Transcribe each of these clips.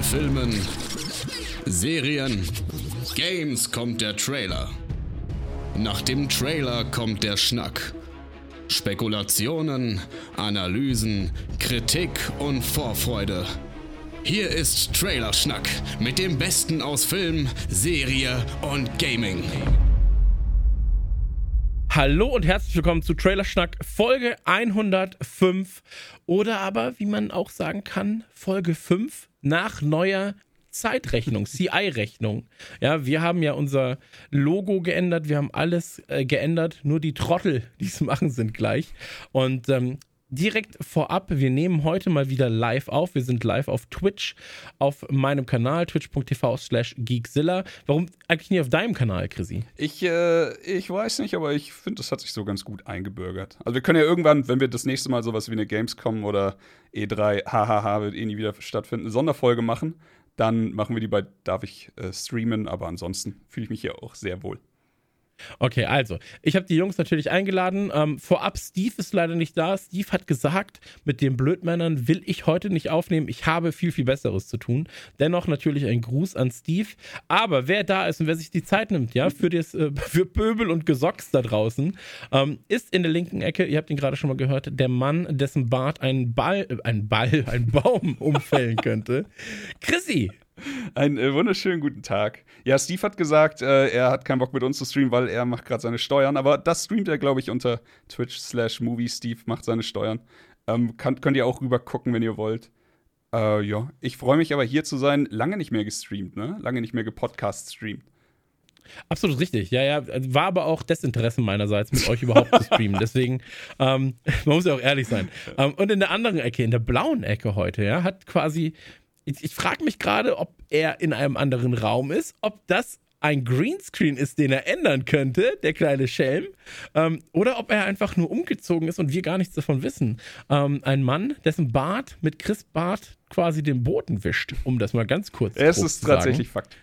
den Filmen, Serien, Games kommt der Trailer. Nach dem Trailer kommt der Schnack. Spekulationen, Analysen, Kritik und Vorfreude. Hier ist Trailerschnack mit dem Besten aus Film, Serie und Gaming. Hallo und herzlich willkommen zu Trailerschnack Folge 105 oder aber, wie man auch sagen kann, Folge 5 nach neuer Zeitrechnung, CI-Rechnung. Ja, wir haben ja unser Logo geändert, wir haben alles äh, geändert, nur die Trottel, die es machen, sind gleich. Und ähm, direkt vorab, wir nehmen heute mal wieder live auf. Wir sind live auf Twitch, auf meinem Kanal, twitch.tv slash geekzilla. Warum eigentlich nie auf deinem Kanal, Chrissy? Ich, äh, ich weiß nicht, aber ich finde, das hat sich so ganz gut eingebürgert. Also wir können ja irgendwann, wenn wir das nächste Mal sowas wie eine Gamescom oder E3, hahaha, wird eh nie wieder stattfinden, eine Sonderfolge machen. Dann machen wir die bei Darf ich äh, streamen, aber ansonsten fühle ich mich hier auch sehr wohl. Okay, also, ich habe die Jungs natürlich eingeladen. Ähm, vorab, Steve ist leider nicht da. Steve hat gesagt, mit den Blödmännern will ich heute nicht aufnehmen. Ich habe viel, viel Besseres zu tun. Dennoch natürlich ein Gruß an Steve. Aber wer da ist und wer sich die Zeit nimmt, ja, für, das, äh, für Pöbel und Gesocks da draußen, ähm, ist in der linken Ecke, ihr habt ihn gerade schon mal gehört, der Mann, dessen Bart einen Ball, äh, einen Ball, einen Baum umfällen könnte. Chrissy, einen äh, wunderschönen guten Tag. Ja, Steve hat gesagt, äh, er hat keinen Bock mit uns zu streamen, weil er macht gerade seine Steuern. Aber das streamt er, glaube ich, unter Twitch slash Movie. Steve macht seine Steuern. Ähm, kann, könnt ihr auch rüber gucken, wenn ihr wollt. Äh, ja, ich freue mich aber hier zu sein. Lange nicht mehr gestreamt, ne? Lange nicht mehr gepodcast streamt. Absolut richtig. Ja, ja. War aber auch Desinteresse meinerseits, mit euch überhaupt zu streamen. Deswegen, ähm, man muss ja auch ehrlich sein. Ähm, und in der anderen Ecke, in der blauen Ecke heute, ja, hat quasi ich, ich frage mich gerade, ob er in einem anderen Raum ist, ob das ein Greenscreen ist, den er ändern könnte, der kleine Schelm, ähm, oder ob er einfach nur umgezogen ist und wir gar nichts davon wissen. Ähm, ein Mann, dessen Bart mit Chris Bart quasi den Boden wischt, um das mal ganz kurz zu sagen. Es ist tatsächlich Fakt.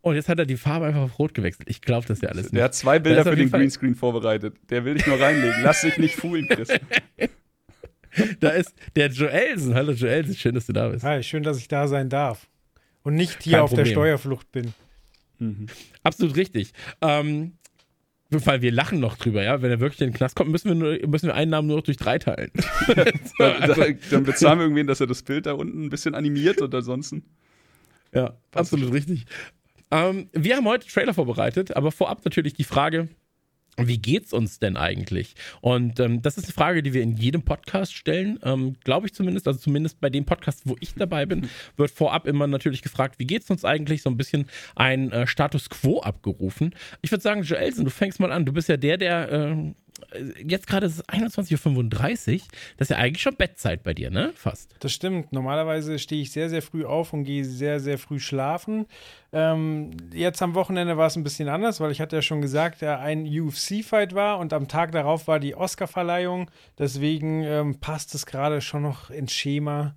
Und jetzt hat er die Farbe einfach auf Rot gewechselt. Ich glaube das ja alles nicht. Der hat zwei Bilder für den Greenscreen vorbereitet. Der will dich nur reinlegen. Lass dich nicht foolen, Chris. da ist der Joelsen. Hallo Joelsen, schön, dass du da bist. Hi, schön, dass ich da sein darf. Und nicht hier Kein auf Problem. der Steuerflucht bin. Mhm. Absolut richtig. Ähm, weil wir lachen noch drüber, ja. Wenn er wirklich in den Knast kommt, müssen wir, nur, müssen wir einen Namen nur noch durch drei teilen. so, also. Dann bezahlen wir irgendwen, dass er das Bild da unten ein bisschen animiert und ansonsten. Ja, absolut richtig. Ähm, wir haben heute Trailer vorbereitet, aber vorab natürlich die Frage, wie geht's uns denn eigentlich? Und ähm, das ist eine Frage, die wir in jedem Podcast stellen, ähm, glaube ich zumindest. Also zumindest bei dem Podcast, wo ich dabei bin, wird vorab immer natürlich gefragt, wie geht's uns eigentlich? So ein bisschen ein äh, Status Quo abgerufen. Ich würde sagen, Joelsen, du fängst mal an. Du bist ja der, der äh, jetzt gerade ist es 21.35 Uhr. Das ist ja eigentlich schon Bettzeit bei dir, ne? Fast. Das stimmt. Normalerweise stehe ich sehr, sehr früh auf und gehe sehr, sehr früh schlafen. Ähm, jetzt am Wochenende war es ein bisschen anders, weil ich hatte ja schon gesagt, ja, ein UFC-Fight war und am Tag darauf war die Oscar-Verleihung. Deswegen ähm, passt es gerade schon noch ins Schema.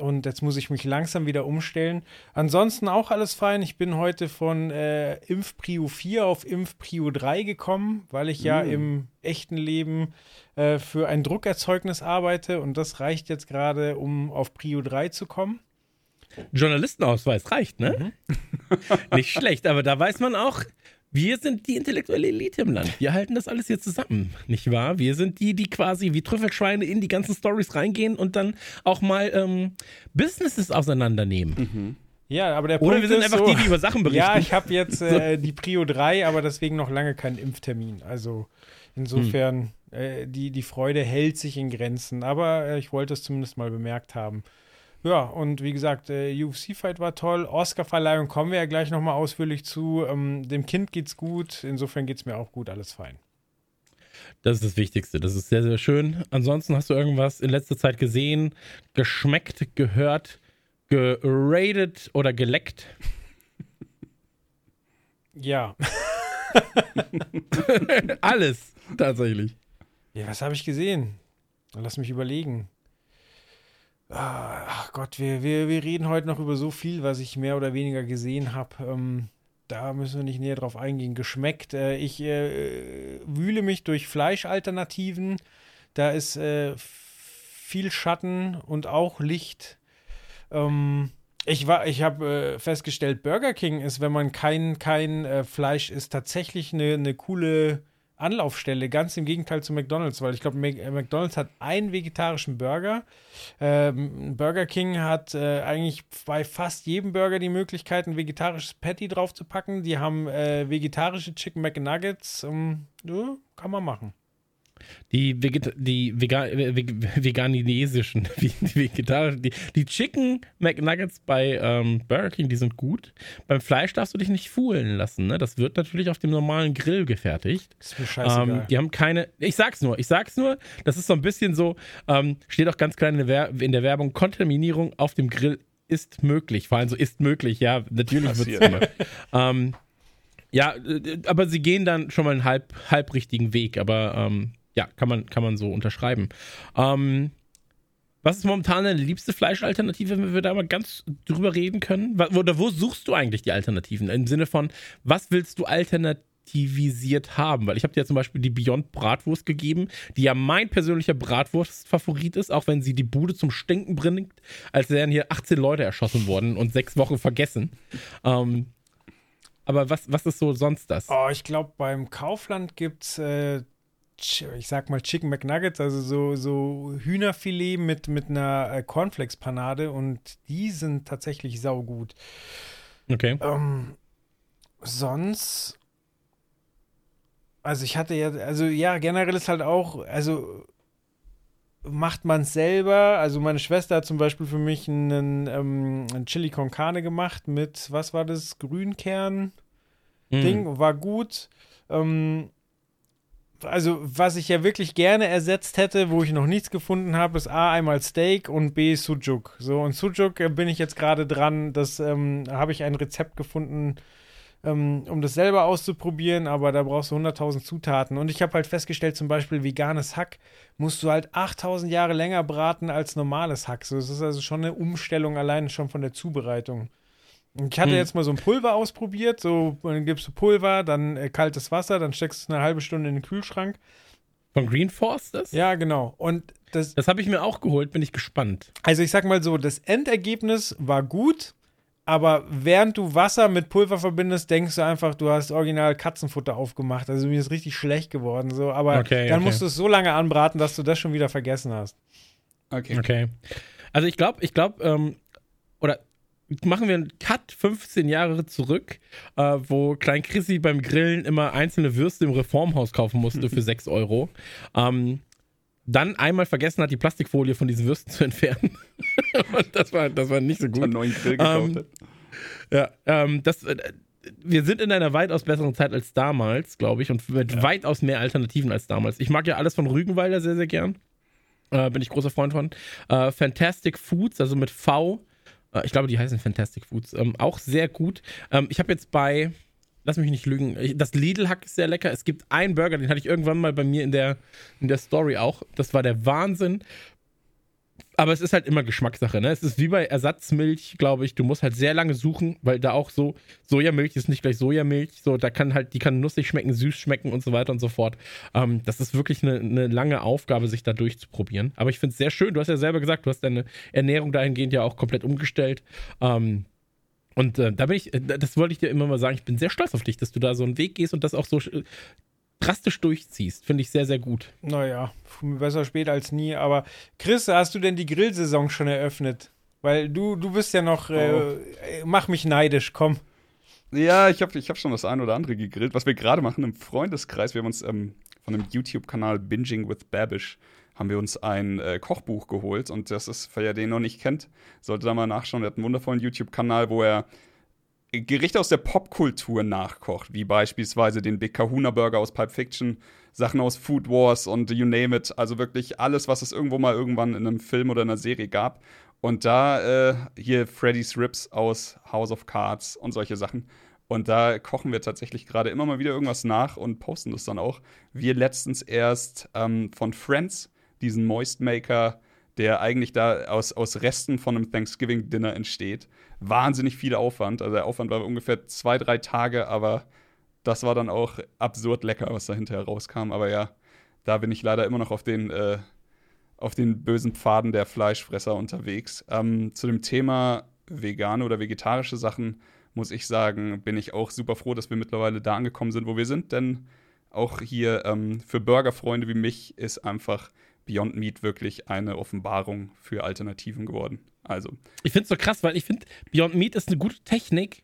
Und jetzt muss ich mich langsam wieder umstellen. Ansonsten auch alles fein. Ich bin heute von äh, Impfprio 4 auf Impfprio 3 gekommen, weil ich ja mm. im echten Leben äh, für ein Druckerzeugnis arbeite und das reicht jetzt gerade, um auf Prio 3 zu kommen. Journalistenausweis reicht, ne? Mhm. Nicht schlecht, aber da weiß man auch, wir sind die intellektuelle Elite im Land. Wir halten das alles hier zusammen, nicht wahr? Wir sind die, die quasi wie Trüffelschweine in die ganzen Stories reingehen und dann auch mal ähm, Businesses auseinandernehmen. Mhm. Ja, aber der Punkt Oder wir sind einfach so, die, die über Sachen berichten. Ja, ich habe jetzt äh, die Prio 3, aber deswegen noch lange keinen Impftermin. Also insofern, hm. äh, die, die Freude hält sich in Grenzen. Aber äh, ich wollte es zumindest mal bemerkt haben. Ja, und wie gesagt, der UFC-Fight war toll. Oscar-Verleihung kommen wir ja gleich nochmal ausführlich zu. Ähm, dem Kind geht's gut. Insofern geht's mir auch gut. Alles fein. Das ist das Wichtigste. Das ist sehr, sehr schön. Ansonsten hast du irgendwas in letzter Zeit gesehen, geschmeckt, gehört, geradet oder geleckt? Ja. Alles, tatsächlich. Ja, was habe ich gesehen? Lass mich überlegen. Ah, ach Gott, wir, wir, wir reden heute noch über so viel, was ich mehr oder weniger gesehen habe. Ähm, da müssen wir nicht näher drauf eingehen. Geschmeckt. Äh, ich äh, wühle mich durch Fleischalternativen. Da ist äh, viel Schatten und auch Licht. Ähm, Ich, ich habe äh, festgestellt, Burger King ist, wenn man kein, kein äh, Fleisch isst, tatsächlich eine, eine coole Anlaufstelle, ganz im Gegenteil zu McDonalds, weil ich glaube, äh, McDonalds hat einen vegetarischen Burger. Ähm, Burger King hat äh, eigentlich bei fast jedem Burger die Möglichkeit, ein vegetarisches Patty draufzupacken. Die haben äh, vegetarische Chicken McNuggets. Ähm, ja, kann man machen. Die, Veget die Vega veganinesischen, die, vegetarischen, die, die Chicken McNuggets bei ähm, Burger King, die sind gut. Beim Fleisch darfst du dich nicht fuhlen lassen. Ne? Das wird natürlich auf dem normalen Grill gefertigt. Das ist mir scheißegal. Ähm, die haben keine, ich sag's nur, ich sag's nur, das ist so ein bisschen so, ähm, steht auch ganz klein in der, in der Werbung, Kontaminierung auf dem Grill ist möglich. Vor allem so ist möglich, ja, natürlich wird es immer. ähm, ja, äh, aber sie gehen dann schon mal einen halb, halb richtigen Weg, aber ähm, ja, kann man, kann man so unterschreiben. Ähm, was ist momentan deine liebste Fleischalternative, wenn wir da mal ganz drüber reden können? Oder wo suchst du eigentlich die Alternativen? Im Sinne von, was willst du alternativisiert haben? Weil ich habe dir ja zum Beispiel die Beyond Bratwurst gegeben, die ja mein persönlicher Bratwurst-Favorit ist, auch wenn sie die Bude zum Stinken bringt, als wären hier 18 Leute erschossen worden und sechs Wochen vergessen. Ähm, aber was, was ist so sonst das? Oh, ich glaube, beim Kaufland gibt es äh, ich sag mal Chicken McNuggets, also so, so Hühnerfilet mit, mit einer äh, Cornflakes-Panade und die sind tatsächlich saugut. Okay. Ähm, sonst, also ich hatte ja, also ja, generell ist halt auch, also macht man es selber. Also meine Schwester hat zum Beispiel für mich einen, ähm, einen Chili con Carne gemacht mit, was war das, Grünkern-Ding, mm. war gut. Ähm, also was ich ja wirklich gerne ersetzt hätte, wo ich noch nichts gefunden habe, ist A, einmal Steak und B, Sujuk. So, und Sujuk äh, bin ich jetzt gerade dran, das ähm, habe ich ein Rezept gefunden, ähm, um das selber auszuprobieren, aber da brauchst du 100.000 Zutaten. Und ich habe halt festgestellt, zum Beispiel veganes Hack musst du halt 8.000 Jahre länger braten als normales Hack. So, das ist also schon eine Umstellung allein schon von der Zubereitung. Ich hatte hm. jetzt mal so ein Pulver ausprobiert, so dann gibst du Pulver, dann äh, kaltes Wasser, dann steckst du es eine halbe Stunde in den Kühlschrank. Von Green Force das? Ja, genau. Und das, das habe ich mir auch geholt, bin ich gespannt. Also ich sag mal so, das Endergebnis war gut, aber während du Wasser mit Pulver verbindest, denkst du einfach, du hast original Katzenfutter aufgemacht. Also mir ist richtig schlecht geworden. So. Aber okay, dann okay. musst du es so lange anbraten, dass du das schon wieder vergessen hast. Okay. Okay. Also ich glaube, ich glaube, ähm, oder machen wir einen Cut 15 Jahre zurück, äh, wo Klein Chrissy beim Grillen immer einzelne Würste im Reformhaus kaufen musste für 6 Euro. Ähm, dann einmal vergessen hat, die Plastikfolie von diesen Würsten zu entfernen. Und das war, das war nicht so gut. Einen neuen Grill gekauft ähm, Ja, ähm, das, äh, wir sind in einer weitaus besseren Zeit als damals, glaube ich, und mit ja. weitaus mehr Alternativen als damals. Ich mag ja alles von Rügenwalder sehr, sehr gern. Äh, bin ich großer Freund von. Äh, Fantastic Foods, also mit V, äh, ich glaube, die heißen Fantastic Foods. Ähm, auch sehr gut. Ähm, ich habe jetzt bei, lass mich nicht lügen, das Lidl-Hack ist sehr lecker. Es gibt einen Burger, den hatte ich irgendwann mal bei mir in der, in der Story auch. Das war der Wahnsinn. Aber es ist halt immer Geschmackssache, ne? Es ist wie bei Ersatzmilch, glaube ich. Du musst halt sehr lange suchen, weil da auch so Sojamilch ist nicht gleich Sojamilch. So, da kann halt, die kann nussig schmecken, süß schmecken und so weiter und so fort. Ähm, das ist wirklich eine, eine, lange Aufgabe, sich da durchzuprobieren. Aber ich finde es sehr schön. Du hast ja selber gesagt, du hast deine Ernährung dahingehend ja auch komplett umgestellt. Ähm, und äh, da bin ich, äh, das wollte ich dir immer mal sagen, ich bin sehr stolz auf dich, dass du da so einen Weg gehst und das auch so drastisch durchziehst. Finde ich sehr, sehr gut. Naja, besser spät als nie. Aber Chris, hast du denn die Grillsaison schon eröffnet? Weil du, du bist ja noch, äh, oh. äh, mach mich neidisch, komm. Ja, ich habe ich hab schon das ein oder andere gegrillt. Was wir gerade machen im Freundeskreis, wir haben uns ähm, von dem YouTube-Kanal Binging with Babish haben wir uns ein äh, Kochbuch geholt und das ist, wer den noch nicht kennt, sollte da mal nachschauen. Er hat einen wundervollen YouTube-Kanal, wo er Gerichte aus der Popkultur nachkocht, wie beispielsweise den Big Kahuna Burger aus Pulp Fiction, Sachen aus Food Wars und you name it, also wirklich alles, was es irgendwo mal irgendwann in einem Film oder einer Serie gab. Und da äh, hier Freddy's Ribs aus House of Cards und solche Sachen. Und da kochen wir tatsächlich gerade immer mal wieder irgendwas nach und posten das dann auch. Wir letztens erst ähm, von Friends, diesen Moist Maker, der eigentlich da aus, aus Resten von einem Thanksgiving-Dinner entsteht wahnsinnig viel Aufwand. Also der Aufwand war ungefähr zwei, drei Tage, aber das war dann auch absurd lecker, was da hinterher rauskam. Aber ja, da bin ich leider immer noch auf den, äh, auf den bösen Pfaden der Fleischfresser unterwegs. Ähm, zu dem Thema vegane oder vegetarische Sachen, muss ich sagen, bin ich auch super froh, dass wir mittlerweile da angekommen sind, wo wir sind. Denn auch hier ähm, für Burgerfreunde wie mich ist einfach Beyond Meat wirklich eine Offenbarung für Alternativen geworden. Also. Ich finde es so krass, weil ich finde, Beyond Meat ist eine gute Technik,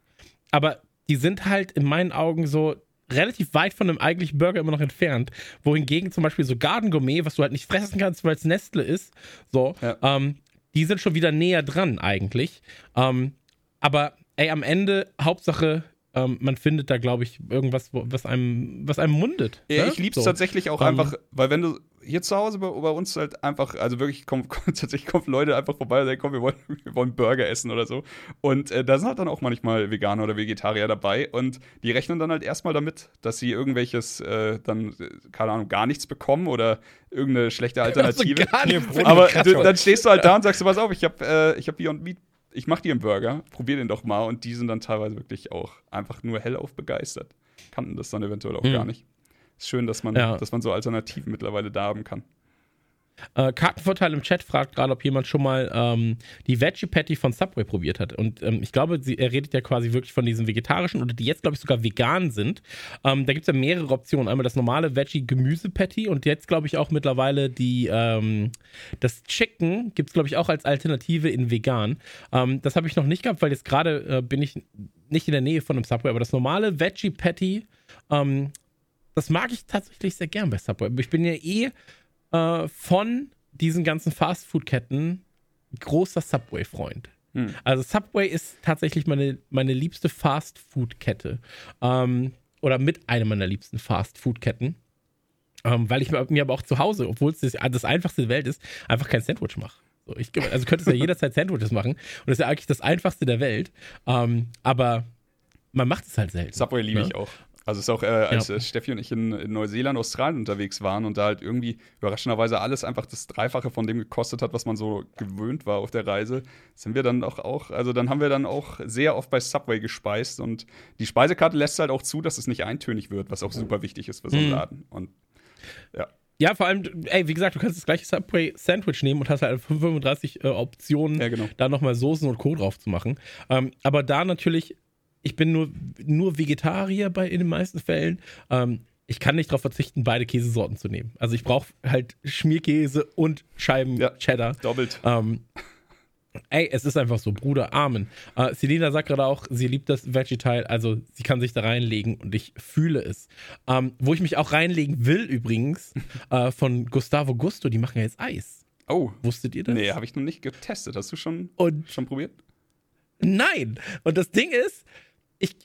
aber die sind halt in meinen Augen so relativ weit von einem eigentlichen Burger immer noch entfernt. Wohingegen zum Beispiel so Garden Gourmet, was du halt nicht fressen kannst, weil es Nestle ist, so, ja. ähm, die sind schon wieder näher dran eigentlich. Ähm, aber ey, am Ende, Hauptsache, ähm, man findet da, glaube ich, irgendwas, was einem, was einem mundet. Ja, ne? ich liebe es so. tatsächlich auch um, ähm, einfach, weil wenn du hier zu Hause bei, bei uns halt einfach, also wirklich kommen, tatsächlich kommen Leute einfach vorbei und sagen, komm, wir wollen, wir wollen Burger essen oder so. Und äh, da sind halt dann auch manchmal Veganer oder Vegetarier dabei und die rechnen dann halt erstmal damit, dass sie irgendwelches äh, dann, keine Ahnung, gar nichts bekommen oder irgendeine schlechte Alternative. Also Aber du, dann stehst du halt da und sagst, pass auf, ich habe äh, hab Beyond Meat ich mach dir einen Burger, probier den doch mal. Und die sind dann teilweise wirklich auch einfach nur hellauf begeistert. Kannten das dann eventuell auch mhm. gar nicht. Ist schön, dass man, ja. dass man so Alternativen mittlerweile da haben kann. Äh, Kartenvorteil im Chat fragt gerade, ob jemand schon mal ähm, die Veggie Patty von Subway probiert hat. Und ähm, ich glaube, sie, er redet ja quasi wirklich von diesen vegetarischen oder die jetzt, glaube ich, sogar vegan sind. Ähm, da gibt es ja mehrere Optionen. Einmal das normale Veggie Gemüse Patty und jetzt, glaube ich, auch mittlerweile die ähm, das Chicken gibt es, glaube ich, auch als Alternative in vegan. Ähm, das habe ich noch nicht gehabt, weil jetzt gerade äh, bin ich nicht in der Nähe von einem Subway, aber das normale Veggie Patty, ähm, das mag ich tatsächlich sehr gern bei Subway. Ich bin ja eh äh, von diesen ganzen Fastfood-Ketten großer Subway-Freund. Hm. Also Subway ist tatsächlich meine, meine liebste Fastfood-Kette. Ähm, oder mit einer meiner liebsten Fastfood-Ketten. Ähm, weil ich mir, aber auch zu Hause, obwohl es das, das einfachste der Welt ist, einfach kein Sandwich mache. So, ich, also könntest ja jederzeit Sandwiches machen. Und das ist ja eigentlich das einfachste der Welt. Ähm, aber man macht es halt selten. Subway liebe ne? ich auch. Also es ist auch, äh, als ja. Steffi und ich in, in, Neuseeland, Australien unterwegs waren und da halt irgendwie überraschenderweise alles einfach das Dreifache von dem gekostet hat, was man so gewöhnt war auf der Reise, sind wir dann auch, auch also dann haben wir dann auch sehr oft bei Subway gespeist und die Speisekarte lässt halt auch zu, dass es nicht eintönig wird, was auch super wichtig ist für so einen mhm. Laden. Und ja. Ja, vor allem, ey, wie gesagt, du kannst das gleiche Subway-Sandwich nehmen und hast halt 35 äh, Optionen, ja, genau. da nochmal Soßen und Co. drauf zu machen. Ähm, aber da natürlich ich bin nur, nur Vegetarier bei, in den meisten Fällen. Ähm, ich kann nicht darauf verzichten, beide Käsesorten zu nehmen. Also ich brauche halt Schmierkäse und Scheiben ja, Cheddar. Doppelt. Ähm, ey, es ist einfach so, Bruder, Amen. Äh, Selina sagt gerade auch, sie liebt das Veggie-Teil, also sie kann sich da reinlegen und ich fühle es. Ähm, wo ich mich auch reinlegen will übrigens, äh, von Gustavo Gusto, die machen ja jetzt Eis. Oh. Wusstet ihr das? Nee, habe ich noch nicht getestet. Hast du schon, und schon probiert? Nein. Und das Ding ist, ich,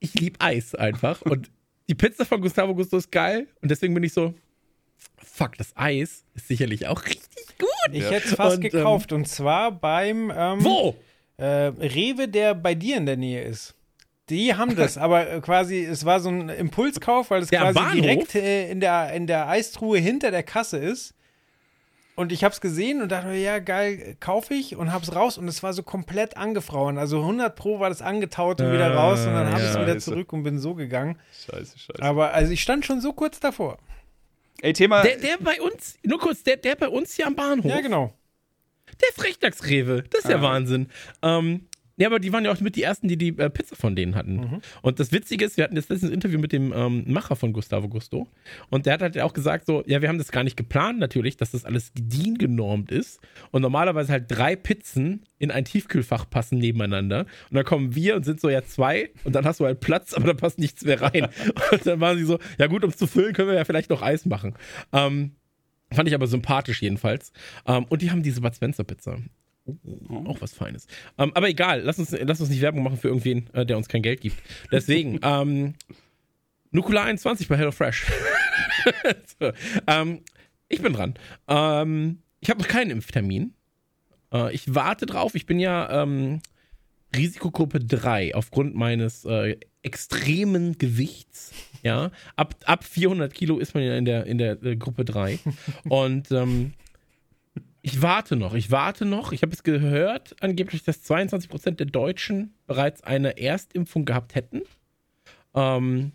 ich liebe Eis einfach. Und die Pizza von Gustavo Gusto ist geil. Und deswegen bin ich so, fuck, das Eis ist sicherlich auch richtig gut. Ich ja. hätte es fast und, ähm, gekauft. Ähm, und zwar beim. Ähm, wo? Äh, Rewe, der bei dir in der Nähe ist. Die haben das, aber quasi, es war so ein Impulskauf, weil es der quasi direkt äh, in, der, in der Eistruhe hinter der Kasse ist. Und ich habe es gesehen und dachte, ja, geil, kaufe ich und habe es raus und es war so komplett angefroren. Also 100 Pro war das angetaut und wieder raus und dann habe ich es wieder zurück und bin so gegangen. Scheiße, scheiße. Aber also ich stand schon so kurz davor. Ey, Thema. Der, der bei uns, nur kurz, der, der bei uns hier am Bahnhof. Ja, genau. Der Frechdachsrewe, das ist ah. ja Wahnsinn. Ähm, ja, aber die waren ja auch mit die ersten, die die äh, Pizza von denen hatten. Mhm. Und das Witzige ist, wir hatten das letztes Interview mit dem ähm, Macher von Gustavo Gusto. Und der hat halt auch gesagt, so, ja, wir haben das gar nicht geplant, natürlich, dass das alles DIN genormt ist. Und normalerweise halt drei Pizzen in ein Tiefkühlfach passen nebeneinander. Und dann kommen wir und sind so, ja, zwei. Und dann hast du halt Platz, aber da passt nichts mehr rein. und dann waren sie so, ja, gut, um es zu füllen, können wir ja vielleicht noch Eis machen. Ähm, Fand ich aber sympathisch jedenfalls. Um, ähm, und die haben diese Bud Spencer Pizza. Auch was Feines. Ähm, aber egal, lass uns, lass uns nicht Werbung machen für irgendwen, äh, der uns kein Geld gibt. Deswegen, ähm, Nukula 21 bei HelloFresh. so, ähm, ich bin dran. Ähm, ich habe noch keinen Impftermin. Äh, ich warte drauf. Ich bin ja ähm, Risikogruppe 3 aufgrund meines äh, extremen Gewichts. Ja, ab, ab 400 Kilo ist man ja in der, in der äh, Gruppe 3. Und ähm, ich warte noch, ich warte noch. Ich habe es gehört, angeblich, dass 22% der Deutschen bereits eine Erstimpfung gehabt hätten. Ähm,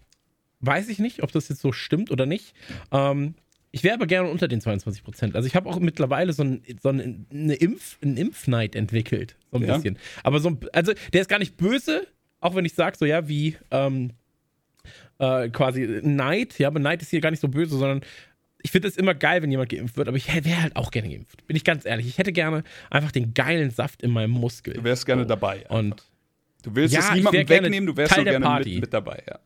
weiß ich nicht, ob das jetzt so stimmt oder nicht. Ähm, ich wäre aber gerne unter den 22 Prozent. Also ich habe auch mittlerweile so, ein, so eine Impf, einen Impfneid entwickelt, so ein Ja. bisschen. Aber so, ein, also der ist gar nicht böse, auch wenn ich sage so ja wie ähm, äh, quasi Neid. Ja, aber Neid ist hier gar nicht so böse, sondern ich finde es immer geil, wenn jemand geimpft wird. Aber ich wäre halt auch gerne geimpft. Bin ich ganz ehrlich. Ich hätte gerne einfach den geilen Saft in meinem Muskel. Du wärst gerne So. dabei. Und Du willst Ja, es niemandem wegnehmen, du wärst Teil so der gerne Party. mit, mit dabei, ja.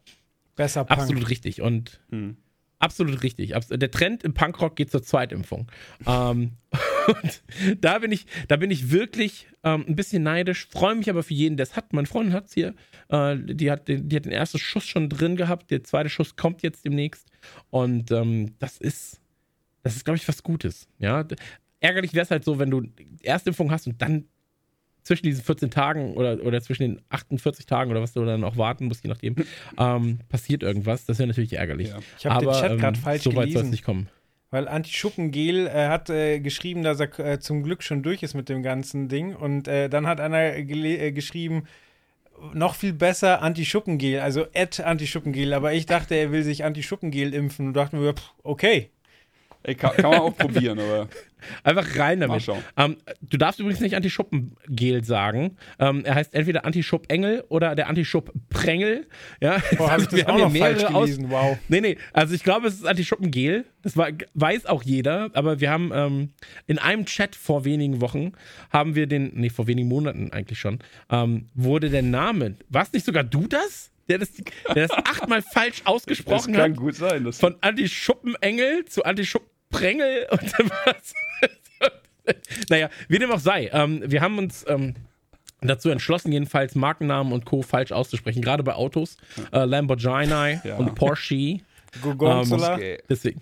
Besser Punk. absolut richtig. Und Hm. Absolut richtig. Der Trend im Punkrock geht zur Zweitimpfung. ähm, und da bin ich, da bin ich wirklich ähm, ein bisschen neidisch, freue mich aber für jeden, der es hat. Meine Freundin hat es hier. Äh, die, hat den, die hat den ersten Schuss schon drin gehabt. Der zweite Schuss kommt jetzt demnächst. Und ähm, das ist, das ist, glaube ich, was Gutes. Ja? Ärgerlich wäre es halt so, wenn du Erstimpfung hast und dann zwischen diesen 14 Tagen oder, oder zwischen den 48 Tagen oder was du dann auch warten musst, je nachdem, ähm, passiert irgendwas. Das wäre natürlich ärgerlich. Ja. Ich habe den Chat gerade ähm, falsch so weit soll es nicht kommen. Weil Anti-Schuppengel äh, hat äh, geschrieben, dass er äh, zum Glück schon durch ist mit dem ganzen Ding. Und äh, dann hat einer äh, geschrieben, noch viel besser Anti-Schuppengel, also Ad Anti-Schuppengel. Aber ich dachte, er will sich Anti-Schuppengel impfen und dachte mir, okay. Ey, kann, kann man auch probieren, aber Einfach rein mal damit. schauen. Ähm, du darfst übrigens nicht Anti-Schuppengel sagen. Ähm, er heißt entweder Anti-Schupp-Engel oder der Anti-Schupp-Prengel. Ja, Boah, das wir auch haben noch hier falsch mehrere Aus- gelesen, wow. Nee, nee, also ich glaube, es ist Anti-Schuppengel. Das war, weiß auch jeder, aber wir haben ähm, in einem Chat vor wenigen Wochen haben wir den, nee, vor wenigen Monaten eigentlich schon, ähm, wurde der Name, warst nicht sogar du das? Der das, der das achtmal falsch Das ausgesprochen kann hat? gut sein. Das Von Anti-Schuppenengel zu Anti-Schuppenprengel und was. naja, wie dem auch sei. Ähm, wir haben uns ähm, dazu entschlossen, jedenfalls Markennamen und Co. falsch auszusprechen, gerade bei Autos. Äh, Lamborghini Ja. und Porsche. Gorgonzola. Okay. Deswegen.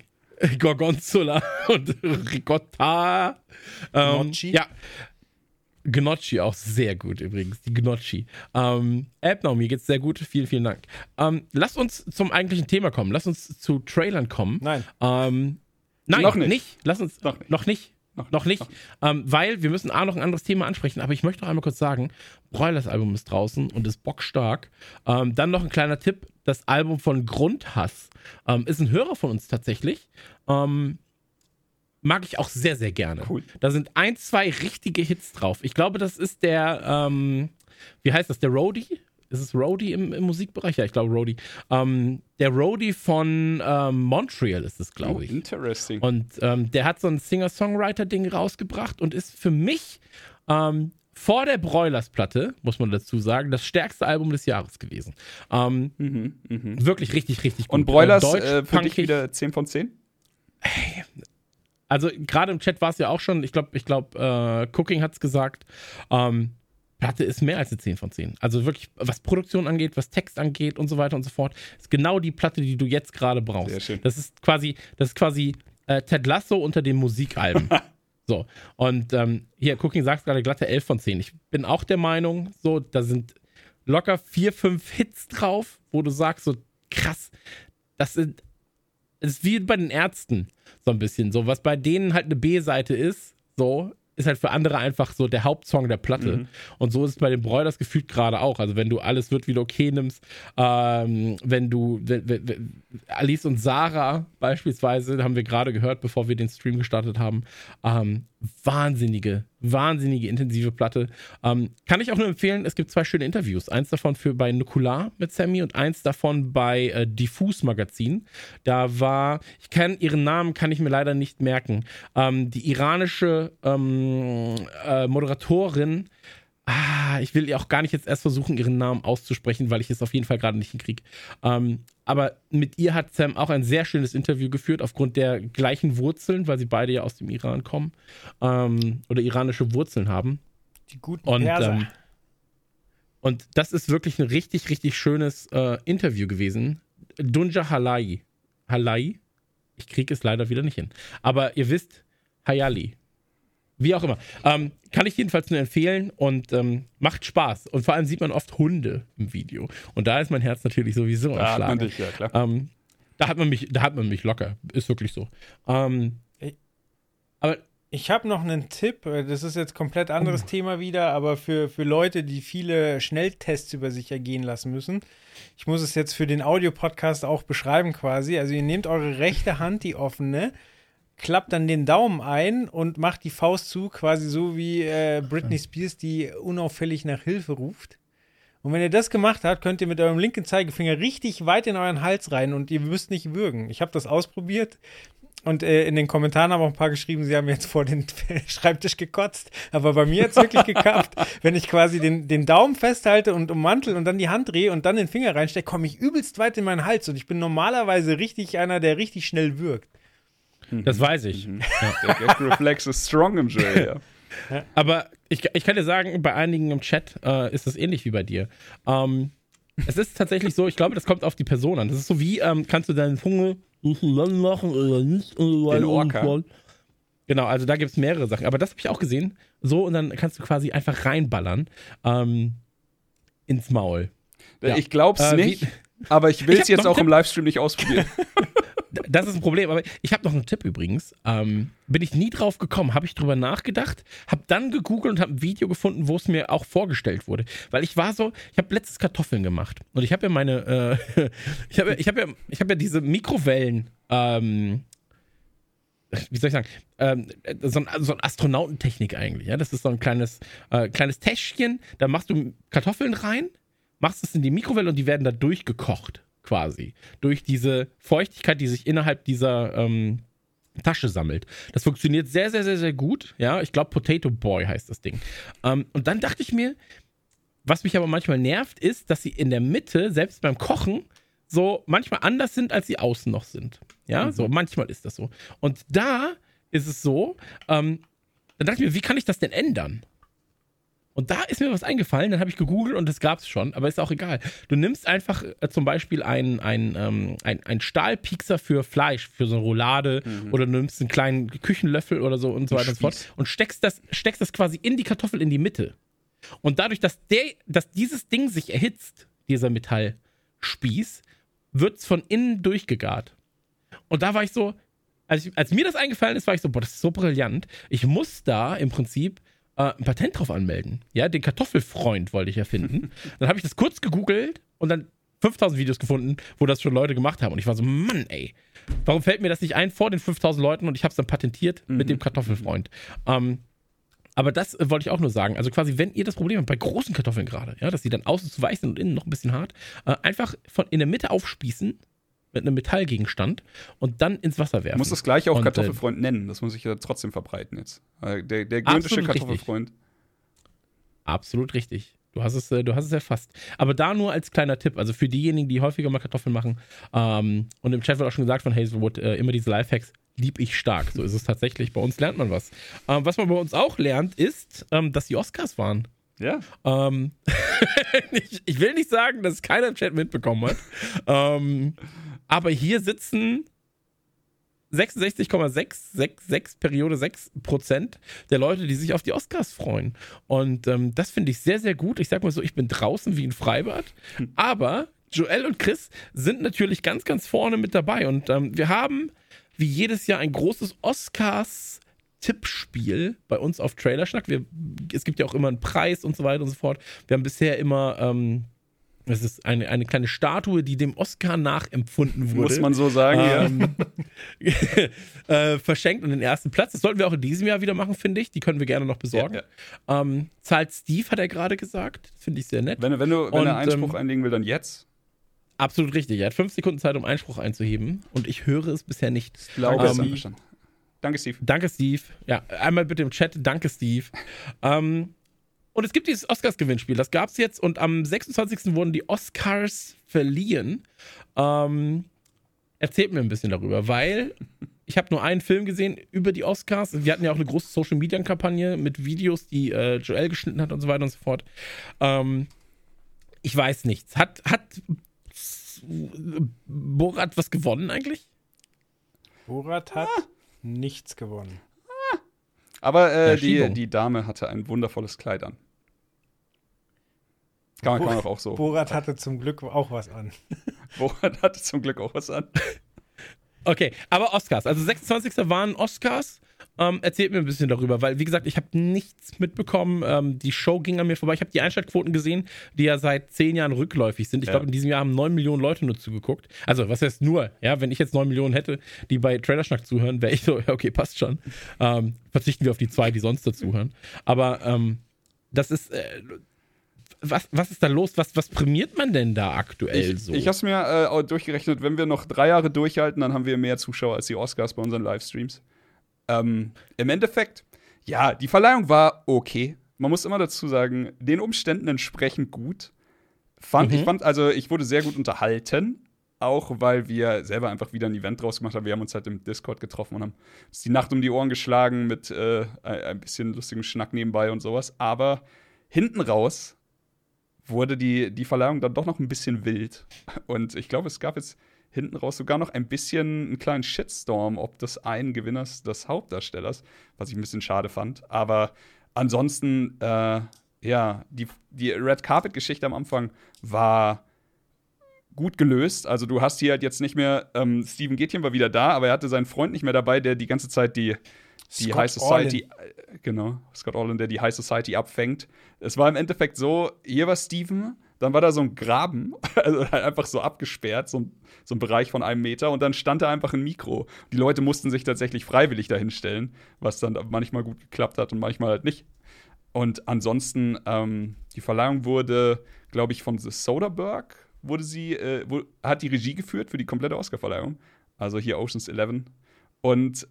Gorgonzola und Ricotta. Ähm. Ja. Gnocchi auch sehr gut übrigens, die Gnocchi. Ähm, Elbnau, mir geht's sehr gut, vielen, vielen Dank. Ähm, lass uns zum eigentlichen Thema kommen, lass uns zu Trailern kommen. Nein. Ähm, nein, Noch nicht. nicht. Lass uns Noch nicht. Noch nicht. Noch Noch nicht. nicht. Ähm, weil wir müssen A noch ein anderes Thema ansprechen, aber ich möchte noch einmal kurz sagen, Broilers Album ist draußen und ist bockstark. Ähm, dann noch ein kleiner Tipp, das Album von Grundhass ähm, ist ein Hörer von uns tatsächlich. Ähm, mag ich auch sehr, sehr gerne. Cool. Da sind ein, zwei richtige Hits drauf. Ich glaube, das ist der, ähm, wie heißt das, der Roadie? Ist es Roadie im, im Musikbereich? Ja, ich glaube Roadie. Ähm, der Roadie von ähm, Montreal ist es, glaube Oh, ich. interesting. Und ähm, der hat so ein Singer-Songwriter-Ding rausgebracht und ist für mich ähm, vor der Broilers-Platte, muss man dazu sagen, das stärkste Album des Jahres gewesen. Ähm, Mhm, mhm. wirklich richtig, richtig gut. Und Broilers Äh, Deutsch, äh, für dich wieder 10 von 10? Also gerade im Chat war es ja auch schon, ich glaube, ich glaube, äh, Cooking hat es gesagt, ähm, Platte ist mehr als eine 10 von 10. Also wirklich, was Produktion angeht, was Text angeht und so weiter und so fort, ist genau die Platte, die du jetzt gerade brauchst. Sehr schön. Das ist quasi, das ist quasi äh, Ted Lasso unter den Musikalben. so, und ähm, hier, Cooking sagt gerade glatte 11 von 10. Ich bin auch der Meinung, so, da sind locker vier, fünf Hits drauf, wo du sagst, so krass, das sind, es ist wie bei den Ärzten, so ein bisschen. So, was bei denen halt eine B-Seite ist, so, ist halt für andere einfach so der Hauptsong der Platte. Mhm. Und so ist es bei den Broilers gefühlt gerade auch. Also, wenn du alles wird wieder okay nimmst, ähm, wenn du wenn, wenn, wenn, Alice und Sarah beispielsweise, haben wir gerade gehört, bevor wir den Stream gestartet haben, ähm, wahnsinnige, wahnsinnige intensive Platte. Ähm, kann ich auch nur empfehlen, es gibt zwei schöne Interviews. Eins davon für bei Nukular mit Sammy und eins davon bei äh, Diffus Magazin. Da war, ich kann ihren Namen, kann ich mir leider nicht merken. Ähm, die iranische ähm, äh, Moderatorin, Ah, ich will auch gar nicht jetzt erst versuchen, ihren Namen auszusprechen, weil ich es auf jeden Fall gerade nicht hinkriege. Ähm, aber mit ihr hat Sam auch ein sehr schönes Interview geführt, aufgrund der gleichen Wurzeln, weil sie beide ja aus dem Iran kommen ähm, oder iranische Wurzeln haben. Die guten Und, ähm, und das ist wirklich ein richtig, richtig schönes äh, Interview gewesen. Dunja Halai. Halai? Ich kriege es leider wieder nicht hin. Aber ihr wisst, Hayali. Wie auch immer. Ähm, kann ich jedenfalls nur empfehlen und ähm, macht Spaß. Und vor allem sieht man oft Hunde im Video. Und da ist mein Herz natürlich sowieso am Da hat man dich, ja klar. Ähm, da hat man mich, da hat man mich locker. Ist wirklich so. Ähm, Ey. aber Ich habe noch einen Tipp, äh, das ist jetzt komplett anderes Oh. Thema wieder, aber für, für Leute, die viele Schnelltests über sich ergehen lassen müssen. Ich muss es jetzt für den Audiopodcast auch beschreiben quasi. Also ihr nehmt eure rechte Hand, die offene, klappt dann den Daumen ein und macht die Faust zu, quasi so wie äh, Britney Spears, die unauffällig nach Hilfe ruft. Und wenn ihr das gemacht habt, könnt ihr mit eurem linken Zeigefinger richtig weit in euren Hals rein und ihr müsst nicht würgen. Ich habe das ausprobiert und äh, in den Kommentaren haben auch ein paar geschrieben, sie haben jetzt vor den Schreibtisch gekotzt. Aber bei mir hat es wirklich geklappt. Wenn ich quasi den, den Daumen festhalte und ummantel und dann die Hand drehe und dann den Finger reinstecke, komme ich übelst weit in meinen Hals. Und ich bin normalerweise richtig einer, der richtig schnell wirkt. Das weiß ich. Mhm. Der Gag-Reflex ist strong im Joel, ja. Aber ich, ich kann dir sagen, bei einigen im Chat äh, ist das ähnlich wie bei dir. Ähm, es ist tatsächlich so, ich glaube, das kommt auf die Person an. Das ist so wie, ähm, kannst du deinen Zunge lang machen oder nicht? Den Orca. Genau, also da gibt es mehrere Sachen. Aber das habe ich auch gesehen. So, und dann kannst du quasi einfach reinballern ähm, ins Maul. Ja. Ich glaub's Äh, wie- nicht, aber ich will es jetzt auch im Tipp. Livestream nicht ausprobieren. Das ist ein Problem, aber ich habe noch einen Tipp übrigens. Ähm, bin ich nie drauf gekommen, habe ich drüber nachgedacht, habe dann gegoogelt und habe ein Video gefunden, wo es mir auch vorgestellt wurde. Weil ich war so, ich habe letztes Kartoffeln gemacht und ich habe ja meine, äh, ich habe ich hab ja, ich habe ja diese Mikrowellen, ähm, wie soll ich sagen, ähm, so, ein, so ein Astronautentechnik eigentlich. Ja? Das ist so ein kleines, äh, kleines Täschchen, da machst du Kartoffeln rein, machst es in die Mikrowelle und die werden da durchgekocht, quasi. Durch diese Feuchtigkeit, die sich innerhalb dieser ähm, Tasche sammelt. Das funktioniert sehr, sehr, sehr, sehr gut. Ja, ich glaube, Potato Boy heißt das Ding. Ähm, und dann dachte ich mir, was mich aber manchmal nervt, ist, dass sie in der Mitte, selbst beim Kochen, so manchmal anders sind, als sie außen noch sind. Ja, so manchmal ist das so. Und da ist es so, ähm, dann dachte ich mir, wie kann ich das denn ändern? Und da ist mir was eingefallen, dann habe ich gegoogelt und das gab es schon, aber ist auch egal. Du nimmst einfach äh, zum Beispiel einen ein, ein, ein Stahlpiekser für Fleisch, für so eine Roulade, oder du nimmst einen kleinen Küchenlöffel oder so und so weiter und so fort und steckst das, steckst das quasi in die Kartoffel in die Mitte. Und dadurch, dass, der, dass dieses Ding sich erhitzt, dieser Metallspieß, wird es von innen durchgegart. Und da war ich so, als, ich, als mir das eingefallen ist, war ich so, boah, das ist so brillant. Ich muss da im Prinzip äh, ein Patent drauf anmelden. Ja, den Kartoffelfreund wollte ich erfinden. dann habe ich das kurz gegoogelt und dann 5000 Videos gefunden, wo das schon Leute gemacht haben. Und ich war so, Mann, ey, warum fällt mir das nicht ein vor den 5000 Leuten und ich habe es dann patentiert mit dem Kartoffelfreund. Ähm, aber das äh, wollte ich auch nur sagen. Also quasi, wenn ihr das Problem habt, bei großen Kartoffeln gerade, ja, dass die dann außen zu weich sind und innen noch ein bisschen hart, äh, einfach von in der Mitte aufspießen mit einem Metallgegenstand und dann ins Wasser werfen. muss das gleich auch Und, äh, Kartoffelfreund nennen. Das muss ich ja trotzdem verbreiten jetzt. Äh, Der, der göttische Absolut richtig. Kartoffelfreund. Absolut richtig. Du hast es, äh, du hast es erfasst. Aber da nur als kleiner Tipp, also für diejenigen, die häufiger mal Kartoffeln machen, ähm, und im Chat wird auch schon gesagt von Hazelwood, äh, immer diese Lifehacks, lieb ich stark. So ist es tatsächlich. Bei uns lernt man was. Ähm, was man bei uns auch lernt, ist, ähm, dass die Oscars waren. Ja. Ähm, ich, ich will nicht sagen, dass keiner im Chat mitbekommen hat. ähm, aber hier sitzen 66,666 Periode 6 Prozent der Leute, die sich auf die Oscars freuen. Und ähm, das finde ich sehr, sehr gut. Ich sag mal so, ich bin draußen wie ein Freibad. Aber Joel und Chris sind natürlich ganz, ganz vorne mit dabei. Und ähm, wir haben wie jedes Jahr ein großes Oscars Tippspiel bei uns auf Trailerschnack. Wir, es gibt ja auch immer einen Preis und so weiter und so fort. Wir haben bisher immer, ähm, es ist eine, eine kleine Statue, die dem Oscar nachempfunden wurde. Muss man so sagen, ähm, äh, verschenkt und den ersten Platz. Das sollten wir auch in diesem Jahr wieder machen, finde ich. Die können wir gerne noch besorgen. Ja, Ähm, zahlt Steve, hat er gerade gesagt. Finde ich sehr nett. ja. Wenn, wenn, du, wenn Und, er Einspruch ähm, einlegen will, dann jetzt. Absolut richtig. Er hat fünf Sekunden Zeit, um Einspruch einzuheben. Und ich höre es bisher nicht. Ich glaube, ähm. Danke, Steve. Danke, Steve. Ja, einmal bitte im Chat. Danke, Steve. ähm, und es gibt dieses Oscars-Gewinnspiel. Das gab es jetzt. Und am 26. wurden die Oscars verliehen. Ähm, erzählt mir ein bisschen darüber, weil ich habe nur einen Film gesehen über die Oscars. Wir hatten ja auch eine große Social-Media-Kampagne mit Videos, die äh, Joel geschnitten hat und so weiter und so fort. Ähm, ich weiß nichts. Hat, hat Borat was gewonnen eigentlich? Borat hat nichts gewonnen. Aber äh, die, die Dame hatte ein wundervolles Kleid an. Kann man, kann man auch so. Borat hatte zum Glück auch was an. Borat hatte zum Glück auch was an. Okay, aber Oscars. Also 26. waren Oscars. Ähm, erzählt mir ein bisschen darüber, weil, wie gesagt, ich habe nichts mitbekommen. Ähm, die Show ging an mir vorbei. Ich habe die Einschaltquoten gesehen, die ja seit zehn Jahren rückläufig sind. Ich Ja. glaube, in diesem Jahr haben neun Millionen Leute nur zugeguckt. Also, was heißt nur? Ja, wenn ich jetzt neun Millionen hätte, die bei Trailerschnack zuhören, wäre ich so, ja, okay, passt schon. Ähm, verzichten wir auf die zwei, die sonst dazuhören. Aber ähm, das ist. Äh, was, was ist da los? Was, was prämiert man denn da aktuell Ich, so? ich habe es mir äh, auch durchgerechnet, wenn wir noch drei Jahre durchhalten, dann haben wir mehr Zuschauer als die Oscars bei unseren Livestreams. Ähm, Im Endeffekt, ja, die Verleihung war okay. Man muss immer dazu sagen, den Umständen entsprechend gut. Fand, Mhm. Ich fand, also ich wurde sehr gut unterhalten, auch weil wir selber einfach wieder ein Event draus gemacht haben. Wir haben uns halt im Discord getroffen und haben uns die Nacht um die Ohren geschlagen mit äh, ein ein bisschen lustigem Schnack nebenbei und sowas. Aber hinten raus wurde die, die Verleihung dann doch noch ein bisschen wild. Und ich glaube, es gab jetzt hinten raus sogar noch ein bisschen einen kleinen Shitstorm, ob des einen Gewinners des Hauptdarstellers, was ich ein bisschen schade fand. Aber ansonsten, äh, ja, die, die Red Carpet-Geschichte am Anfang war gut gelöst. Also du hast hier halt jetzt nicht mehr, ähm, Steven Gätchen war wieder da, aber er hatte seinen Freund nicht mehr dabei, der die ganze Zeit die, die Scott High Society, äh, genau, Scott Orland, der die High Society abfängt. Es war im Endeffekt so, hier war Steven, dann war da so ein Graben, also halt einfach so abgesperrt, so ein, so ein Bereich von einem Meter und dann stand da einfach ein Mikro. Die Leute mussten sich tatsächlich freiwillig dahinstellen, was dann manchmal gut geklappt hat und manchmal halt nicht. Und ansonsten, ähm, die Verleihung wurde, glaube ich, von The Soderbergh, wurde sie, äh, wo, hat die Regie geführt für die komplette Oscarverleihung. Also hier Oceans 11. Und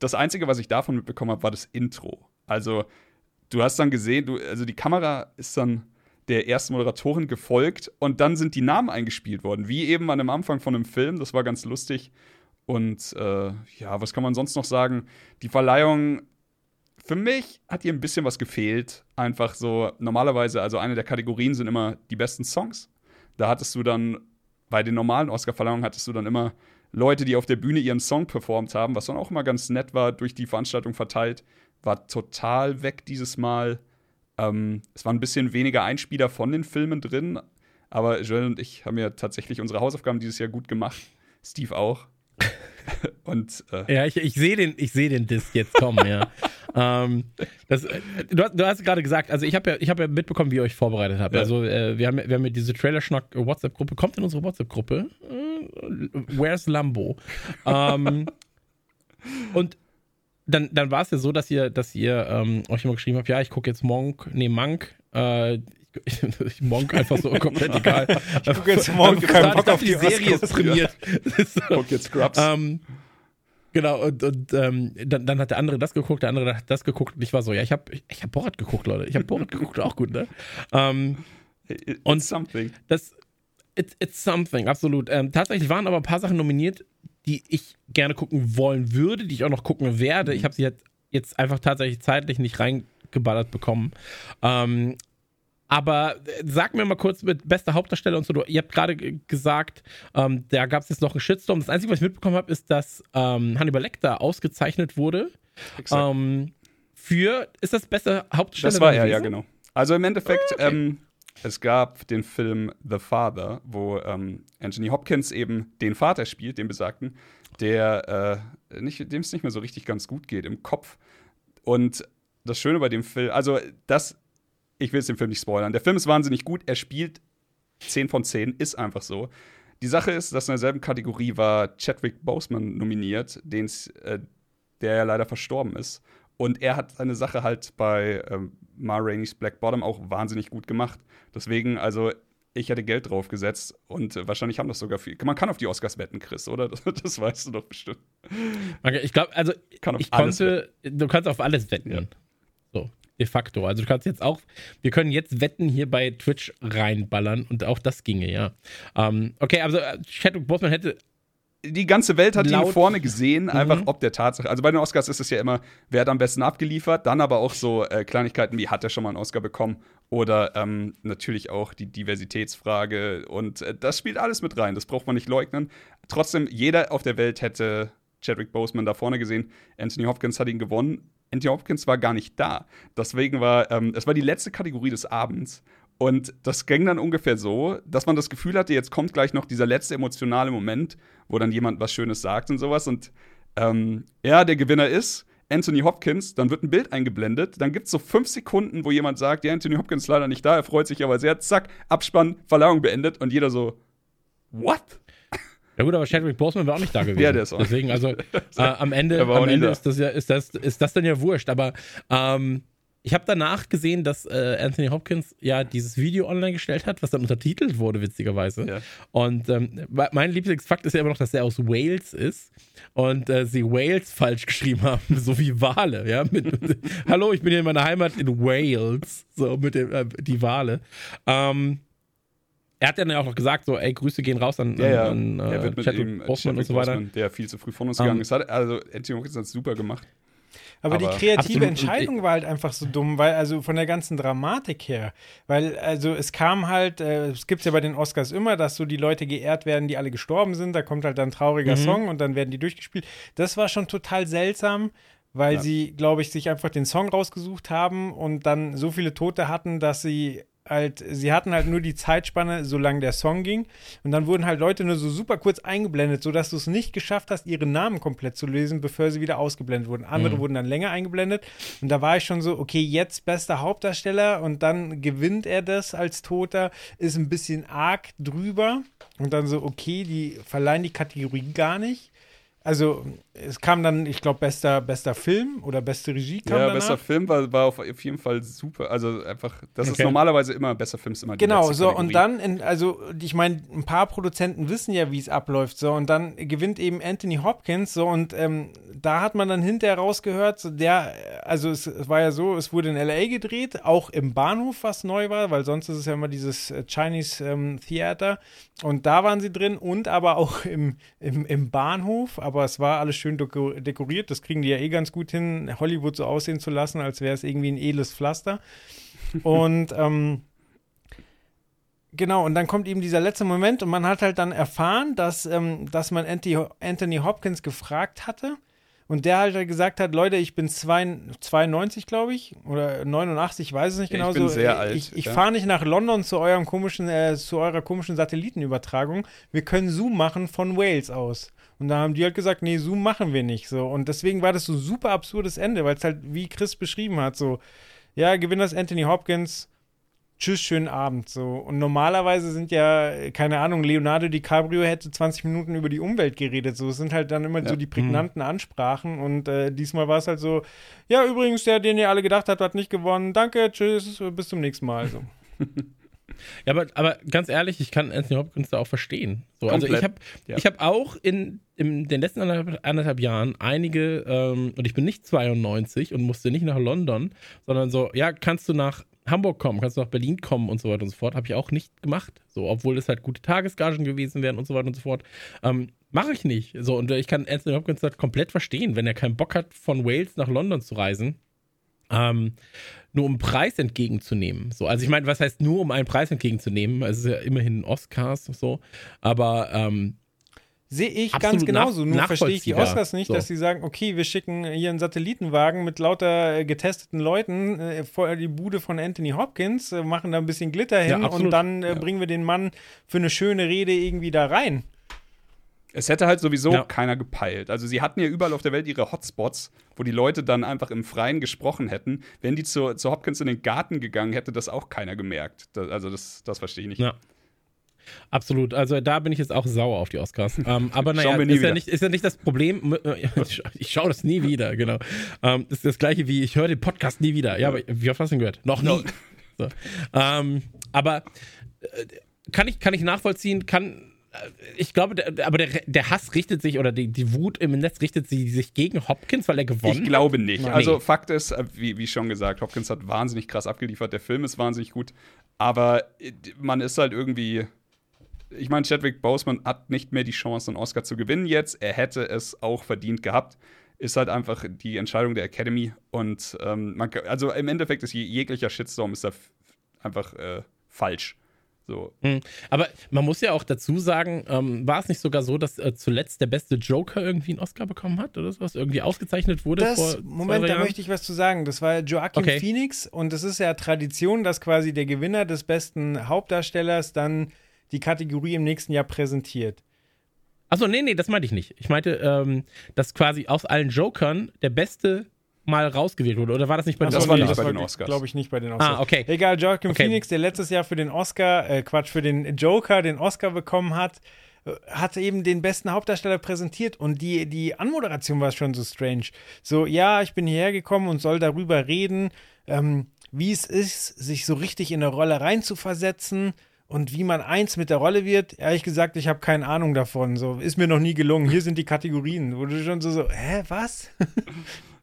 das Einzige, was ich davon mitbekommen habe, war das Intro. Also, du hast dann gesehen, du, also die Kamera ist dann der ersten Moderatorin gefolgt und dann sind die Namen eingespielt worden, wie eben an dem Anfang von einem Film. Das war ganz lustig. Und äh, ja, was kann man sonst noch sagen? Die Verleihung, für mich hat ihr ein bisschen was gefehlt. Einfach so, normalerweise, also eine der Kategorien sind immer die besten Songs. Da hattest du dann, bei den normalen Oscar-Verleihungen hattest du dann immer Leute, die auf der Bühne ihren Song performt haben, was dann auch immer ganz nett war, durch die Veranstaltung verteilt. War total weg dieses Mal. Ähm, es waren ein bisschen weniger Einspieler von den Filmen drin, aber Joel und ich haben ja tatsächlich unsere Hausaufgaben dieses Jahr gut gemacht. Steve auch. Und äh, Ja, ich, ich sehe den, ich sehe den Disc jetzt kommen, ja. ähm, das, äh, du, hast- hast gerade gesagt, also ich habe ja, ich habe ja mitbekommen, wie ihr euch vorbereitet habt. Ja. Also äh, wir haben, wir haben ja diese Trailer-Schnack WhatsApp-Gruppe. Kommt in unsere WhatsApp-Gruppe. Äh, where's Lambo? ähm, und dann, dann war es ja so, dass ihr, dass ihr ähm, euch immer geschrieben habt, ja, ich gucke jetzt Monk, nee, Monk, äh, ich, ich, Monk einfach so komplett egal. Ich guck jetzt Monk, kein Bock auf die Serie ist Oscars. prämiert. Das ist so. guck jetzt Scrubs. Ähm, genau, und, und ähm, dann, dann hat der andere das geguckt, der andere hat das geguckt und ich war so, ja, ich habe ich, ich hab Borat geguckt, Leute. Ich habe Borat geguckt, auch gut, ne? Ähm, It's und- something. das, it's, it's something, absolut. Ähm, tatsächlich waren aber ein paar Sachen nominiert, die ich gerne gucken wollen würde, die ich auch noch gucken werde. Ich habe sie jetzt, jetzt einfach tatsächlich zeitlich nicht reingeballert bekommen. Ähm, aber äh, sag mir mal kurz mit bester Hauptdarsteller und so. Du, ihr habt gerade gesagt, ähm, da gab es jetzt noch einen Shitstorm. Das Einzige, was ich mitbekommen habe, ist, dass ähm, Hannibal Lecter ausgezeichnet wurde. Ähm, für, ist das beste Hauptdarsteller? Das war er, gewesen? ja, genau. Also im Endeffekt, Ah, okay. ähm, es gab den Film The Father, wo ähm, Anthony Hopkins eben den Vater spielt, den besagten, der äh, nicht, dem es nicht mehr so richtig ganz gut geht im Kopf. Und das Schöne bei dem Film, also das, ich will jetzt den Film nicht spoilern. Der Film ist wahnsinnig gut, er spielt 10 von 10, ist einfach so. Die Sache ist, dass in derselben Kategorie war Chadwick Boseman nominiert, den's, äh, der ja leider verstorben ist. Und er hat seine Sache halt bei ähm, Ma Rainey's Black Bottom auch wahnsinnig gut gemacht. Deswegen, also, ich hätte Geld drauf gesetzt und äh, wahrscheinlich haben das sogar viel. Man kann auf die Oscars wetten, Chris, oder? Das, das weißt du doch bestimmt. Okay, ich glaube, also ich konnte, du kannst auf alles wetten. Ja. De facto. Also du kannst jetzt auch, wir können jetzt Wetten hier bei Twitch reinballern und auch das ginge, ja. Ähm, okay, also äh, Chadwick Boseman hätte, die ganze Welt hat ihn vorne gesehen, einfach Mhm. ob der Tatsache. Also bei den Oscars ist es ja immer, wer hat am besten abgeliefert, dann aber auch so äh, Kleinigkeiten wie, hat er schon mal einen Oscar bekommen? Oder ähm, natürlich auch die Diversitätsfrage. Und äh, das spielt alles mit rein, das braucht man nicht leugnen. Trotzdem, jeder auf der Welt hätte Chadwick Boseman da vorne gesehen. Anthony Hopkins hat ihn gewonnen. Anthony Hopkins war gar nicht da. Deswegen war, ähm, es war die letzte Kategorie des Abends. Und das ging dann ungefähr so, dass man das Gefühl hatte, jetzt kommt gleich noch dieser letzte emotionale Moment, wo dann jemand was Schönes sagt und sowas. Und ähm, ja, der Gewinner ist. Anthony Hopkins, dann wird ein Bild eingeblendet, dann gibt es so fünf Sekunden, wo jemand sagt, ja, Anthony Hopkins ist leider nicht da, er freut sich aber sehr, zack, Abspann, Verleihung beendet und jeder so, what? Ja gut, aber Chadwick Boseman war auch nicht da gewesen. Ja, der ist auch. Deswegen, also äh, am Ende, am Ende da. ist das ja, ist das, ist das dann ja wurscht. Aber ähm, ich habe danach gesehen, dass äh, Anthony Hopkins ja dieses Video online gestellt hat, was dann untertitelt wurde, witzigerweise. Ja. Und ähm, mein Lieblingsfakt ist ja immer noch, dass er aus Wales ist und äh, sie Wales falsch geschrieben haben, so wie Wale, ja. Mit, mit, Hallo, ich bin hier in meiner Heimat in Wales, so mit dem, äh, die Wale. Ähm, er hat dann ja auch noch gesagt, so, ey, Grüße gehen raus an, Ja, ja. an, er äh, wird mit Chadwick ihm, Boseman und so weiter. Der viel zu früh von uns Ähm, gegangen ist. Hat, also, Anthony Hopkins hat es super gemacht. Aber, die Aber- kreative Absolut. Entscheidung war halt einfach so dumm, weil also von der ganzen Dramatik her, weil also es kam halt, äh, es gibt ja bei den Oscars immer, dass so die Leute geehrt werden, die alle gestorben sind, da kommt halt dann ein trauriger Mhm. Song und dann werden die durchgespielt. Das war schon total seltsam, weil Ja. sie, glaube ich, sich einfach den Song rausgesucht haben und dann so viele Tote hatten, dass sie halt, sie hatten halt nur die Zeitspanne, solange der Song ging. Und dann wurden halt Leute nur so super kurz eingeblendet, sodass du es nicht geschafft hast, ihre Namen komplett zu lesen, bevor sie wieder ausgeblendet wurden. Andere wurden dann länger eingeblendet. Und da war ich schon so, okay, jetzt bester Hauptdarsteller und dann gewinnt er das als Toter, ist ein bisschen arg drüber. Und dann so, okay, die verleihen die Kategorie gar nicht. Also, es kam dann, ich glaube, bester, bester Film oder beste Regie kam Ja, danach. bester Film war, war auf jeden Fall super. Also einfach, das ist Okay. normalerweise immer, besser Film ist immer die Genau, so und dann, in, also ich meine, ein paar Produzenten wissen ja, wie es abläuft, so und dann gewinnt eben Anthony Hopkins, so und ähm, da hat man dann hinterher rausgehört, so der, also es, es war ja so, es wurde in LA gedreht, auch im Bahnhof, was neu war, weil sonst ist es ja immer dieses äh, Chinese ähm, Theater und da waren sie drin und aber auch im, im, im Bahnhof, aber es war alles schön deko dekoriert, das kriegen die ja eh ganz gut hin, Hollywood so aussehen zu lassen, als wäre es irgendwie ein edles Pflaster und ähm, Genau, und dann kommt eben dieser letzte Moment und man hat halt dann erfahren, dass, ähm, dass man Anthony, Hopkins gefragt hatte und der halt gesagt hat, Leute, ich bin zwei, 92, glaube ich, oder 89, ich weiß es nicht genau. ich bin so, sehr alt, Ich, ich ja. fahre nicht nach London zu eurem komischen, äh, zu eurer komischen Satellitenübertragung. Wir können Zoom machen von Wales aus. Und da haben die halt gesagt, nee, Zoom machen wir nicht so. Und deswegen war das so ein super absurdes Ende, weil es halt, wie Chris beschrieben hat, so, ja, Gewinner ist Anthony Hopkins, tschüss, schönen Abend. So. Und normalerweise sind ja, keine Ahnung, Leonardo DiCaprio hätte 20 Minuten über die Umwelt geredet. So, es sind halt dann immer so die prägnanten Ansprachen. Und äh, diesmal war es halt so, ja, übrigens, der, den ihr alle gedacht habt, hat nicht gewonnen. Danke, tschüss, bis zum nächsten Mal. So. Ja, aber, aber ganz ehrlich, ich kann Anthony Hopkins da auch verstehen. So, also ich habe ja. ich hab auch in, in den letzten anderthalb, anderthalb Jahren einige, ähm, und ich bin nicht 92 und musste nicht nach London, sondern so, ja, kannst du nach Hamburg kommen, kannst du nach Berlin kommen und so weiter und so fort. Habe ich auch nicht gemacht. So, obwohl es halt gute Tagesgagen gewesen wären und so weiter und so fort. Ähm, Mache ich nicht. So, und ich kann Anthony Hopkins halt komplett verstehen, wenn er keinen Bock hat, von Wales nach London zu reisen. Ähm, nur um Preis entgegenzunehmen. So, also ich meine, was heißt nur um einen Preis entgegenzunehmen? Es ist ja immerhin Oscars und so, aber ähm, Sehe ich Absolut ganz genauso. nach- Nur verstehe ich die. Oscars nicht, So. dass sie sagen, okay, wir schicken hier einen Satellitenwagen mit lauter äh, getesteten Leuten äh, vor die Bude von Anthony Hopkins, äh, machen da ein bisschen Glitter hin absolut. und dann äh, bringen wir den Mann für eine schöne Rede irgendwie da rein. Es hätte halt sowieso Ja. keiner gepeilt. Also sie hatten ja überall auf der Welt ihre Hotspots, wo die Leute dann einfach im Freien gesprochen hätten. Wenn die zu, zu Hopkins in den Garten gegangen, hätte das auch keiner gemerkt. Das, also das, das verstehe ich nicht. Ja. Absolut, also da bin ich jetzt auch sauer auf die Oscars. Ähm, aber naja, ist ja, wieder. nicht, ist ja nicht das Problem. Ich schaue das nie wieder, genau. Ähm, das ist das gleiche wie, ich höre den Podcast nie wieder. Ja, aber wie oft hast du ihn gehört? Noch nie. So. Ähm, aber äh, kann ich, kann ich nachvollziehen, kann. äh, Ich glaube, der, aber der, der Hass richtet sich oder die, die Wut im Netz richtet sie sich gegen Hopkins, weil er gewonnen Ich glaube nicht. Nein. Also. Fakt ist, äh, wie, wie schon gesagt, Hopkins hat wahnsinnig krass abgeliefert. Der Film ist wahnsinnig gut. Aber äh, man ist halt irgendwie. Ich meine, Chadwick Boseman hat nicht mehr die Chance, einen Oscar zu gewinnen jetzt. Er hätte es auch verdient gehabt. Ist halt einfach die Entscheidung der Academy. Und ähm, man, kann- also im Endeffekt ist je- jeglicher Shitstorm ist da einfach äh, falsch. So. Hm. Aber man muss ja auch dazu sagen, ähm, war es nicht sogar so, dass äh, zuletzt der beste Joker irgendwie einen Oscar bekommen hat oder sowas? Irgendwie ausgezeichnet wurde Das, Moment, da möchte ich was zu sagen. Das war Joaquin Okay. Phoenix und es ist ja Tradition, dass quasi der Gewinner des besten Hauptdarstellers dann die Kategorie im nächsten Jahr präsentiert. Achso, nee, nee, das meinte ich nicht. Ich meinte, ähm, dass quasi aus allen Jokern der beste mal rausgewählt wurde. Oder war das nicht bei den Das so, war nicht Oscars? bei war, den Oscars. Glaube ich nicht bei den Oscars. Ah, okay. Egal, Joaquin Okay. Phoenix, der letztes Jahr für den Oscar, äh, Quatsch, für den Joker den Oscar bekommen hat, äh, hat eben den besten Hauptdarsteller präsentiert und die, die Anmoderation war schon so strange. So, ja, ich bin hierher gekommen und soll darüber reden, ähm, wie es ist, sich so richtig in eine Rolle reinzuversetzen und wie man eins mit der Rolle wird. Ehrlich gesagt, ich habe keine Ahnung davon. So, ist mir noch nie gelungen. Hier sind die Kategorien. Wo du schon so, so hä, was?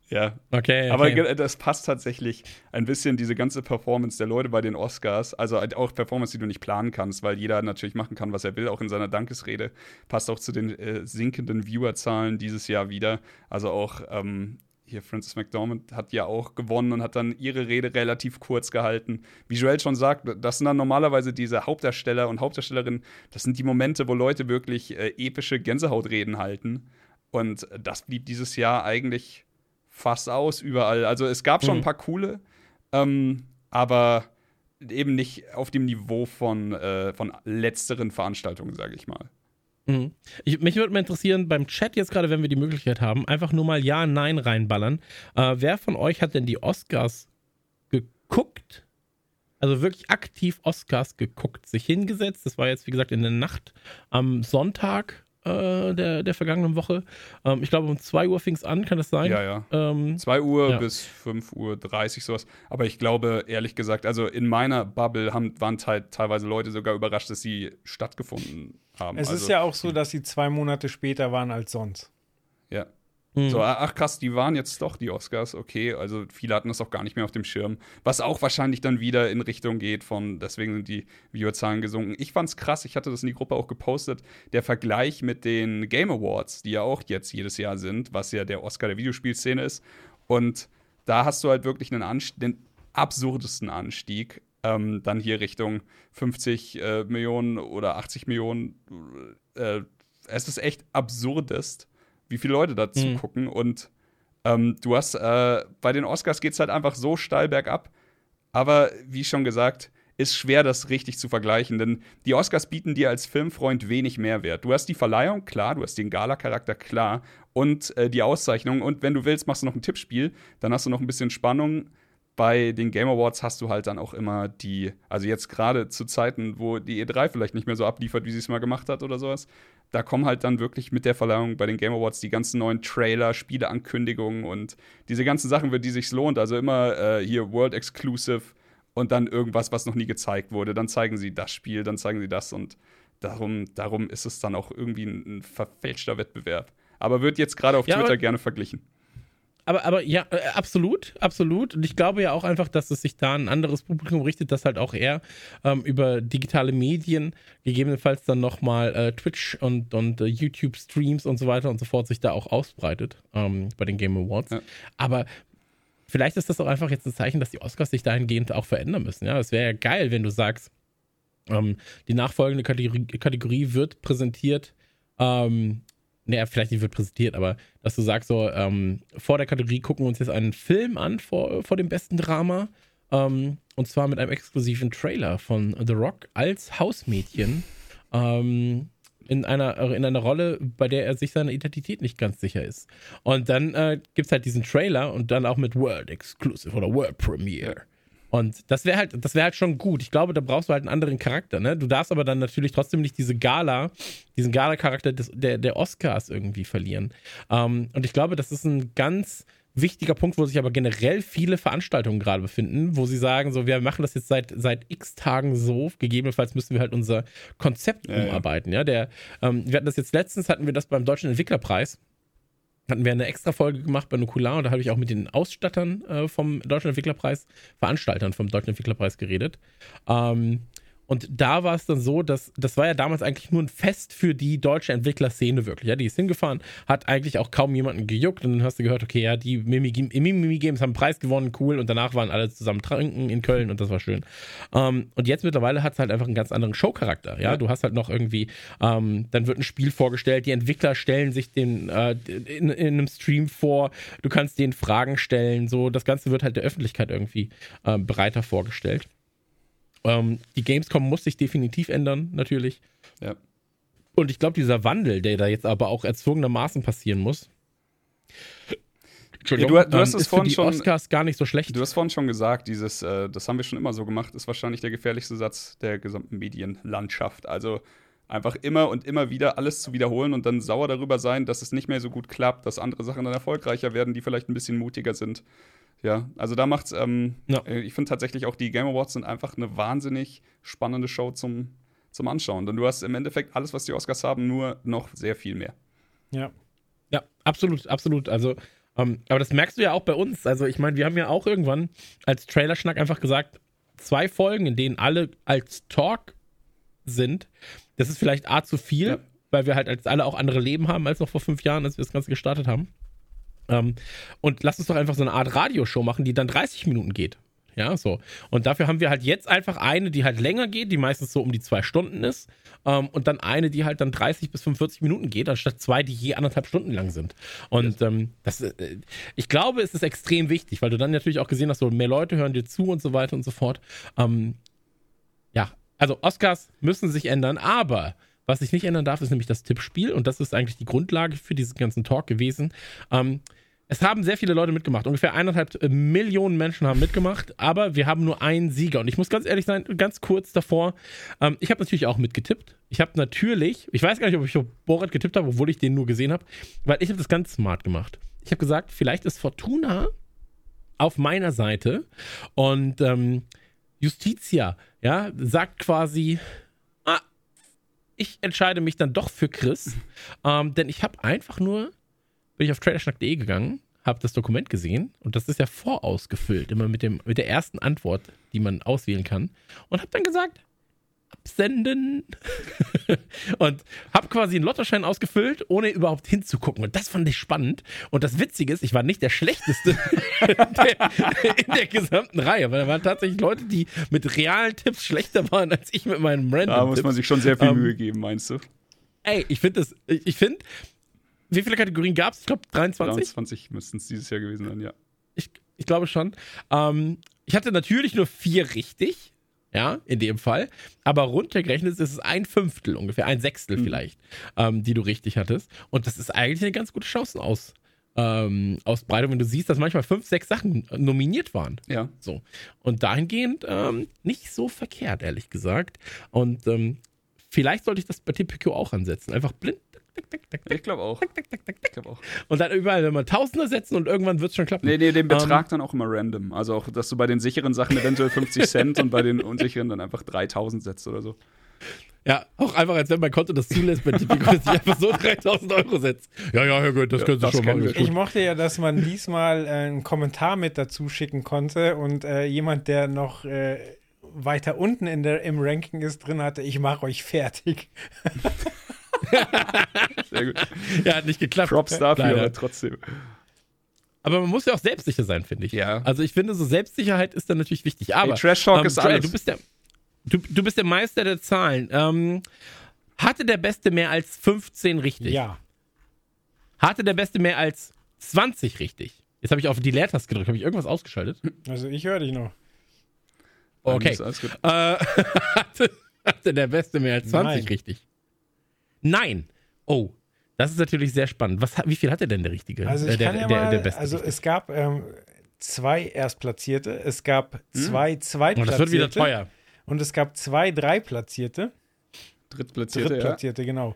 Ja, Okay, Aber okay. ge- das passt tatsächlich ein bisschen, diese ganze Performance der Leute bei den Oscars. Also halt auch Performance, die du nicht planen kannst, weil jeder natürlich machen kann, was er will, auch in seiner Dankesrede. Passt auch zu den äh, sinkenden Viewerzahlen dieses Jahr wieder. Also auch ähm, hier Frances McDormand hat ja auch gewonnen und hat dann ihre Rede relativ kurz gehalten. Wie Joel schon sagt, das sind dann normalerweise diese Hauptdarsteller und Hauptdarstellerinnen, das sind die Momente, wo Leute wirklich äh, epische Gänsehautreden halten. Und das blieb dieses Jahr eigentlich fast aus überall. Also es gab schon Mhm. ein paar coole, ähm, aber eben nicht auf dem Niveau von, äh, von letzteren Veranstaltungen, sage ich mal. Mhm. Ich, mich würde mal interessieren, beim Chat jetzt gerade, wenn wir die Möglichkeit haben, einfach nur mal Ja, Nein reinballern. Äh, wer von euch hat denn die Oscars geguckt? Also wirklich aktiv Oscars geguckt, sich hingesetzt. Das war jetzt, wie gesagt, in der Nacht am Sonntag äh, der, der vergangenen Woche. Ähm, ich glaube, um 2 Uhr fing es an, kann das sein? Ja, ja. Ähm, 2 Uhr Ja. bis 5 Uhr 30 sowas. Aber ich glaube, ehrlich gesagt, also in meiner Bubble haben, waren te teilweise Leute sogar überrascht, dass sie stattgefunden haben. Es also, ist ja auch so, dass sie zwei Monate später waren als sonst. ja. Mh. So, ach krass, die waren jetzt doch die Oscars, okay. Also viele hatten das auch gar nicht mehr auf dem Schirm. Was auch wahrscheinlich dann wieder in Richtung geht von, deswegen sind die Viewerzahlen gesunken. Ich fand's krass, ich hatte das in die Gruppe auch gepostet, der Vergleich mit den Game Awards, die ja auch jetzt jedes Jahr sind, was ja der Oscar der Videospielszene ist. Und da hast du halt wirklich einen Anstieg, den absurdesten Anstieg. Ähm, dann hier Richtung 50 äh, Millionen oder 80 Millionen. Äh, es ist echt absurdest, wie viele Leute dazu Mhm. gucken. Und ähm, du hast, äh, bei den Oscars geht es halt einfach so steil bergab. Aber wie schon gesagt, ist schwer, das richtig zu vergleichen, denn die Oscars bieten dir als Filmfreund wenig Mehrwert. Du hast die Verleihung, klar, du hast den Gala-Charakter, klar, und äh, die Auszeichnung. Und wenn du willst, machst du noch ein Tippspiel, dann hast du noch ein bisschen Spannung. Bei den Game Awards hast du halt dann auch immer die, also jetzt gerade zu Zeiten, wo die E3 vielleicht nicht mehr so abliefert, wie sie es mal gemacht hat oder sowas, da kommen halt dann wirklich mit der Verleihung bei den Game Awards die ganzen neuen Trailer, Spieleankündigungen und diese ganzen Sachen, für die sich lohnt. Also immer äh, hier World Exclusive und dann irgendwas, was noch nie gezeigt wurde. Dann zeigen sie das Spiel, dann zeigen sie das und darum, darum ist es dann auch irgendwie ein, ein verfälschter Wettbewerb. Aber wird jetzt gerade auf Ja, Twitter gerne verglichen. Aber, aber ja, äh, absolut, absolut. Und ich glaube ja auch einfach, dass es sich da ein anderes Publikum richtet, das halt auch eher ähm, über digitale Medien, gegebenenfalls dann nochmal äh, Twitch und, und äh, YouTube-Streams und so weiter und so fort sich da auch ausbreitet ähm, bei den Game Awards. Ja. Aber vielleicht ist das auch einfach jetzt ein Zeichen, dass die Oscars sich dahingehend auch verändern müssen. Ja, es wäre ja geil, wenn du sagst, ähm, die nachfolgende Kategorie, Kategorie wird präsentiert ähm, naja, vielleicht nicht wird präsentiert, aber dass du sagst, so, ähm, vor der Kategorie gucken wir uns jetzt einen Film an vor, vor dem besten Drama. Ähm, und zwar mit einem exklusiven Trailer von The Rock als Hausmädchen. Ähm, in einer, in einer Rolle, bei der er sich seiner Identität nicht ganz sicher ist. Und dann äh, gibt es halt diesen Trailer und dann auch mit World Exclusive oder World Premiere. Und das wäre halt, das wäre halt schon gut. Ich glaube, da brauchst du halt einen anderen Charakter, ne? Du darfst aber dann natürlich trotzdem nicht diese Gala, diesen Gala-Charakter des- der, der Oscars irgendwie verlieren. Ähm, und ich glaube, das ist ein ganz wichtiger Punkt, wo sich aber generell viele Veranstaltungen gerade befinden, wo sie sagen, so, wir machen das jetzt seit, seit x Tagen so, gegebenenfalls müssen wir halt unser Konzept Ja, ja. umarbeiten, ja. Der, ähm, wir hatten das jetzt letztens, hatten wir das beim Deutschen Entwicklerpreis hatten wir eine extra Folge gemacht bei Nukular und da habe ich auch mit den Ausstattern äh, vom Deutschen Entwicklerpreis, Veranstaltern vom Deutschen Entwicklerpreis geredet. Ähm, und da war es dann so, dass das war ja damals eigentlich nur ein Fest für die deutsche Entwicklerszene wirklich. Ja, die ist hingefahren, hat eigentlich auch kaum jemanden gejuckt und dann hast du gehört, okay, ja, die Mimi, Mimi Games haben einen Preis gewonnen, cool und danach waren alle zusammen trinken in Köln und das war schön. Ähm, und jetzt mittlerweile hat es halt einfach einen ganz anderen Showcharakter. Ja, Ja. du hast halt noch irgendwie, ähm, dann wird ein Spiel vorgestellt, die Entwickler stellen sich den äh, in, in einem Stream vor, du kannst denen Fragen stellen, so das Ganze wird halt der Öffentlichkeit irgendwie äh, breiter vorgestellt. Ähm, die Gamescom muss sich definitiv ändern, natürlich. Ja. Und ich glaube, dieser Wandel, der da jetzt aber auch erzwungenermaßen passieren muss, Entschuldigung, Ja, du- du hast ähm, es ist für vorhin schon- Oscars gar nicht so schlecht. Du hast vorhin schon gesagt, dieses, äh, das haben wir schon immer so gemacht, ist wahrscheinlich der gefährlichste Satz der gesamten Medienlandschaft. Also einfach immer und immer wieder alles zu wiederholen und dann sauer darüber sein, dass es nicht mehr so gut klappt, dass andere Sachen dann erfolgreicher werden, die vielleicht ein bisschen mutiger sind. Ja, also da macht's, ähm, Ja. äh, ich finde tatsächlich auch die Game Awards sind einfach eine wahnsinnig spannende Show zum, zum Anschauen. Denn du hast im Endeffekt alles, was die Oscars haben, nur noch sehr viel mehr. Ja. Ja, absolut, absolut. Also, ähm, aber das merkst du ja auch bei uns. Also, ich meine, wir haben ja auch irgendwann als Trailerschnack einfach gesagt, zwei Folgen, in denen alle als Talk sind, das ist vielleicht A zu viel, Ja. weil wir halt als alle auch andere Leben haben als noch vor fünf Jahren, als wir das Ganze gestartet haben. Ähm, und lass uns doch einfach so eine Art Radioshow machen, die dann 30 Minuten geht. Ja, so. Und dafür haben wir halt jetzt einfach eine, die halt länger geht, die meistens so um die zwei Stunden ist. Ähm, und dann eine, die halt dann 30 bis 45 Minuten geht, anstatt zwei, die je anderthalb Stunden lang sind. Und ähm, das, äh, ich glaube, es ist extrem wichtig, weil du dann natürlich auch gesehen hast, so mehr Leute hören dir zu und so weiter und so fort. Ähm, ja, also Oscars müssen sich ändern, aber was sich nicht ändern darf, ist nämlich das Tippspiel und das ist eigentlich die Grundlage für diesen ganzen Talk gewesen. Ähm, es haben sehr viele Leute mitgemacht. Ungefähr eineinhalb äh, Millionen Menschen haben mitgemacht, aber wir haben nur einen Sieger. Und ich muss ganz ehrlich sein, ganz kurz davor, ähm, ich habe natürlich auch mitgetippt. Ich habe natürlich, ich weiß gar nicht, ob ich auf Borat getippt habe, obwohl ich den nur gesehen habe, weil ich habe das ganz smart gemacht. Ich habe gesagt, vielleicht ist Fortuna auf meiner Seite und ähm, Justitia, ja, sagt quasi, ah, ich entscheide mich dann doch für Chris, ähm, denn ich habe einfach nur, bin ich auf trailerschnack.de gegangen, habe das Dokument gesehen und das ist ja vorausgefüllt, immer mit, dem, mit der ersten Antwort, die man auswählen kann und habe dann gesagt, absenden. Und habe quasi einen Lottoschein ausgefüllt, ohne überhaupt hinzugucken. Und das fand ich spannend. Und das Witzige ist, ich war nicht der Schlechteste der, in der gesamten Reihe, weil da waren tatsächlich Leute, die mit realen Tipps schlechter waren als ich mit meinem random Da muss man sich schon sehr viel Ähm, Mühe geben, meinst du? Ey, ich finde das, ich finde, wie viele Kategorien gab es? Ich glaube 23. 23 müssten es dieses Jahr gewesen sein, ja. Ich, ich glaube schon. Ähm, ich hatte natürlich nur vier richtig. Ja, in dem Fall. Aber runtergerechnet ist es ein Fünftel ungefähr, ein Sechstel vielleicht, ähm, die du richtig hattest. Und das ist eigentlich eine ganz gute Chancenaus, ähm, Ausbreitung, wenn du siehst, dass manchmal fünf, sechs Sachen nominiert waren. Ja. So. Und dahingehend ähm, nicht so verkehrt, ehrlich gesagt. Und ähm, vielleicht sollte ich das bei TPQ auch ansetzen. Einfach blind. Ich glaube auch. Ich glaube auch. Und dann überall, wenn man Tausender setzen und irgendwann wird es schon klappen. Nee, nee, den Ähm, Betrag dann auch immer random. Also auch, dass du bei den sicheren Sachen eventuell 50 Cent und bei den unsicheren dann einfach 3000 setzt oder so. Ja, auch einfach, als wenn mein Konto das zulässt, bei Tipico, dass ich einfach so 3000 Euro setzt. Ja, ja, ja, gut, das Ja, können Sie das schon kennen machen. Ich mochte ja, dass man diesmal äh, einen Kommentar mit dazu schicken konnte und äh, jemand, der noch äh, weiter unten in der, im Ranking ist, drin hatte, ich mache euch fertig. Sehr gut. Ja, hat nicht geklappt. Props dafür, Leider. aber trotzdem. Aber man muss ja auch selbstsicher sein, finde ich. Ja. Also ich finde, so Selbstsicherheit ist dann natürlich wichtig. Aber Ey, Trash Talk ähm, ist alles. Du bist, der, du, du bist der Meister der Zahlen. Ähm, hatte der Beste mehr als 15 richtig? Ja. Hatte der Beste mehr als 20 richtig? Jetzt habe ich auf die Leertaste gedrückt. Habe ich irgendwas ausgeschaltet? Also ich höre dich noch. Okay. Ist alles gut. Äh, hatte, hatte der Beste mehr als 20 Nein. richtig? Nein. Oh, das ist natürlich sehr spannend. Was, wie viel hatte denn der Richtige? Also Äh, ich der, kann ja der, mal, der Beste also es gab ähm, zwei Erstplatzierte, es gab zwei Und Zweitplatzierte das wird wieder teuer. und es gab zwei Dreiplatzierte. Drittplatzierte, ja. Drittplatzierte, genau.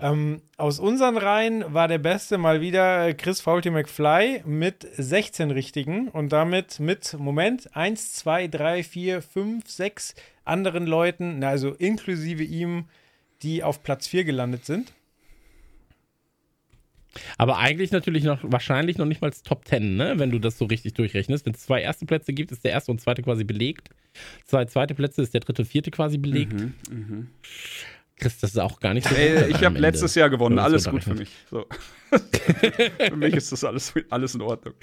Ähm, aus unseren Reihen war der Beste mal wieder äh, Chris Faulty McFly mit 16 Richtigen und damit mit, Moment, 1, 2, 3, 4, 5, 6 anderen Leuten, na, also inklusive ihm, die auf Platz 4 gelandet sind. Aber eigentlich natürlich noch, wahrscheinlich noch nicht mal Top 10, ne? wenn du das so richtig durchrechnest. Wenn es zwei erste Plätze gibt, ist der erste und zweite quasi belegt. Zwei zweite Plätze ist der dritte und vierte quasi belegt. Mhm, Chris, das ist auch gar nicht so. Ey, ich habe letztes Jahr gewonnen. man Alles es so gut für mich. So. für mich ist das alles, alles in Ordnung.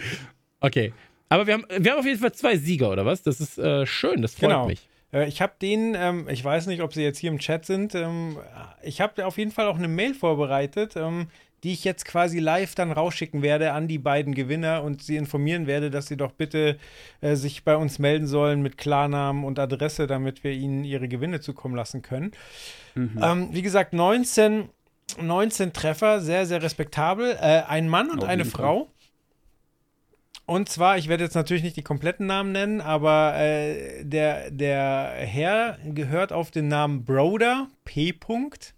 Okay. Aber wir haben, wir haben auf jeden Fall zwei Sieger, oder was? Das ist äh, schön, das freut Genau. mich. Äh, ich habe den, ähm, ich weiß nicht, ob sie jetzt hier im Chat sind, ähm, ich habe auf jeden Fall auch eine Mail vorbereitet, ähm, die ich jetzt quasi live dann rausschicken werde an die beiden Gewinner und sie informieren werde, dass sie doch bitte äh, sich bei uns melden sollen mit Klarnamen und Adresse, damit wir ihnen ihre Gewinne zukommen lassen können. Ähm, wie gesagt, 19, 19 Treffer, sehr, sehr respektabel. Äh, ein Mann und Auf eine jeden Fall. Und zwar, ich werde jetzt natürlich nicht die kompletten Namen nennen, aber äh, der, der Herr gehört auf den Namen Broder, P. -Punkt.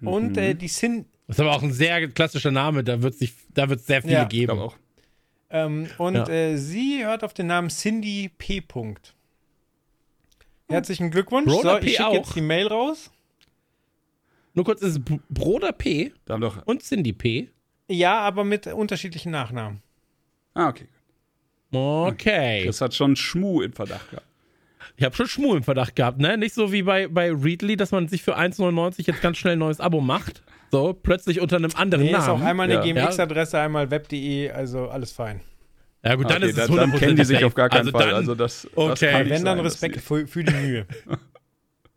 Und äh, die Sin. Das ist aber auch ein sehr klassischer Name, da wird es sehr viele Ja. Geben. auch. Ähm, und Ja. äh, sie hört auf den Namen Cindy P. -Punkt. Herzlichen Glückwunsch. Broder so, P. ich schicke jetzt die Mail raus. Nur kurz, ist Broder P Da haben doch. und Cindy P. Ja, aber mit unterschiedlichen Nachnamen. Ah, okay. Okay. Das hat schon Schmu im Verdacht gehabt. Ich habe schon Schmuh im Verdacht gehabt, ne? Nicht so wie bei, bei Readly, dass man sich für 1,99 jetzt ganz schnell ein neues Abo macht. So, plötzlich unter einem anderen Nee, ist auch Namen. einmal eine Ja. GMX-Adresse, einmal web.de, also alles fein. ja, gut, dann Okay, ist es dann, dann 100% kennen die sich auf gar keinen also Fall. Dann, also das, das okay. kann nicht Wenn dann sein, Respekt für, für die Mühe.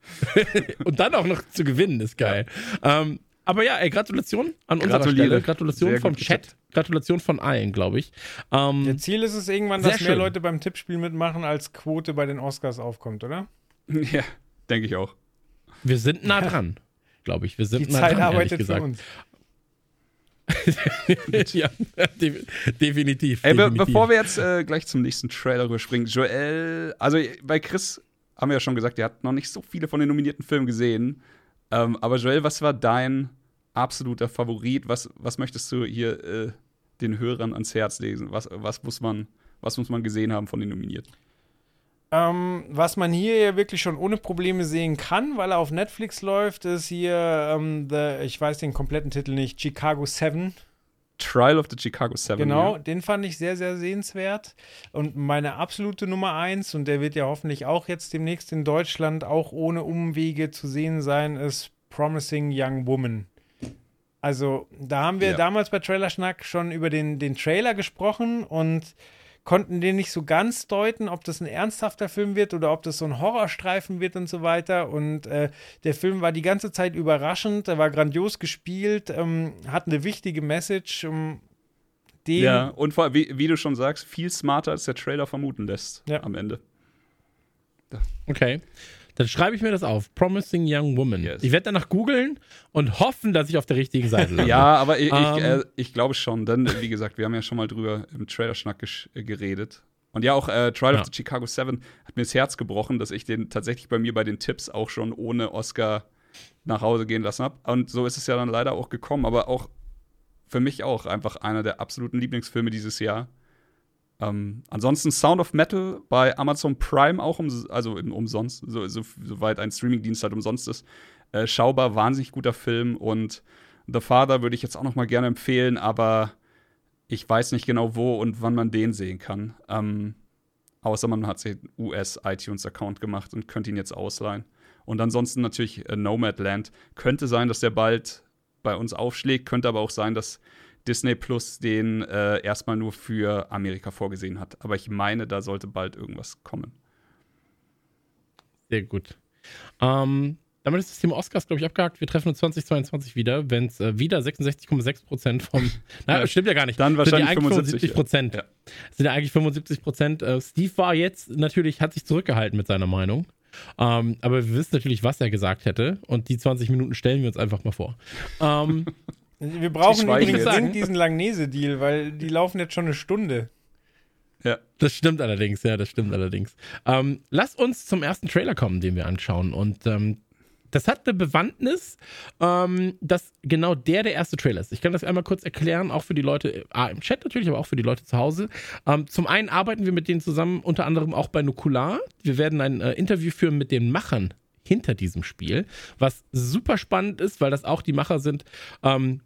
und dann auch noch zu gewinnen, ist geil. Ähm, aber ja, ey, Gratulation an unserer Gratuliere. Stelle. Gratulation Sehr vom Chat. getippt. Gratulation von allen, glaube ich. Ähm, Der Ziel ist es irgendwann, dass mehr schön. Leute beim Tippspiel mitmachen, als Quote bei den Oscars aufkommt, oder? Ja, denke ich auch. wir sind nah dran, glaube ich. Wir sind Die nah Zeit dran, arbeitet für gesagt. uns. ja, de definitiv. Ey, be definitiv. bevor wir jetzt äh, gleich zum nächsten Trailer rüberspringen, Joel, also bei Chris haben wir ja schon gesagt, er hat noch nicht so viele von den nominierten Filmen gesehen. Ähm, aber Joel, was war dein absoluter Favorit? Was, was möchtest du hier äh, den Hörern ans Herz lesen? Was, was, muss man, was muss man gesehen haben von den Nominierten? Ähm, was man hier ja wirklich schon ohne Probleme sehen kann, weil er auf Netflix läuft, ist hier, ähm, the, ich weiß den kompletten Titel nicht, Chicago 7. Trial of the Chicago Seven. Genau, Ja. den fand ich sehr, sehr sehenswert. Und meine absolute Nummer eins, und der wird ja hoffentlich auch jetzt demnächst in Deutschland auch ohne Umwege zu sehen sein, ist Promising Young Woman. Also, da haben wir Ja. damals bei Trailerschnack schon über den, den Trailer gesprochen und konnten den nicht so ganz deuten, ob das ein ernsthafter Film wird oder ob das so ein Horrorstreifen wird und so weiter. Und äh, der Film war die ganze Zeit überraschend, er war grandios gespielt, ähm, hat eine wichtige Message. Um, den Ja, und vor, wie, wie du schon sagst, viel smarter als der Trailer vermuten lässt Ja. am Ende. Okay. Dann schreibe ich mir das auf. Promising Young Woman. Yes. Ich werde danach googeln und hoffen, dass ich auf der richtigen Seite lande. Ja, aber ich, ich, Ähm. äh, ich glaube schon, denn wie gesagt, wir haben ja schon mal drüber im Trailerschnack äh, geredet. Und ja, auch äh, Trial Ja. of the Chicago 7 hat mir das Herz gebrochen, dass ich den tatsächlich bei mir bei den Tipps auch schon ohne Oscar nach Hause gehen lassen habe. Und so ist es ja dann leider auch gekommen, aber auch für mich auch einfach einer der absoluten Lieblingsfilme dieses Jahr. Ähm, ansonsten Sound of Metal bei Amazon Prime auch um, also im umsonst, so, so, soweit ein Streamingdienst halt umsonst ist. Äh, schaubar, wahnsinnig guter Film und The Father würde ich jetzt auch noch mal gerne empfehlen, aber ich weiß nicht genau, wo und wann man den sehen kann. Ähm, außer man hat sich einen US-iTunes-Account gemacht und könnte ihn jetzt ausleihen. Und ansonsten natürlich äh, Nomadland. Könnte sein, dass der bald bei uns aufschlägt, könnte aber auch sein, dass Disney Plus den äh, erstmal nur für Amerika vorgesehen hat. Aber ich meine, da sollte bald irgendwas kommen. Sehr gut. Ähm, damit ist das Thema Oscars, glaube ich, abgehakt. Wir treffen uns 2022 wieder, wenn es äh, wieder 66,6 Prozent vom. Na, Ja, stimmt ja gar nicht. dann Sind wahrscheinlich ja eigentlich 75, Prozent. ja. Sind ja eigentlich 75 Prozent. Äh, Steve war jetzt natürlich, hat sich zurückgehalten mit seiner Meinung. Ähm, aber wir wissen natürlich, was er gesagt hätte. Und die 20 Minuten stellen wir uns einfach mal vor. Ähm, Wir brauchen übrigens dringend diesen Langnese-Deal, weil die laufen jetzt schon eine Stunde. Ja. Das stimmt allerdings, ja, das stimmt allerdings. Ähm, lass uns zum ersten Trailer kommen, den wir anschauen. Und ähm, das hat eine Bewandtnis, ähm, dass genau der der erste Trailer ist. Ich kann das einmal kurz erklären, auch für die Leute ah, im Chat natürlich, aber auch für die Leute zu Hause. Ähm, zum einen arbeiten wir mit denen zusammen, unter anderem auch bei Nukular. Wir werden ein äh, Interview führen mit den Machern hinter diesem Spiel, was super spannend ist, weil das auch die Macher sind. Ähm,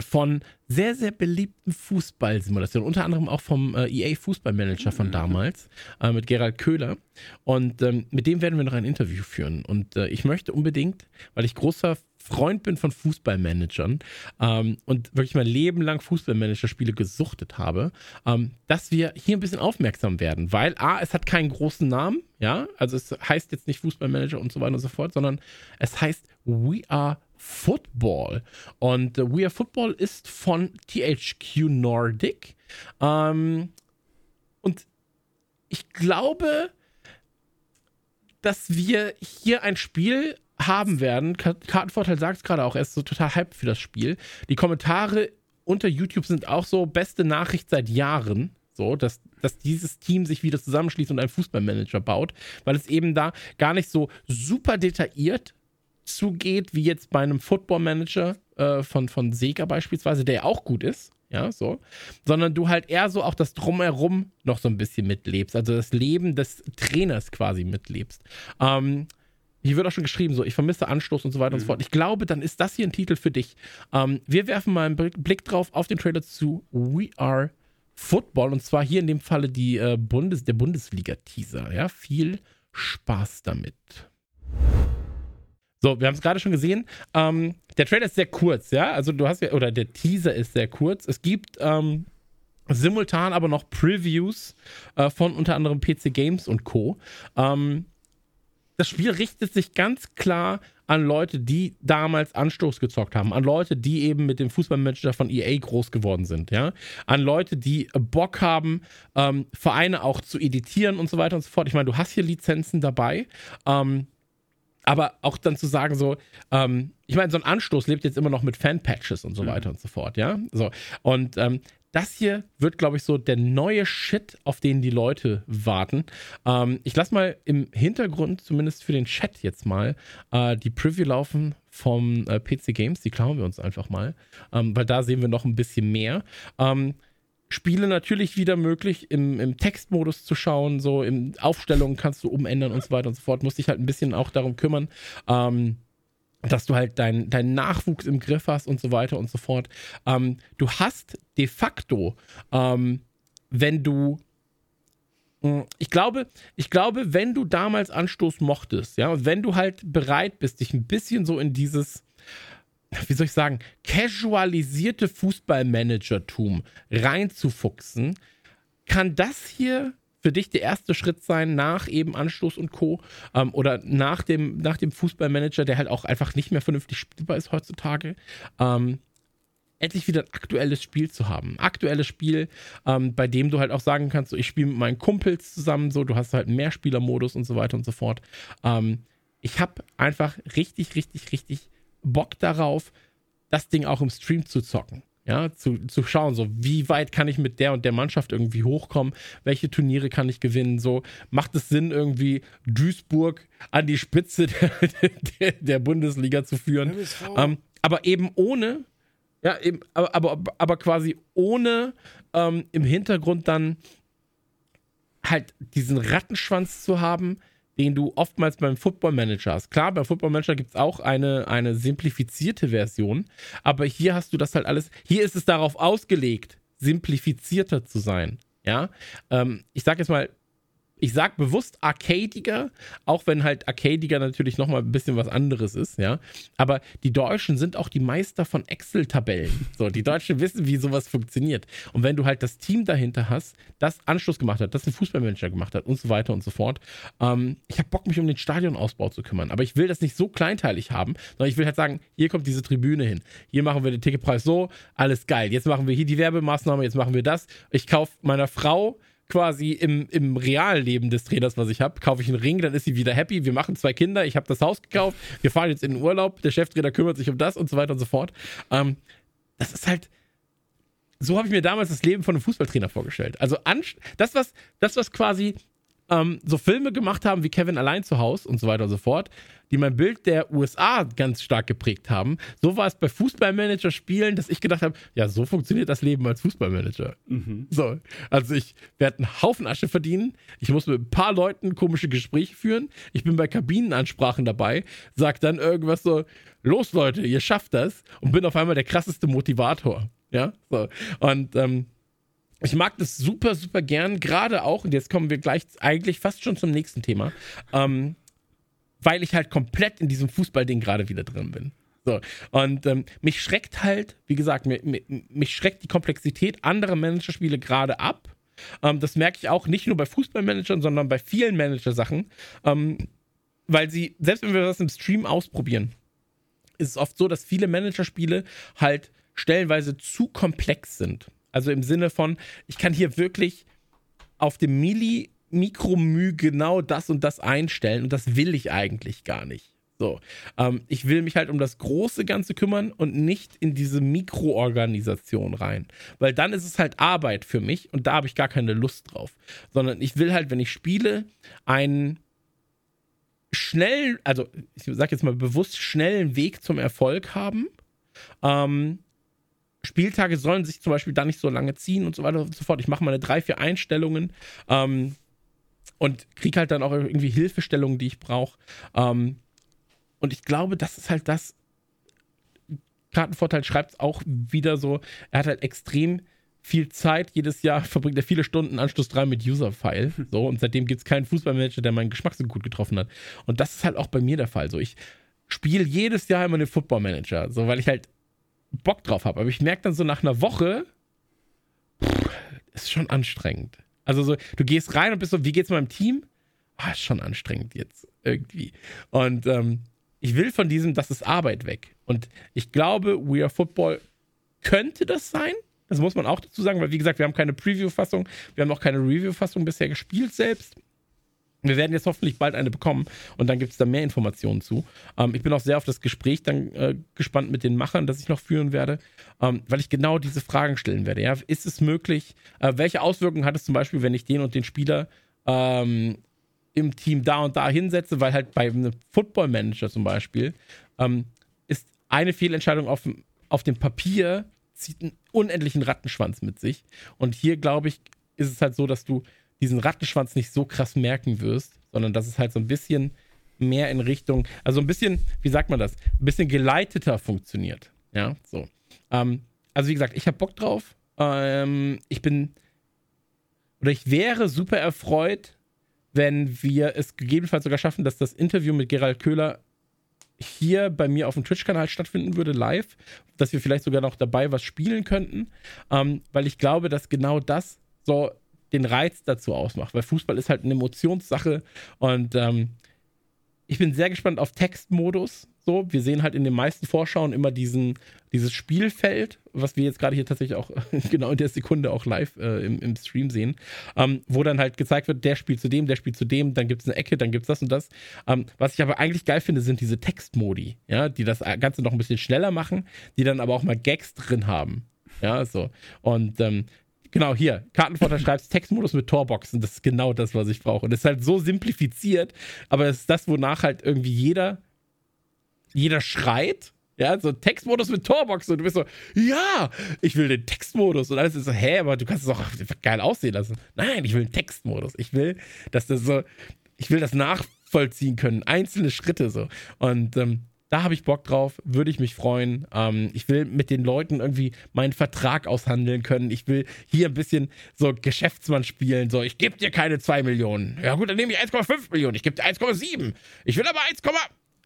von sehr, sehr beliebten Fußballsimulationen, unter anderem auch vom äh, EA Fußballmanager von damals, äh, mit Gerald Köhler. Und ähm, mit dem werden wir noch ein Interview führen. Und äh, ich möchte unbedingt, weil ich großer Freund bin von Fußballmanagern ähm, und wirklich mein Leben lang Fußballmanager-Spiele gesuchtet habe, ähm, dass wir hier ein bisschen aufmerksam werden, weil A, es hat keinen großen Namen, ja, also es heißt jetzt nicht Fußballmanager und so weiter und so fort, sondern es heißt We Are Football. Und äh, We Are Football ist von THQ Nordic. Ähm, und ich glaube, dass wir hier ein Spiel haben werden. Ka- Kartenvorteil sagt es gerade auch, er ist so total hyped für das Spiel. Die Kommentare unter YouTube sind auch so beste Nachricht seit Jahren. So, dass, dass dieses Team sich wieder zusammenschließt und einen Fußballmanager baut, weil es eben da gar nicht so super detailliert zugeht, wie jetzt bei einem Footballmanager äh, von, von Sega beispielsweise, der ja auch gut ist, ja, so, sondern du halt eher so auch das Drumherum noch so ein bisschen mitlebst, also das Leben des Trainers quasi mitlebst. Ähm, hier wird auch schon geschrieben, so, ich vermisse Anstoß und so weiter mhm. und so mhm. fort. Ich glaube, dann ist das hier ein Titel für dich. Ähm, wir werfen mal einen Blick drauf auf den Trailer zu We Are Football und zwar hier in dem Falle die, äh, Bundes-, der Bundesliga-Teaser. Ja, viel Spaß damit. So, wir haben es gerade schon gesehen. Ähm, der Trailer ist sehr kurz, ja. Also du hast ja, oder der Teaser ist sehr kurz. Es gibt ähm, simultan aber noch Previews äh, von unter anderem PC Games und Co. Ähm, das Spiel richtet sich ganz klar an Leute, die damals Anstoß gezockt haben, an Leute, die eben mit dem Fußballmanager von EA groß geworden sind, ja, an Leute, die Bock haben, ähm, Vereine auch zu editieren und so weiter und so fort. Ich meine, du hast hier Lizenzen dabei. Ähm, aber auch dann zu sagen, so, ähm, ich meine, so ein Anstoß lebt jetzt immer noch mit Fanpatches und so mhm. weiter und so fort, ja. So. Und ähm, das hier wird, glaube ich, so der neue Shit, auf den die Leute warten. Ähm, ich lasse mal im Hintergrund, zumindest für den Chat jetzt mal, äh, die Preview laufen vom äh, PC Games. Die klauen wir uns einfach mal, ähm, weil da sehen wir noch ein bisschen mehr. Ähm, Spiele natürlich wieder möglich, im, im Textmodus zu schauen, so in Aufstellungen kannst du umändern und so weiter und so fort. Muss dich halt ein bisschen auch darum kümmern, ähm, dass du halt deinen dein Nachwuchs im Griff hast und so weiter und so fort. Ähm, du hast de facto, ähm, wenn du hm, ich glaube, ich glaube, wenn du damals Anstoß mochtest, ja, wenn du halt bereit bist, dich ein bisschen so in dieses wie soll ich sagen, casualisierte Fußballmanagertum reinzufuchsen, kann das hier für dich der erste Schritt sein nach eben Anstoß und Co. Ähm, oder nach dem, nach dem Fußballmanager, der halt auch einfach nicht mehr vernünftig spielbar ist heutzutage. Ähm, endlich wieder ein aktuelles Spiel zu haben. Aktuelles Spiel, ähm, bei dem du halt auch sagen kannst, so, ich spiele mit meinen Kumpels zusammen, so, du hast halt einen Mehrspielermodus und so weiter und so fort. Ähm, ich habe einfach richtig, richtig, richtig Bock darauf, das Ding auch im Stream zu zocken. Ja, zu, zu schauen, so wie weit kann ich mit der und der Mannschaft irgendwie hochkommen, welche Turniere kann ich gewinnen, so macht es Sinn, irgendwie Duisburg an die Spitze der, der, der Bundesliga zu führen. Ähm, aber eben ohne, ja, eben, aber, aber, aber quasi ohne ähm, im Hintergrund dann halt diesen Rattenschwanz zu haben, den du oftmals beim Football Manager hast. Klar, beim Football Manager gibt es auch eine, eine simplifizierte Version, aber hier hast du das halt alles, hier ist es darauf ausgelegt, simplifizierter zu sein. Ja, ähm, ich sag jetzt mal, ich sag bewusst arcadiger, auch wenn halt arcadiger natürlich nochmal ein bisschen was anderes ist, ja. Aber die Deutschen sind auch die Meister von Excel-Tabellen. So, die Deutschen wissen, wie sowas funktioniert. Und wenn du halt das Team dahinter hast, das Anschluss gemacht hat, das den Fußballmanager gemacht hat und so weiter und so fort. Ähm, ich habe Bock, mich um den Stadionausbau zu kümmern. Aber ich will das nicht so kleinteilig haben, sondern ich will halt sagen, hier kommt diese Tribüne hin. Hier machen wir den Ticketpreis so, alles geil. Jetzt machen wir hier die Werbemaßnahme, jetzt machen wir das. Ich kaufe meiner Frau quasi im, im Realleben des Trainers, was ich habe, kaufe ich einen Ring, dann ist sie wieder happy. Wir machen zwei Kinder, ich habe das Haus gekauft, wir fahren jetzt in den Urlaub, der Cheftrainer kümmert sich um das und so weiter und so fort. Ähm, das ist halt. So habe ich mir damals das Leben von einem Fußballtrainer vorgestellt. Also das, was, das, was quasi ähm, so Filme gemacht haben wie Kevin allein zu Hause und so weiter und so fort, die mein Bild der USA ganz stark geprägt haben. So war es bei Fußballmanager-Spielen, dass ich gedacht habe, ja, so funktioniert das Leben als Fußballmanager. Mhm. So, also ich werde einen Haufen Asche verdienen, ich muss mit ein paar Leuten komische Gespräche führen, ich bin bei Kabinenansprachen dabei, sag dann irgendwas so, los Leute, ihr schafft das und bin auf einmal der krasseste Motivator. Ja, so. Und ähm, ich mag das super, super gern, gerade auch, und jetzt kommen wir gleich eigentlich fast schon zum nächsten Thema, ähm, weil ich halt komplett in diesem Fußballding gerade wieder drin bin. So. Und ähm, mich schreckt halt, wie gesagt, mich, mich schreckt die Komplexität anderer Managerspiele gerade ab. Ähm, das merke ich auch nicht nur bei Fußballmanagern, sondern bei vielen Manager-Sachen. Ähm, weil sie, selbst wenn wir das im Stream ausprobieren, ist es oft so, dass viele Managerspiele halt stellenweise zu komplex sind. Also im Sinne von, ich kann hier wirklich auf dem Milli Mikromü genau das und das einstellen und das will ich eigentlich gar nicht. So, ähm, ich will mich halt um das große Ganze kümmern und nicht in diese Mikroorganisation rein, weil dann ist es halt Arbeit für mich und da habe ich gar keine Lust drauf, sondern ich will halt, wenn ich spiele, einen schnell, also ich sage jetzt mal bewusst schnellen Weg zum Erfolg haben. Ähm, Spieltage sollen sich zum Beispiel da nicht so lange ziehen und so weiter und so fort. Ich mache meine drei, vier Einstellungen ähm, und kriege halt dann auch irgendwie Hilfestellungen, die ich brauche. Ähm, und ich glaube, das ist halt das. Kartenvorteil schreibt es auch wieder so. Er hat halt extrem viel Zeit. Jedes Jahr verbringt er viele Stunden Anschluss 3 mit User-File. So, und seitdem gibt es keinen Fußballmanager, der meinen Geschmack so gut getroffen hat. Und das ist halt auch bei mir der Fall. So, ich spiele jedes Jahr immer den Football-Manager, so, weil ich halt Bock drauf habe. Aber ich merke dann so nach einer Woche, pff, ist schon anstrengend. Also so, du gehst rein und bist so, wie geht's meinem Team? Ah, ist schon anstrengend jetzt irgendwie. Und ähm, ich will von diesem, das ist Arbeit weg. Und ich glaube, We Are Football könnte das sein. Das muss man auch dazu sagen, weil wie gesagt, wir haben keine Preview-Fassung, wir haben auch keine Review-Fassung bisher gespielt selbst. Wir werden jetzt hoffentlich bald eine bekommen und dann gibt es da mehr Informationen zu. Ähm, ich bin auch sehr auf das Gespräch dann äh, gespannt mit den Machern, das ich noch führen werde, ähm, weil ich genau diese Fragen stellen werde. Ja? Ist es möglich? Äh, welche Auswirkungen hat es zum Beispiel, wenn ich den und den Spieler ähm, im Team da und da hinsetze? Weil halt bei einem Football Manager zum Beispiel ähm, ist eine Fehlentscheidung auf, auf dem Papier zieht einen unendlichen Rattenschwanz mit sich. Und hier, glaube ich, ist es halt so, dass du diesen Rattenschwanz nicht so krass merken wirst, sondern dass es halt so ein bisschen mehr in Richtung, also ein bisschen, wie sagt man das, ein bisschen geleiteter funktioniert. Ja, so. Ähm, also wie gesagt, ich habe Bock drauf. Ähm, ich bin oder ich wäre super erfreut, wenn wir es gegebenenfalls sogar schaffen, dass das Interview mit Gerald Köhler hier bei mir auf dem Twitch-Kanal stattfinden würde, live, dass wir vielleicht sogar noch dabei was spielen könnten, ähm, weil ich glaube, dass genau das so den Reiz dazu ausmacht, weil Fußball ist halt eine Emotionssache und ähm, ich bin sehr gespannt auf Textmodus. So, wir sehen halt in den meisten Vorschauen immer diesen, dieses Spielfeld, was wir jetzt gerade hier tatsächlich auch genau in der Sekunde auch live äh, im, im, Stream sehen, ähm, wo dann halt gezeigt wird, der spielt zu dem, der spielt zu dem, dann gibt es eine Ecke, dann gibt es das und das. Ähm, was ich aber eigentlich geil finde, sind diese Textmodi, ja, die das Ganze noch ein bisschen schneller machen, die dann aber auch mal Gags drin haben. Ja, so. Und ähm, Genau, hier. Kartenvorteil schreibst Textmodus mit Torboxen. Das ist genau das, was ich brauche. Und das ist halt so simplifiziert, aber es ist das, wonach halt irgendwie jeder, jeder schreit. Ja, so Textmodus mit Torboxen. Und du bist so, ja, ich will den Textmodus. Und alles ist so, hä, aber du kannst es auch geil aussehen lassen. Nein, ich will den Textmodus. Ich will, dass das so, ich will das nachvollziehen können. Einzelne Schritte so. Und ähm, da habe ich Bock drauf, würde ich mich freuen. Ähm, ich will mit den Leuten irgendwie meinen Vertrag aushandeln können. Ich will hier ein bisschen so Geschäftsmann spielen. So, ich gebe dir keine 2 Millionen. Ja gut, dann nehme ich 1,5 Millionen. Ich gebe dir 1,7. Ich will aber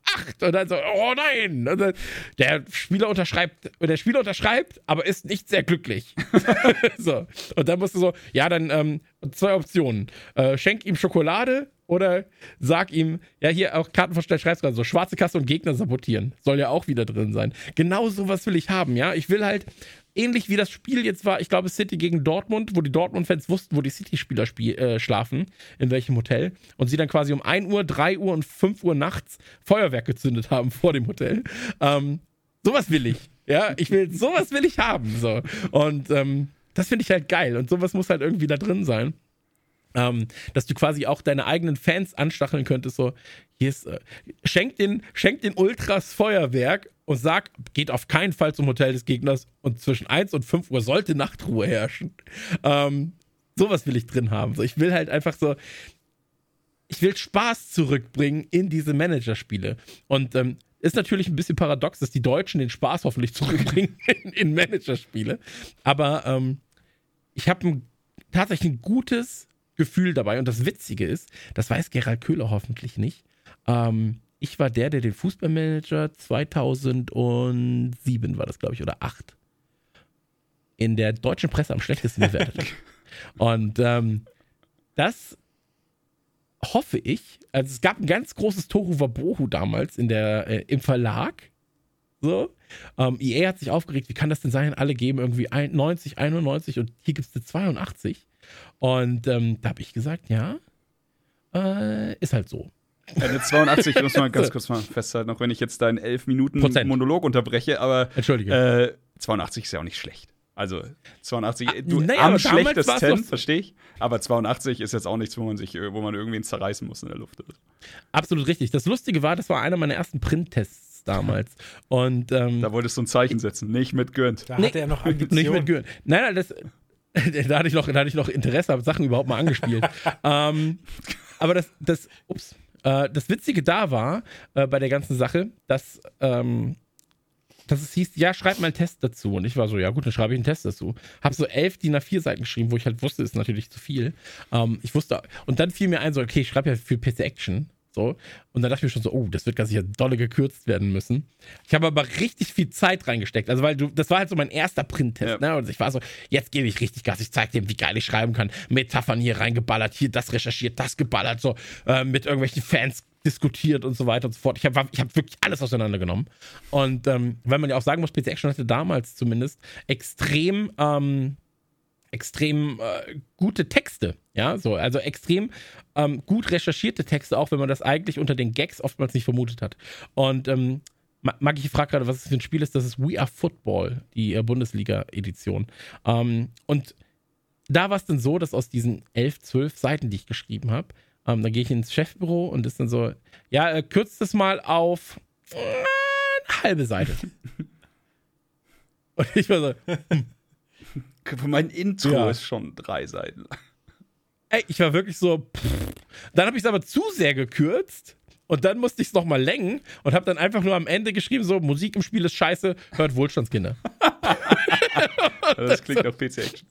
1,8. Und dann so, oh nein. Dann, der Spieler unterschreibt, der Spieler unterschreibt, aber ist nicht sehr glücklich. so. Und dann musst du so, ja, dann ähm, zwei Optionen. Äh, schenk ihm Schokolade oder sag ihm, ja, hier auch Kartenvorstell schreibst gerade so, schwarze Kasse und Gegner sabotieren. Soll ja auch wieder drin sein. Genau sowas will ich haben, ja. Ich will halt, ähnlich wie das Spiel jetzt war, ich glaube City gegen Dortmund, wo die Dortmund-Fans wussten, wo die City-Spieler äh, schlafen, in welchem Hotel, und sie dann quasi um 1 Uhr, 3 Uhr und 5 Uhr nachts Feuerwerk gezündet haben vor dem Hotel. Ähm, sowas will ich. Ja, ich will, sowas will ich haben. So. Und ähm, das finde ich halt geil. Und sowas muss halt irgendwie da drin sein. Ähm, dass du quasi auch deine eigenen Fans anstacheln könntest, so, hier ist, äh, schenk den, schenk den Ultras Feuerwerk und sag, geht auf keinen Fall zum Hotel des Gegners und zwischen 1 und 5 Uhr sollte Nachtruhe herrschen. Ähm, sowas will ich drin haben. So, ich will halt einfach so, ich will Spaß zurückbringen in diese Managerspiele. Und ähm, ist natürlich ein bisschen paradox, dass die Deutschen den Spaß hoffentlich zurückbringen in, in Managerspiele. Aber ähm, ich habe tatsächlich ein gutes Gefühl dabei. Und das Witzige ist, das weiß Gerald Köhler hoffentlich nicht. Ähm, ich war der, der den Fußballmanager 2007 war das, glaube ich, oder 8 in der deutschen Presse am schlechtesten bewertet hat. Und ähm, das hoffe ich, also es gab ein ganz großes Tohu Wabohu damals in der, äh, im Verlag. So. Ähm, EA hat sich aufgeregt, wie kann das denn sein? Alle geben irgendwie 90, 91 und hier gibt es eine 82. Und ähm, da habe ich gesagt, ja, äh, ist halt so. Eine 82, muss man ganz kurz mal festhalten, auch wenn ich jetzt deinen 11 Minuten Prozent. Monolog unterbreche, aber Entschuldige. äh, 82 ist ja auch nicht schlecht. Also 82, du naja, am schlechtesten, verstehe ich, aber 82 ist jetzt auch nichts, wo man sich, äh, wo man irgendwen zerreißen muss in der Luft. Absolut richtig. Das Lustige war, das war einer meiner ersten Printtests damals. Und ähm, Da wolltest du ein Zeichen setzen, nicht mit gönnt. Da Nee, hatte er noch nicht mit. Gürtel. Nein, nein, das, da, hatte ich noch, da hatte ich noch Interesse, habe Sachen überhaupt mal angespielt. ähm, aber das, das, ups, äh, das Witzige da war äh, bei der ganzen Sache, dass, ähm, dass es hieß, ja, schreib mal einen Test dazu. Und ich war so, ja gut, dann schreibe ich einen Test dazu. Hab so elf DIN A4 Seiten geschrieben, wo ich halt wusste, ist natürlich zu viel. Ähm, ich wusste, und dann fiel mir ein, so, okay, ich schreibe ja für PC Action. So. Und dann dachte ich mir schon so, oh, das wird ganz sicher dolle gekürzt werden müssen. Ich habe aber richtig viel Zeit reingesteckt. Also, weil du, das war halt so mein erster Printtest, Ja. ne? Und ich war so, jetzt gebe ich richtig Gas, ich zeige dem, wie geil ich schreiben kann. Metaphern hier reingeballert, hier das recherchiert, das geballert, so äh, mit irgendwelchen Fans diskutiert und so weiter und so fort. Ich habe ich hab wirklich alles auseinandergenommen. Und ähm, weil man ja auch sagen muss, PC Action hatte damals zumindest extrem ähm, extrem äh, gute Texte, ja, so, also extrem ähm, gut recherchierte Texte, auch wenn man das eigentlich unter den Gags oftmals nicht vermutet hat. Und ähm, Ma- Maggi fragt gerade, was es für ein Spiel ist. Das ist We Are Football, die äh, Bundesliga-Edition. Ähm, und da war es dann so, dass aus diesen elf, zwölf Seiten, die ich geschrieben habe, ähm, da gehe ich ins Chefbüro und ist dann so, ja, äh, kürzt es mal auf äh, eine halbe Seite. und ich war so, Mein Intro Ja. ist schon drei Seiten lang. Ey, ich war wirklich so. Pff. Dann habe ich es aber zu sehr gekürzt. Und dann musste ich es nochmal lenken und habe dann einfach nur am Ende geschrieben: so, Musik im Spiel ist scheiße, hört Wohlstandskinder. Das klingt auf PC Action.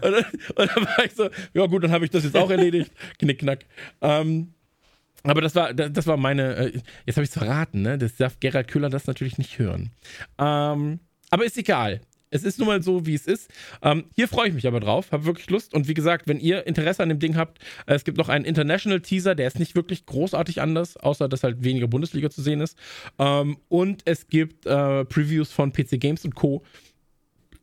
Und dann, und dann war ich so: ja, gut, dann habe ich das jetzt auch erledigt. Knick, knack. Ähm, aber das war, das, das war meine. Äh, jetzt habe ich es verraten, ne? Das darf Gerald Köhler das natürlich nicht hören. Ähm, aber ist egal. Es ist nun mal so, wie es ist. Ähm, hier freue ich mich aber drauf, habe wirklich Lust. Und wie gesagt, wenn ihr Interesse an dem Ding habt, äh, es gibt noch einen International Teaser, der ist nicht wirklich großartig anders, außer dass halt weniger Bundesliga zu sehen ist. Ähm, und es gibt äh, Previews von PC Games und Co.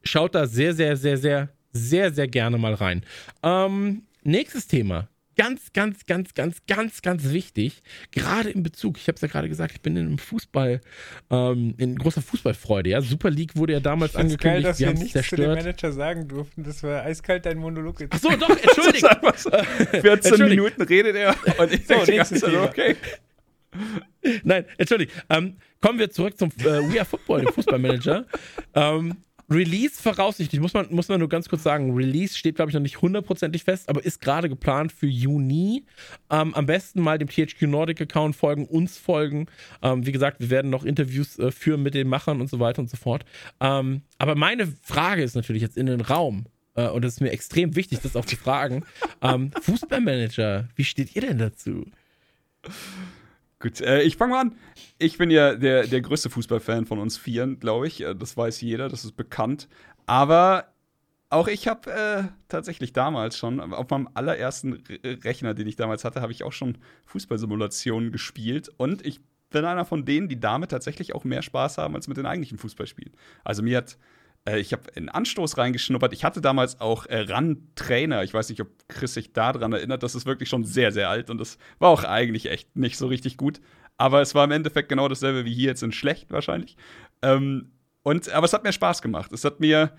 Schaut da sehr, sehr, sehr, sehr, sehr, sehr gerne mal rein. Ähm, nächstes Thema. Ganz, ganz, ganz, ganz, ganz, ganz wichtig. Gerade in Bezug, ich habe es ja gerade gesagt, ich bin in einem Fußball, ähm, in großer Fußballfreude. Ja, Super League wurde ja damals ist geil, angekündigt. dass wir nichts zu dem zerstört. Manager sagen durften. Das war eiskalt dein Monolog jetzt. Ach so, doch, entschuldigt. 14 Entschuldigung. Minuten redet er und ich So, denke die nächstes Thema. okay. Nein, entschuldigt. Ähm, kommen wir zurück zum äh, We Are Football, dem Fußballmanager. ähm, Release voraussichtlich, muss man, muss man nur ganz kurz sagen, Release steht, glaube ich, noch nicht hundertprozentig fest, aber ist gerade geplant für Juni. Ähm, am besten mal dem THQ Nordic Account folgen, uns folgen. Ähm, wie gesagt, wir werden noch Interviews äh, führen mit den Machern und so weiter und so fort. Ähm, aber meine Frage ist natürlich jetzt in den Raum. äh, Und es ist mir extrem wichtig, das auch zu fragen. Ähm, Fußballmanager, wie steht ihr denn dazu? Gut, äh, ich fange mal an. Ich bin ja der, der größte Fußballfan von uns Vieren, glaube ich. Äh, Das weiß jeder, das ist bekannt. Aber auch ich habe äh, tatsächlich damals schon, auf meinem allerersten Re Rechner, den ich damals hatte, habe ich auch schon Fußballsimulationen gespielt. Und ich bin einer von denen, die damit tatsächlich auch mehr Spaß haben als mit den eigentlichen Fußballspielen. Also mir hat äh, ich habe einen Anstoß reingeschnuppert. Ich hatte damals auch äh, RAN-Trainer. Ich weiß nicht, ob Chris sich daran erinnert. Das ist wirklich schon sehr, sehr alt und das war auch eigentlich echt nicht so richtig gut. Aber es war im Endeffekt genau dasselbe wie hier jetzt in schlecht wahrscheinlich. Ähm, und, aber es hat mir Spaß gemacht. Es hat mir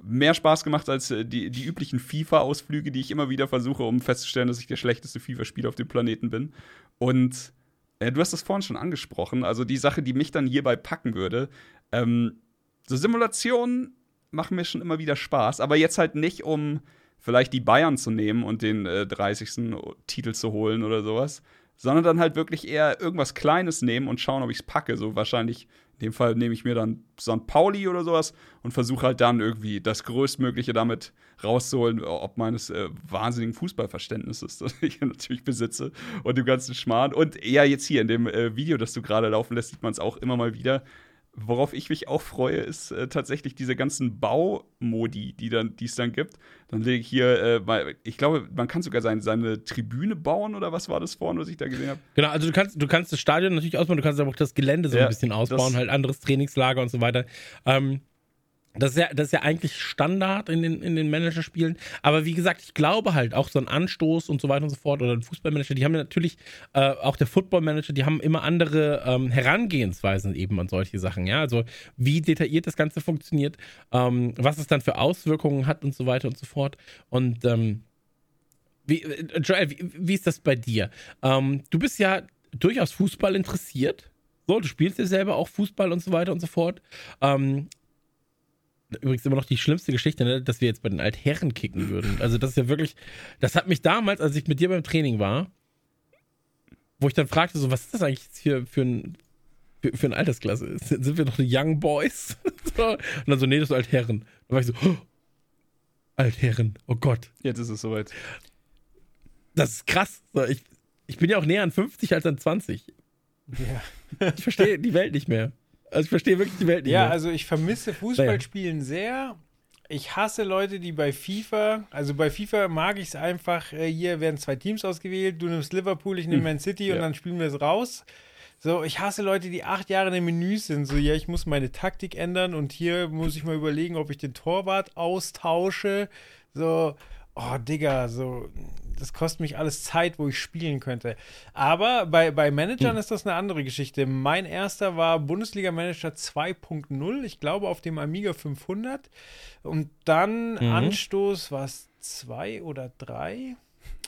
mehr Spaß gemacht als äh, die, die üblichen FIFA-Ausflüge, die ich immer wieder versuche, um festzustellen, dass ich der schlechteste FIFA-Spieler auf dem Planeten bin. Und äh, du hast das vorhin schon angesprochen. Also die Sache, die mich dann hierbei packen würde, ähm, so Simulationen machen mir schon immer wieder Spaß, aber jetzt halt nicht, um vielleicht die Bayern zu nehmen und den äh, 30. Titel zu holen oder sowas, sondern dann halt wirklich eher irgendwas Kleines nehmen und schauen, ob ich es packe. So wahrscheinlich, in dem Fall nehme ich mir dann St. Pauli oder sowas und versuche halt dann irgendwie das Größtmögliche damit rauszuholen, ob meines äh, wahnsinnigen Fußballverständnisses, das ich natürlich besitze und dem ganzen Schmarrn. Und eher jetzt hier in dem äh, Video, das du gerade laufen lässt, sieht man es auch immer mal wieder. Worauf ich mich auch freue, ist äh, tatsächlich diese ganzen Baumodi, die dann, es dann gibt. Dann lege ich hier, äh, mal, ich glaube, man kann sogar sein, seine Tribüne bauen oder was war das vorhin, was ich da gesehen habe? Genau, also du kannst, du kannst das Stadion natürlich ausbauen, du kannst aber auch das Gelände so Ja, ein bisschen ausbauen, halt anderes Trainingslager und so weiter. Ähm, Das ist, ja, das ist ja eigentlich Standard in den, in den Managerspielen. Aber wie gesagt, ich glaube halt auch so ein Anstoß und so weiter und so fort oder ein Fußballmanager, die haben ja natürlich, äh, auch der Footballmanager, die haben immer andere ähm, Herangehensweisen eben an solche Sachen. Ja, also wie detailliert das Ganze funktioniert, ähm, was es dann für Auswirkungen hat und so weiter und so fort. Und ähm, wie, äh, Joel, wie, wie, ist das bei dir? Ähm, du bist ja durchaus Fußball interessiert. So, du spielst ja selber auch Fußball und so weiter und so fort. Ähm, übrigens immer noch die schlimmste Geschichte, ne, dass wir jetzt bei den Altherren kicken würden. Also das ist ja wirklich, das hat mich damals, als ich mit dir beim Training war, wo ich dann fragte, so, was ist das eigentlich hier für ein, für, für eine Altersklasse? Sind, wir noch die Young Boys? so. Und dann so, nee, das sind Altherren. Dann war ich so, oh, Altherren, oh Gott. Jetzt ist es soweit. Das ist krass. So, ich, ich bin ja auch näher an 50 als an 20. Ja. Ich verstehe die Welt nicht mehr. Also ich verstehe wirklich die Welt nicht ja, mehr. also ich vermisse Fußballspielen sehr. Ich hasse Leute, die bei FIFA, also bei FIFA mag ich es einfach, äh, hier werden zwei Teams ausgewählt, du nimmst Liverpool, ich nehme hm. Man City ja. und dann spielen wir es raus. So, ich hasse Leute, die acht Jahre in den Menüs sind. So, ja, ich muss meine Taktik ändern und hier muss ich mal überlegen, ob ich den Torwart austausche. So, oh, Digga, so, das kostet mich alles Zeit, wo ich spielen könnte. Aber bei, bei Managern hm. ist das eine andere Geschichte. Mein erster war Bundesliga Manager 2.0, ich glaube auf dem Amiga 500. Und dann mhm. Anstoß war es zwei oder drei.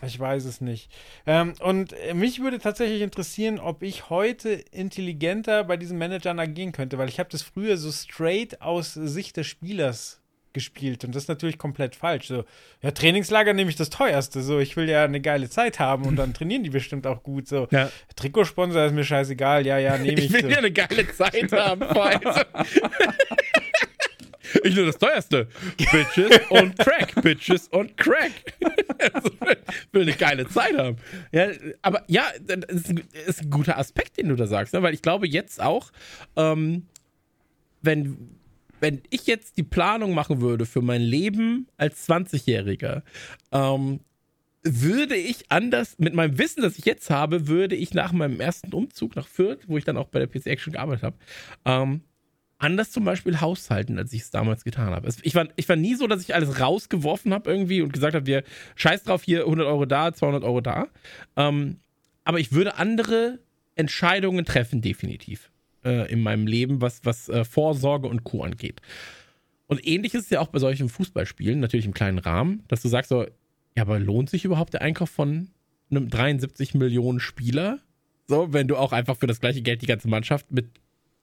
Ich weiß es nicht. Ähm, und mich würde tatsächlich interessieren, ob ich heute intelligenter bei diesen Managern agieren könnte, weil ich habe das früher so straight aus Sicht des Spielers gespielt und das ist natürlich komplett falsch. So, ja, Trainingslager nehme ich das teuerste. So, ich will ja eine geile Zeit haben und dann trainieren die bestimmt auch gut. So, ja. Trikotsponsor ist mir scheißegal. Ja, ja, nehme ich. Ich will so. ja eine geile Zeit haben. ich will das teuerste. Bitches und Crack. Bitches und Crack. also, ich will eine geile Zeit haben. Ja, aber ja, das ist ein guter Aspekt, den du da sagst, ne? weil ich glaube jetzt auch, ähm, wenn wenn ich jetzt die Planung machen würde für mein Leben als 20-Jähriger, ähm, würde ich anders, mit meinem Wissen, das ich jetzt habe, würde ich nach meinem ersten Umzug nach Fürth, wo ich dann auch bei der PC Action gearbeitet habe, ähm, anders zum Beispiel haushalten, als ich es damals getan habe. Ich war, ich war nie so, dass ich alles rausgeworfen habe irgendwie und gesagt habe, wir scheiß drauf, hier 100 Euro da, 200 Euro da. Ähm, aber ich würde andere Entscheidungen treffen, definitiv äh, in meinem Leben, was, was äh, Vorsorge und Co. angeht. Und ähnlich ist es ja auch bei solchen Fußballspielen, natürlich im kleinen Rahmen, dass du sagst so, ja, aber lohnt sich überhaupt der Einkauf von einem 73 Millionen Spieler? So, wenn du auch einfach für das gleiche Geld die ganze Mannschaft mit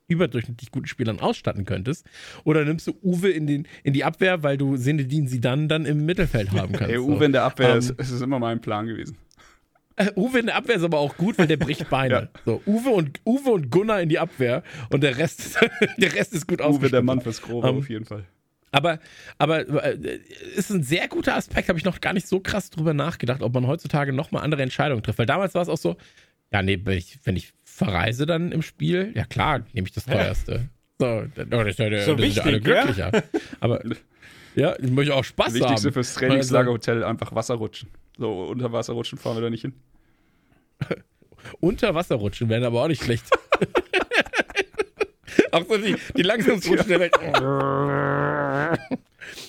überdurchschnittlich guten Spielern ausstatten könntest. Oder nimmst du Uwe in, den, in die Abwehr, weil du Sinedin sie dann dann im Mittelfeld haben kannst. Hey, Uwe so. in der Abwehr um, ist, ist immer mein Plan gewesen. Äh, Uwe in der Abwehr ist aber auch gut, weil der bricht Beine. ja. So, Uwe, und, Uwe und Gunnar in die Abwehr und der Rest, der Rest ist gut Uwe, der Mann fürs Grobe, um, auf jeden Fall. Aber, aber äh, ist ein sehr guter Aspekt, habe ich noch gar nicht so krass drüber nachgedacht, ob man heutzutage nochmal andere Entscheidungen trifft. Weil damals war es auch so, ja, nee, wenn ich, wenn ich verreise dann im Spiel, ja klar, nehme ich das teuerste. So, das ja, der, so das wichtig, alle glücklicher. Ja? Aber ja, ich möchte auch Spaß Wichtigste haben. Wichtigste fürs Trainingslagerhotel einfach Wasser rutschen. So, unter Wasser rutschen fahren wir da nicht hin. Unter Wasser rutschen wären aber auch nicht schlecht. auch so die, die langsamsten Rutschen der Welt.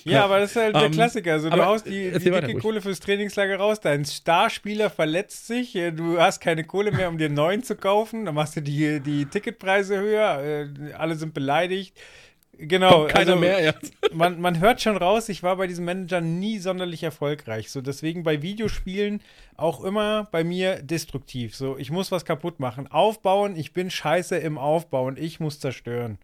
Ja, aber das ist halt der um, ähm, Klassiker. Also, du haust die, die dicke Kohle fürs Trainingslager raus, dein Starspieler verletzt sich, äh, du hast keine Kohle mehr, um dir einen neuen zu kaufen, dann machst du die, die Ticketpreise höher, äh, alle sind beleidigt. Genau. Keiner also, mehr, ja. Man, man hört schon raus, ich war bei diesem Manager nie sonderlich erfolgreich. So, deswegen bei Videospielen auch immer bei mir destruktiv. So, ich muss was kaputt machen. Aufbauen, ich bin scheiße im Aufbauen, ich muss zerstören.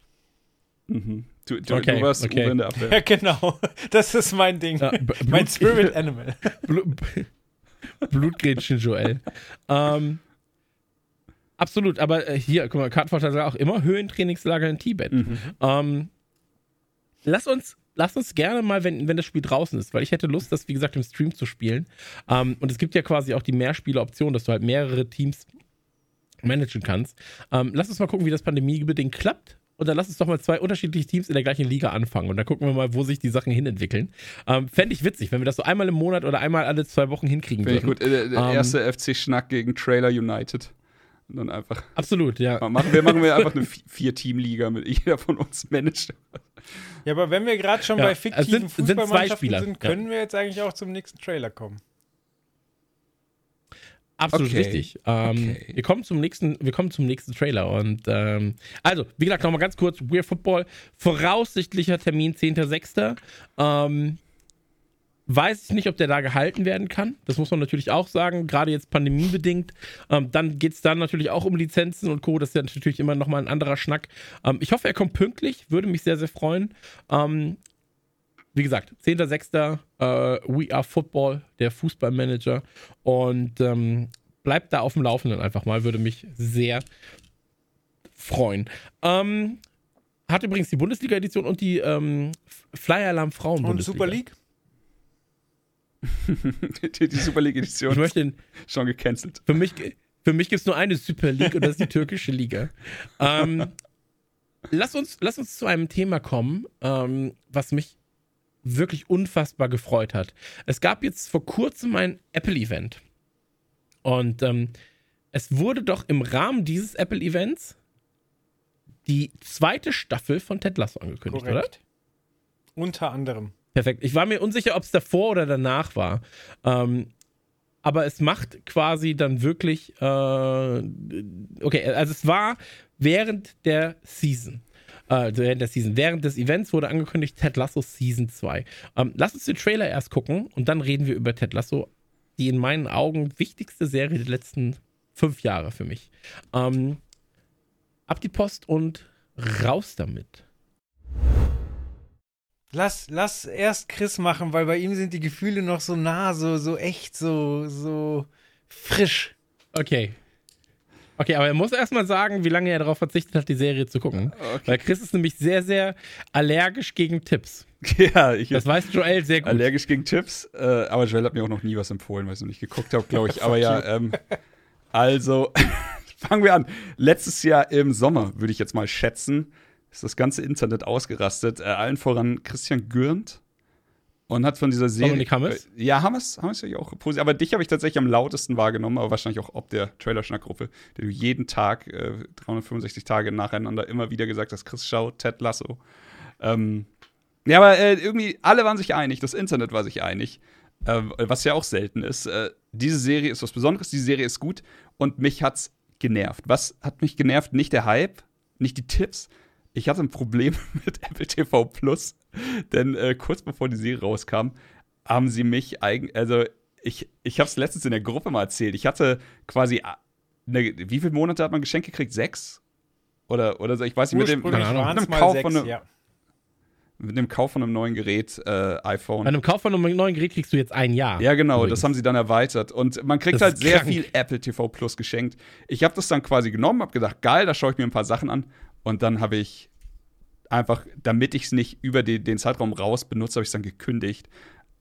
Mhm. Du, du, okay, du warst okay. in der Abwehr. Ja, genau. Das ist mein Ding. Ja, mein Spirit Animal. Blutgrätschen Joel. ähm, absolut, aber äh, hier, guck mal, Kartenfort hat auch immer Höhentrainingslager in Tibet. Mhm. Ähm, lass uns, lass uns gerne mal, wenn, wenn das Spiel draußen ist, weil ich hätte Lust, das, wie gesagt, im Stream zu spielen. Ähm, und es gibt ja quasi auch die Mehrspieler-Option, dass du halt mehrere Teams managen kannst. Ähm, lass uns mal gucken, wie das pandemiebedingt klappt. Und dann lass uns doch mal zwei unterschiedliche Teams in der gleichen Liga anfangen. Und dann gucken wir mal, wo sich die Sachen hinentwickeln. Ähm, Fände ich witzig, wenn wir das so einmal im Monat oder einmal alle zwei Wochen hinkriegen Finde würden. Ich gut. Der, der ähm, erste FC-Schnack gegen Trailer United. Und dann einfach. Absolut, ja. Machen wir, machen wir einfach eine Vier-Team-Liga mit jeder von uns managt. Ja, aber wenn wir gerade schon Ja, bei fiktiven sind- sind Fußballmannschaften sind, ja. können wir jetzt eigentlich auch zum nächsten Trailer kommen. Absolut Okay. richtig. Ähm, Okay. wir, kommen zum nächsten, wir kommen zum nächsten Trailer. Und ähm, also, wie gesagt, nochmal ganz kurz: We're Football, voraussichtlicher Termin 10.06. Ähm, weiß ich nicht, ob der da gehalten werden kann. Das muss man natürlich auch sagen, gerade jetzt pandemiebedingt. Ähm, dann geht es dann natürlich auch um Lizenzen und Co. Das ist ja natürlich immer nochmal ein anderer Schnack. Ähm, ich hoffe, er kommt pünktlich, würde mich sehr, sehr freuen. Ähm, wie gesagt, 10.06. Äh, We Are Football, der Fußballmanager. Und ähm, bleibt da auf dem Laufenden einfach mal, würde mich sehr freuen. Ähm, hat übrigens die Bundesliga-Edition und die ähm, Flyer Alarm Frauen Und Super League? die, die Super Ich League-Edition möchte den, schon gecancelt. für mich, für mich gibt es nur eine Super League und das ist die türkische Liga. Ähm, lass, uns, lass uns zu einem Thema kommen, ähm, was mich wirklich unfassbar gefreut hat. Es gab jetzt vor kurzem ein Apple-Event. Und ähm, es wurde doch im Rahmen dieses Apple-Events die zweite Staffel von Ted Lasso angekündigt, oder? Korrekt. Unter anderem. Perfekt. Ich war mir unsicher, ob es davor oder danach war. Ähm, aber es macht quasi dann wirklich. Äh, okay, also es war während der Season. Äh, während der Season. Während des Events wurde angekündigt Ted Lasso Season 2. Ähm, lass uns den Trailer erst gucken und dann reden wir über Ted Lasso, die in meinen Augen wichtigste Serie der letzten fünf Jahre für mich. Ähm, ab die Post und raus damit. Lass, lass erst Chris machen, weil bei ihm sind die Gefühle noch so nah, so, so echt, so, so frisch. Okay. Okay, aber er muss erstmal sagen, wie lange er darauf verzichtet hat, die Serie zu gucken. Weil Chris ist nämlich sehr, sehr allergisch gegen Tipps. Ja, ich Das weiß Joel sehr gut. allergisch gegen Tipps. Äh, aber Joel hat mir auch noch nie was empfohlen, weil ich es noch nicht geguckt habe, glaube ich. aber ja, ähm, also fangen wir an. Letztes Jahr im Sommer, würde ich jetzt mal schätzen, ist das ganze Internet ausgerastet. Äh, allen voran Christian Gürnt. Und hat von dieser Serie. Dominik Hammes? Äh, ja, Hammes, Hammes ja auch positiv. Aber dich habe ich tatsächlich am lautesten wahrgenommen, aber wahrscheinlich auch ob der Trailerschnack-Gruppe, der du jeden Tag, äh, 365 Tage nacheinander immer wieder gesagt hast, Chris, schau, Ted Lasso. Ähm, ja, aber äh, irgendwie alle waren sich einig, das Internet war sich einig, äh, was ja auch selten ist. Äh, diese Serie ist was Besonderes, diese Serie ist gut und mich hat's genervt. Was hat mich genervt? Nicht der Hype, nicht die Tipps. Ich hatte ein Problem mit Apple TV Plus, denn äh, kurz bevor die Serie rauskam, haben sie mich eigentlich, also ich, ich habe es letztens in der Gruppe mal erzählt. Ich hatte quasi, äh, eine, wie viele Monate hat man geschenkt gekriegt? Sechs? Oder, oder so, ich weiß nicht, mit dem, mit dem Kauf sechs, von einem, ja. mit dem Kauf von einem neuen Gerät, äh, iPhone. Bei einem Kauf von einem neuen Gerät kriegst du jetzt ein Jahr. Ja, genau, Übrigens. das haben sie dann erweitert. Und man kriegt Das halt sehr krank. viel Apple TV Plus geschenkt. Ich habe das dann quasi genommen, habe gedacht, geil, da schaue ich mir ein paar Sachen an. Und dann habe ich einfach, damit ich es nicht über den, den Zeitraum raus benutze, habe ich es dann gekündigt.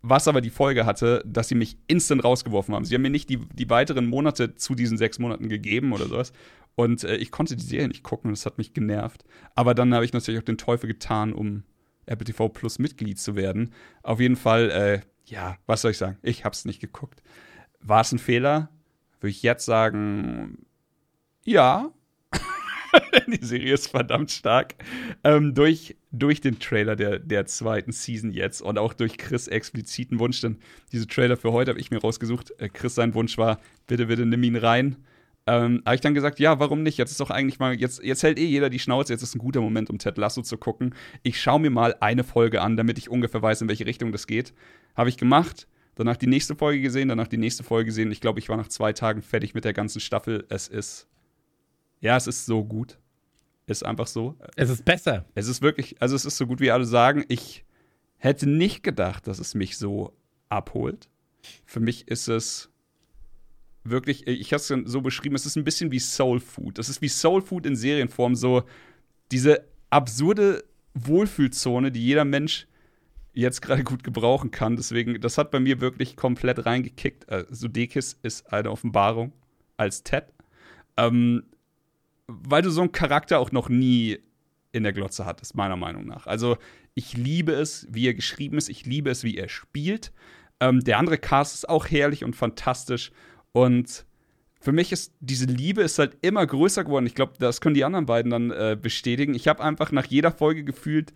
Was aber die Folge hatte, dass sie mich instant rausgeworfen haben. Sie haben mir nicht die, die weiteren Monate zu diesen sechs Monaten gegeben oder sowas. Und äh, ich konnte die Serie nicht gucken und das hat mich genervt. Aber dann habe ich natürlich auch den Teufel getan, um Apple TV Plus Mitglied zu werden. Auf jeden Fall, äh, ja, was soll ich sagen? Ich habe es nicht geguckt. War es ein Fehler? Würde ich jetzt sagen, ja. Die Serie ist verdammt stark. Ähm, durch, durch den Trailer der, der zweiten Season jetzt und auch durch Chris' expliziten Wunsch, denn diese Trailer für heute habe ich mir rausgesucht. Äh, Chris, sein Wunsch war, bitte, bitte nimm ihn rein. Ähm, habe ich dann gesagt, ja, warum nicht? Jetzt ist doch eigentlich mal, jetzt, jetzt hält eh jeder die Schnauze, jetzt ist ein guter Moment, um Ted Lasso zu gucken. Ich schaue mir mal eine Folge an, damit ich ungefähr weiß, in welche Richtung das geht. Habe ich gemacht. Danach die nächste Folge gesehen, danach die nächste Folge gesehen. Ich glaube, ich war nach zwei Tagen fertig mit der ganzen Staffel. Es ist, ja, es ist so gut. Ist einfach so. Es ist besser. Es ist wirklich, also es ist so gut, wie alle sagen. Ich hätte nicht gedacht, dass es mich so abholt. Für mich ist es wirklich, ich habe es so beschrieben, es ist ein bisschen wie Soul Food. Es ist wie Soul Food in Serienform, so diese absurde Wohlfühlzone, die jeder Mensch jetzt gerade gut gebrauchen kann. Deswegen, das hat bei mir wirklich komplett reingekickt. Äh, Sudeikis ist eine Offenbarung als Ted. Ähm, weil du so einen Charakter auch noch nie in der Glotze hattest, meiner Meinung nach. Also, ich liebe es, wie er geschrieben ist. Ich liebe es, wie er spielt. Ähm, der andere Cast ist auch herrlich und fantastisch. Und für mich ist diese Liebe ist halt immer größer geworden. Ich glaube, das können die anderen beiden dann äh, bestätigen. Ich habe einfach nach jeder Folge gefühlt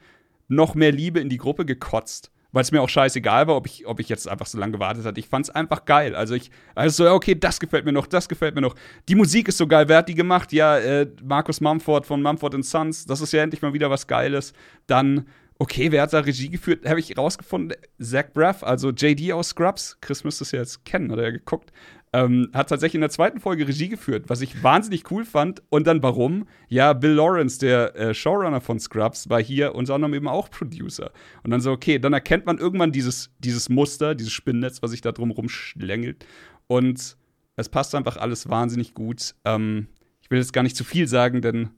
noch mehr Liebe in die Gruppe gekotzt weil es mir auch scheißegal war, ob ich, ob ich jetzt einfach so lange gewartet hatte. Ich fand es einfach geil. Also ich, also so, okay, das gefällt mir noch, das gefällt mir noch. Die Musik ist so geil, wer hat die gemacht? Ja, äh, Markus Mumford von Mumford Sons, das ist ja endlich mal wieder was Geiles. Dann, okay, wer hat da Regie geführt? Habe ich rausgefunden, Zach Braff, also JD aus Scrubs. Chris müsste es ja jetzt kennen, hat er ja geguckt. Ähm, hat tatsächlich in der zweiten Folge Regie geführt, was ich wahnsinnig cool fand. Und dann warum? Ja, Bill Lawrence, der äh, Showrunner von Scrubs, war hier unter anderem eben auch Producer. Und dann so, okay, dann erkennt man irgendwann dieses, dieses Muster, dieses Spinnnetz, was sich da drum rumschlängelt. Und es passt einfach alles wahnsinnig gut. Ähm, ich will jetzt gar nicht zu viel sagen, denn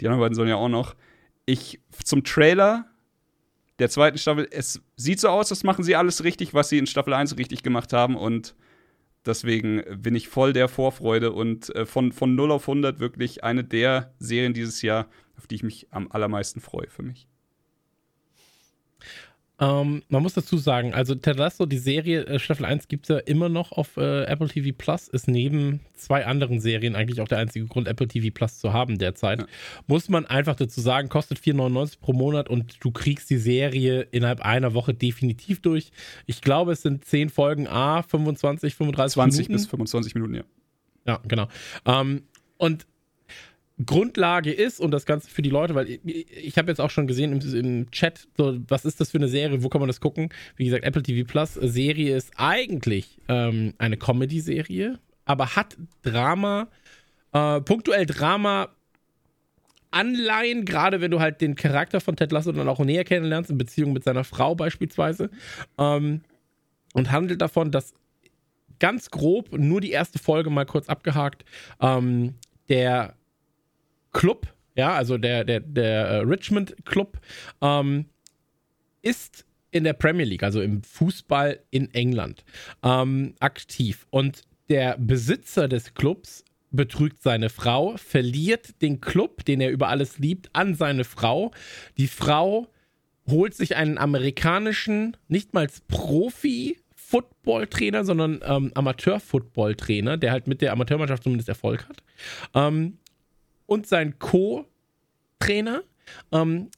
die anderen beiden sollen ja auch noch. Ich zum Trailer der zweiten Staffel, es sieht so aus, als machen sie alles richtig, was sie in Staffel 1 richtig gemacht haben. Und Deswegen bin ich voll der Vorfreude und äh, von, von 0 auf 100 wirklich eine der Serien dieses Jahr, auf die ich mich am allermeisten freue für mich. Ähm, man muss dazu sagen, also Ted Lasso, die Serie äh, Staffel 1 gibt es ja immer noch auf äh, Apple TV Plus, ist neben zwei anderen Serien eigentlich auch der einzige Grund, Apple TV Plus zu haben derzeit. Ja. Muss man einfach dazu sagen, kostet 4,99 pro Monat und du kriegst die Serie innerhalb einer Woche definitiv durch. Ich glaube, es sind 10 Folgen, A, 25, 35 20 Minuten. bis 25 Minuten, ja. Ja, genau. Ähm, und Grundlage ist und das Ganze für die Leute, weil ich, ich habe jetzt auch schon gesehen im, im, Chat, so, was ist das für eine Serie, wo kann man das gucken? Wie gesagt, Apple TV Plus äh, Serie ist eigentlich ähm, eine Comedy-Serie, aber hat Drama, äh, punktuell Drama Anleihen, gerade wenn du halt den Charakter von Ted Lasso dann auch näher kennenlernst, in Beziehung mit seiner Frau beispielsweise, ähm, und handelt davon, dass ganz grob, nur die erste Folge mal kurz abgehakt, ähm, der Club, ja, also der, der, der äh, Richmond Club, ähm, ist in der Premier League, also im Fußball in England, ähm, aktiv. Und der Besitzer des Clubs betrügt seine Frau, verliert den Club, den er über alles liebt, an seine Frau. Die Frau holt sich einen amerikanischen, nicht mal Profi, Footballtrainer, sondern ähm, Amateur-Footballtrainer, der halt mit der Amateurmannschaft zumindest Erfolg hat. Ähm, und sein Co-Trainer ähm,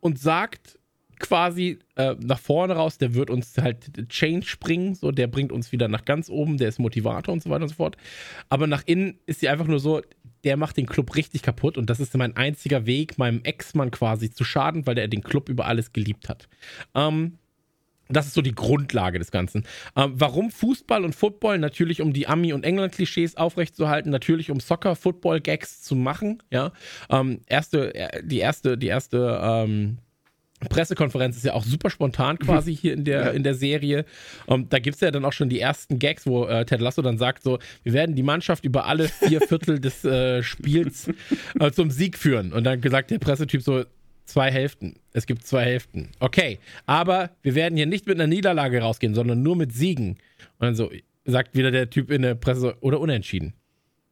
und sagt quasi äh, nach vorne raus, der wird uns halt Change bringen, so, der bringt uns wieder nach ganz oben, der ist Motivator und so weiter und so fort. Aber nach innen ist sie einfach nur so, der macht den Club richtig kaputt und das ist mein einziger Weg, meinem Ex-Mann quasi zu schaden, weil der den Club über alles geliebt hat. Ähm, das ist so die Grundlage des Ganzen. Ähm, warum Fußball und Football? Natürlich, um die Ami- und England-Klischees aufrechtzuerhalten, natürlich, um Soccer-Football-Gags zu machen. Ja, ähm, erste, äh, die erste, die erste ähm, Pressekonferenz ist ja auch super spontan quasi hier in der, ja. in der Serie. Um, da gibt es ja dann auch schon die ersten Gags, wo äh, Ted Lasso dann sagt: so, wir werden die Mannschaft über alle vier Viertel des äh, Spiels äh, zum Sieg führen. Und dann gesagt der Pressetyp so, zwei Hälften. Es gibt zwei Hälften. Okay, aber wir werden hier nicht mit einer Niederlage rausgehen, sondern nur mit Siegen. Und dann so sagt wieder der Typ in der Presse oder unentschieden.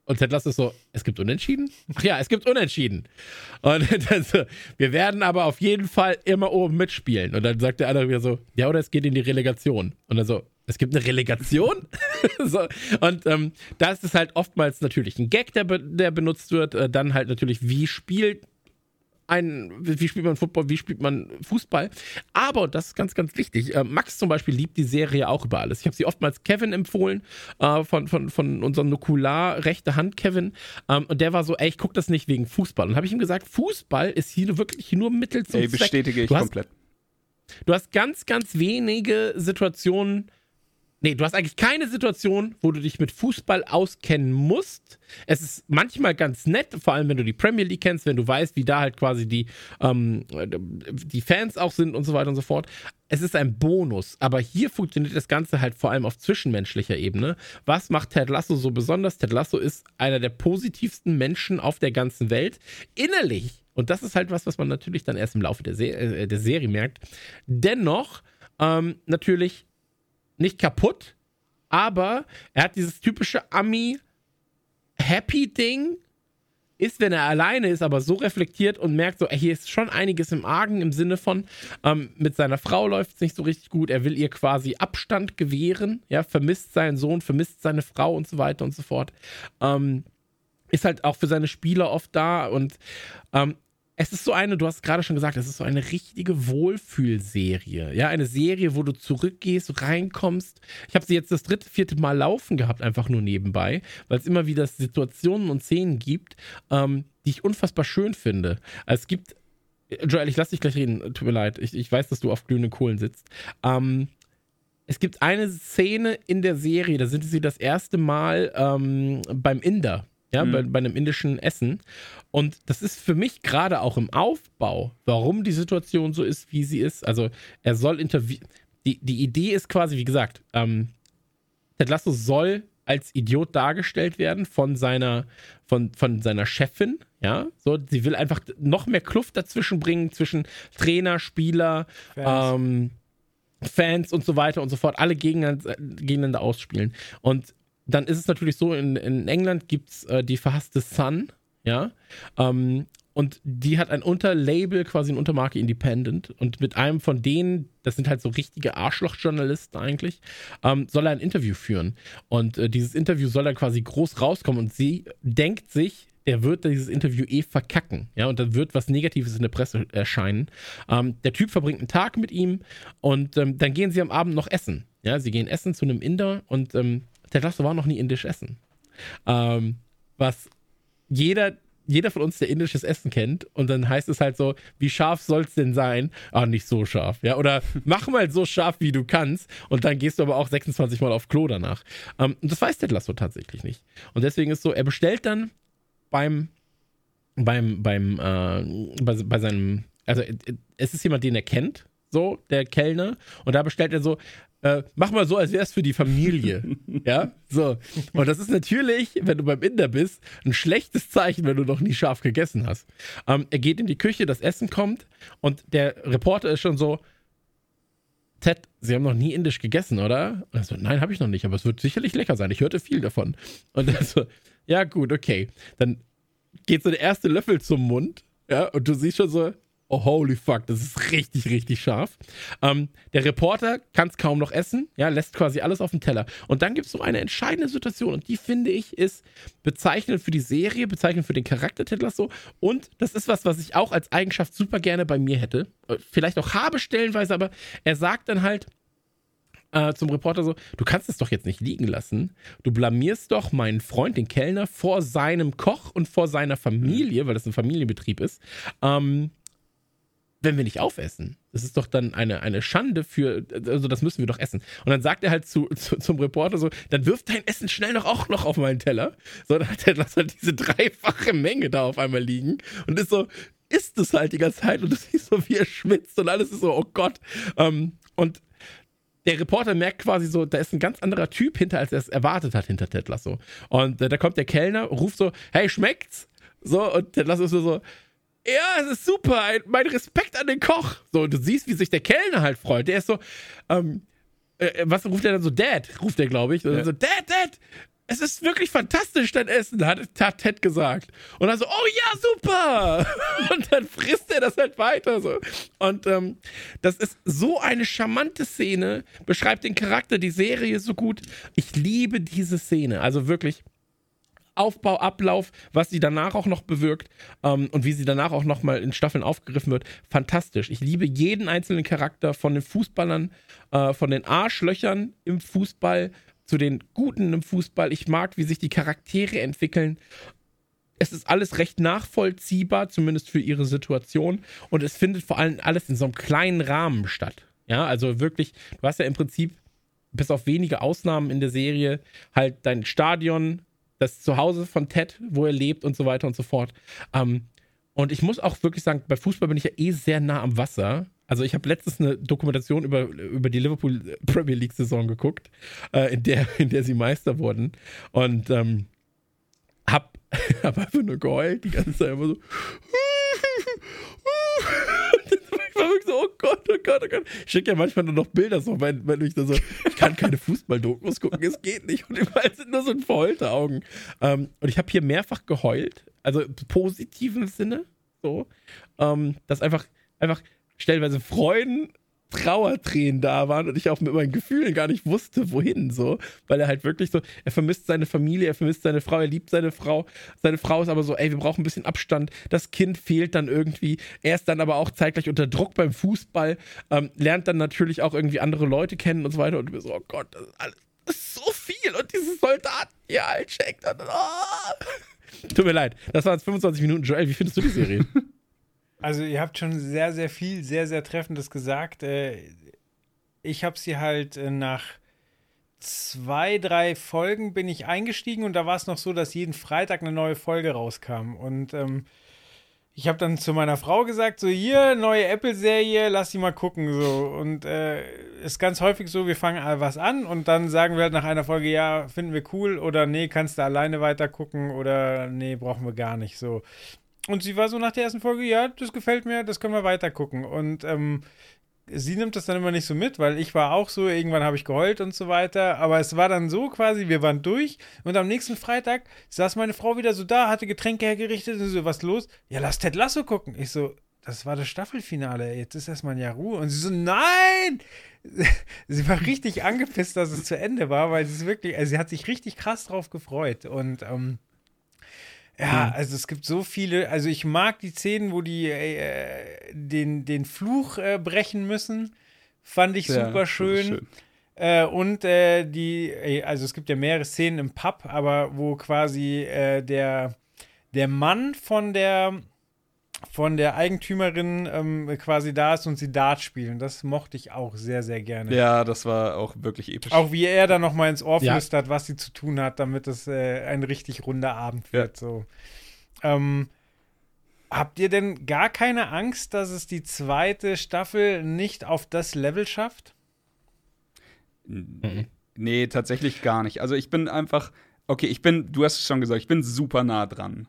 Und Ted Lasso ist so, es gibt Unentschieden? Ach ja, es gibt Unentschieden. Und dann so, wir werden aber auf jeden Fall immer oben mitspielen. Und dann sagt der andere wieder so, ja, oder es geht in die Relegation. Und dann so, es gibt eine Relegation? so, und ähm, da ist halt oftmals natürlich ein Gag, der, der benutzt wird. Äh, dann halt natürlich, wie spielt ein, wie spielt man Football, wie spielt man Fußball. Aber, und das ist ganz, ganz wichtig, äh, Max zum Beispiel liebt die Serie auch über alles. Ich habe sie oftmals Kevin empfohlen, äh, von, von, von unserem Nukular, rechte Hand Kevin. Ähm, und der war so, ey, ich gucke das nicht wegen Fußball. Und habe ich ihm gesagt, Fußball ist hier wirklich nur Mittel zum ey, Zweck. bestätige ich komplett. Du hast ganz, ganz wenige Situationen, Nee, du hast eigentlich keine Situation, wo du dich mit Fußball auskennen musst. Es ist manchmal ganz nett, vor allem wenn du die Premier League kennst, wenn du weißt, wie da halt quasi die, ähm, die Fans auch sind und so weiter und so fort. Es ist ein Bonus, aber hier funktioniert das Ganze halt vor allem auf zwischenmenschlicher Ebene. Was macht Ted Lasso so besonders? Ted Lasso ist einer der positivsten Menschen auf der ganzen Welt. Innerlich, und das ist halt was, was man natürlich dann erst im Laufe der, Se äh, der Serie merkt, dennoch ähm, natürlich nicht kaputt, aber er hat dieses typische Ami-Happy-Ding, ist, wenn er alleine ist, aber so reflektiert und merkt so, ey, hier ist schon einiges im Argen im Sinne von, ähm, mit seiner Frau läuft es nicht so richtig gut, er will ihr quasi Abstand gewähren, ja, vermisst seinen Sohn, vermisst seine Frau und so weiter und so fort. Ähm, ist halt auch für seine Spieler oft da und ähm, es ist so eine, du hast gerade schon gesagt, es ist so eine richtige Wohlfühlserie. Ja, eine Serie, wo du zurückgehst, reinkommst. Ich habe sie jetzt das dritte, vierte Mal laufen gehabt, einfach nur nebenbei, weil es immer wieder Situationen und Szenen gibt, ähm, die ich unfassbar schön finde. Also es gibt, Joel, ich lass dich gleich reden, tut mir leid. Ich, ich weiß, dass du auf glühenden Kohlen sitzt. Ähm, es gibt eine Szene in der Serie, da sind sie das erste Mal ähm, beim Inder ja, mhm. bei, bei, einem indischen Essen. Und das ist für mich gerade auch im Aufbau, warum die Situation so ist, wie sie ist. Also er soll interviewen. Die, die Idee ist quasi, wie gesagt, ähm, Ted Lasso soll als Idiot dargestellt werden von seiner, von, von seiner Chefin. Ja, so, sie will einfach noch mehr Kluft dazwischen bringen, zwischen Trainer, Spieler, Fans, ähm, Fans und so weiter und so fort, alle gegeneinander, gegeneinander ausspielen. Und dann ist es natürlich so, in, in England gibt es äh, die verhasste Sun, ja. Ähm, und die hat ein Unterlabel, quasi eine Untermarke Independent. Und mit einem von denen, das sind halt so richtige Arschlochjournalisten eigentlich, ähm, soll er ein Interview führen. Und äh, dieses Interview soll dann quasi groß rauskommen. Und sie denkt sich, der wird dieses Interview eh verkacken. Ja, und dann wird was Negatives in der Presse erscheinen. Ähm, der Typ verbringt einen Tag mit ihm und ähm, dann gehen sie am Abend noch essen. Ja, sie gehen essen zu einem Inder und ähm, Ted Lasso war noch nie indisch essen. Ähm, was jeder, jeder von uns, der indisches Essen kennt, und dann heißt es halt so, wie scharf soll es denn sein? Ah, nicht so scharf, ja. Oder mach mal so scharf, wie du kannst, und dann gehst du aber auch 26 Mal auf Klo danach. Ähm, und das weiß Ted Lasso tatsächlich nicht. Und deswegen ist so, er bestellt dann beim, beim, beim, äh, bei, bei seinem, also es ist jemand, den er kennt, so, der Kellner, und da bestellt er so, äh, mach mal so, als wäre es für die Familie. ja, so. Und das ist natürlich, wenn du beim Inder bist, ein schlechtes Zeichen, wenn du noch nie scharf gegessen hast. Ähm, er geht in die Küche, das Essen kommt und der Reporter ist schon so, Ted, Sie haben noch nie indisch gegessen, oder? Und er so, nein, habe ich noch nicht, aber es wird sicherlich lecker sein. Ich hörte viel davon. Und er so, ja gut, okay. Dann geht so der erste Löffel zum Mund, ja, und du siehst schon so, oh holy fuck, das ist richtig, richtig scharf. Ähm, der Reporter kann es kaum noch essen, ja, lässt quasi alles auf dem Teller. Und dann gibt es so eine entscheidende Situation und die finde ich ist bezeichnend für die Serie, bezeichnend für den Charakter Ted Lasso und das ist was, was ich auch als Eigenschaft super gerne bei mir hätte. Äh, vielleicht auch habe stellenweise, aber er sagt dann halt, äh, zum Reporter so, du kannst es doch jetzt nicht liegen lassen. Du blamierst doch meinen Freund, den Kellner, vor seinem Koch und vor seiner Familie, weil das ein Familienbetrieb ist. Ähm, wenn wir nicht aufessen. Das ist doch dann eine, eine Schande für, also das müssen wir doch essen. Und dann sagt er halt zu, zu zum Reporter so, dann wirf dein Essen schnell noch auch noch auf meinen Teller. So, dann hat er halt diese dreifache Menge da auf einmal liegen und ist so, isst es halt die ganze Zeit und du siehst so, wie er schwitzt und alles ist so, oh Gott. Ähm, und der Reporter merkt quasi so, da ist ein ganz anderer Typ hinter, als er es erwartet hat hinter Ted Lasso. Und äh, da kommt der Kellner, ruft so, hey, schmeckt's? So, und Ted Lasso ist so, ja, es ist super, mein Respekt an den Koch. So, du siehst, wie sich der Kellner halt freut. Der ist so, ähm, äh, was ruft er dann so? Dad, ruft er, glaube ich. Ja. So, Dad, Dad, es ist wirklich fantastisch, dein Essen, hat, hat Ted gesagt. Und dann so, oh ja, super! Und dann frisst er das halt weiter so. Und ähm, das ist so eine charmante Szene, beschreibt den Charakter, die Serie so gut. Ich liebe diese Szene. Also wirklich, Aufbau, Ablauf, was sie danach auch noch bewirkt ähm, und wie sie danach auch nochmal in Staffeln aufgegriffen wird, fantastisch. Ich liebe jeden einzelnen Charakter von den Fußballern, äh, von den Arschlöchern im Fußball zu den Guten im Fußball. Ich mag, wie sich die Charaktere entwickeln. Es ist alles recht nachvollziehbar, zumindest für ihre Situation. Und es findet vor allem alles in so einem kleinen Rahmen statt. Ja, also wirklich, du hast ja im Prinzip bis auf wenige Ausnahmen in der Serie halt dein Stadion, das Zuhause von Ted, wo er lebt und so weiter und so fort. Ähm, und ich muss auch wirklich sagen, bei Fußball bin ich ja eh sehr nah am Wasser. Also ich habe letztens eine Dokumentation über, über die Liverpool Premier League Saison geguckt, äh, in, der, in der sie Meister wurden. Und ähm, hab, hab einfach nur geheult die ganze Zeit immer so war so, oh Gott, oh Gott, oh Gott. Ich schicke ja manchmal nur noch Bilder so, wenn, wenn ich da so, ich kann keine Fußballdokus gucken, es geht nicht. Und überall sind nur so verheulte Augen. Ähm, und ich habe hier mehrfach geheult, also positiven Sinne, so, ähm, dass einfach, einfach stellenweise Freuden Trauertränen da waren und ich auch mit meinen Gefühlen gar nicht wusste, wohin, so, weil er halt wirklich so, er vermisst seine Familie, er vermisst seine Frau, er liebt seine Frau, seine Frau ist aber so, ey, wir brauchen ein bisschen Abstand, das Kind fehlt dann irgendwie, er ist dann aber auch zeitgleich unter Druck beim Fußball, ähm, lernt dann natürlich auch irgendwie andere Leute kennen und so weiter. Und wir so, oh Gott, das ist alles das ist so viel. Und diese Soldaten hier halt checkt und, oh. Tut mir leid, das waren jetzt 25 Minuten, Joel, wie findest du die Serie? Also ihr habt schon sehr, sehr viel, sehr, sehr Treffendes gesagt. Äh, ich habe sie halt äh, nach zwei, drei Folgen bin ich eingestiegen und da war es noch so, dass jeden Freitag eine neue Folge rauskam. Und ähm, ich habe dann zu meiner Frau gesagt, so hier, neue Apple-Serie, lass die mal gucken. So. Und äh, ist ganz häufig so, wir fangen was an und dann sagen wir halt nach einer Folge, ja, finden wir cool oder nee, kannst du alleine weiter gucken oder nee, brauchen wir gar nicht. So. Und sie war so nach der ersten Folge, ja, das gefällt mir, das können wir weiter gucken. Und ähm, sie nimmt das dann immer nicht so mit, weil ich war auch so, irgendwann habe ich geheult und so weiter. Aber es war dann so quasi, wir waren durch und am nächsten Freitag saß meine Frau wieder so da, hatte Getränke hergerichtet und so, was los? Ja, lass Ted Lasso gucken. Ich so, das war das Staffelfinale, jetzt ist erstmal ein Jahr Ruhe. Und sie so, nein! sie war richtig angepisst, dass es zu Ende war, weil sie ist wirklich, also sie hat sich richtig krass drauf gefreut. Und ähm, ja, also es gibt so viele, also ich mag die Szenen, wo die äh, den, den Fluch äh, brechen müssen. Fand ich ja, super schön. schön. Äh, und äh, die, also es gibt ja mehrere Szenen im Pub, aber wo quasi äh, der, der Mann von der von der Eigentümerin ähm, quasi da ist und sie Dart spielen. Das mochte ich auch sehr, sehr gerne. Ja, das war auch wirklich episch. Auch wie er da noch mal ins Ohr flüstert, ja. was sie zu tun hat, damit es äh, ein richtig runder Abend wird. Ja. So. Ähm, habt ihr denn gar keine Angst, dass es die zweite Staffel nicht auf das Level schafft? Mhm. Nee, tatsächlich gar nicht. Also ich bin einfach, okay, ich bin, du hast es schon gesagt, ich bin super nah dran.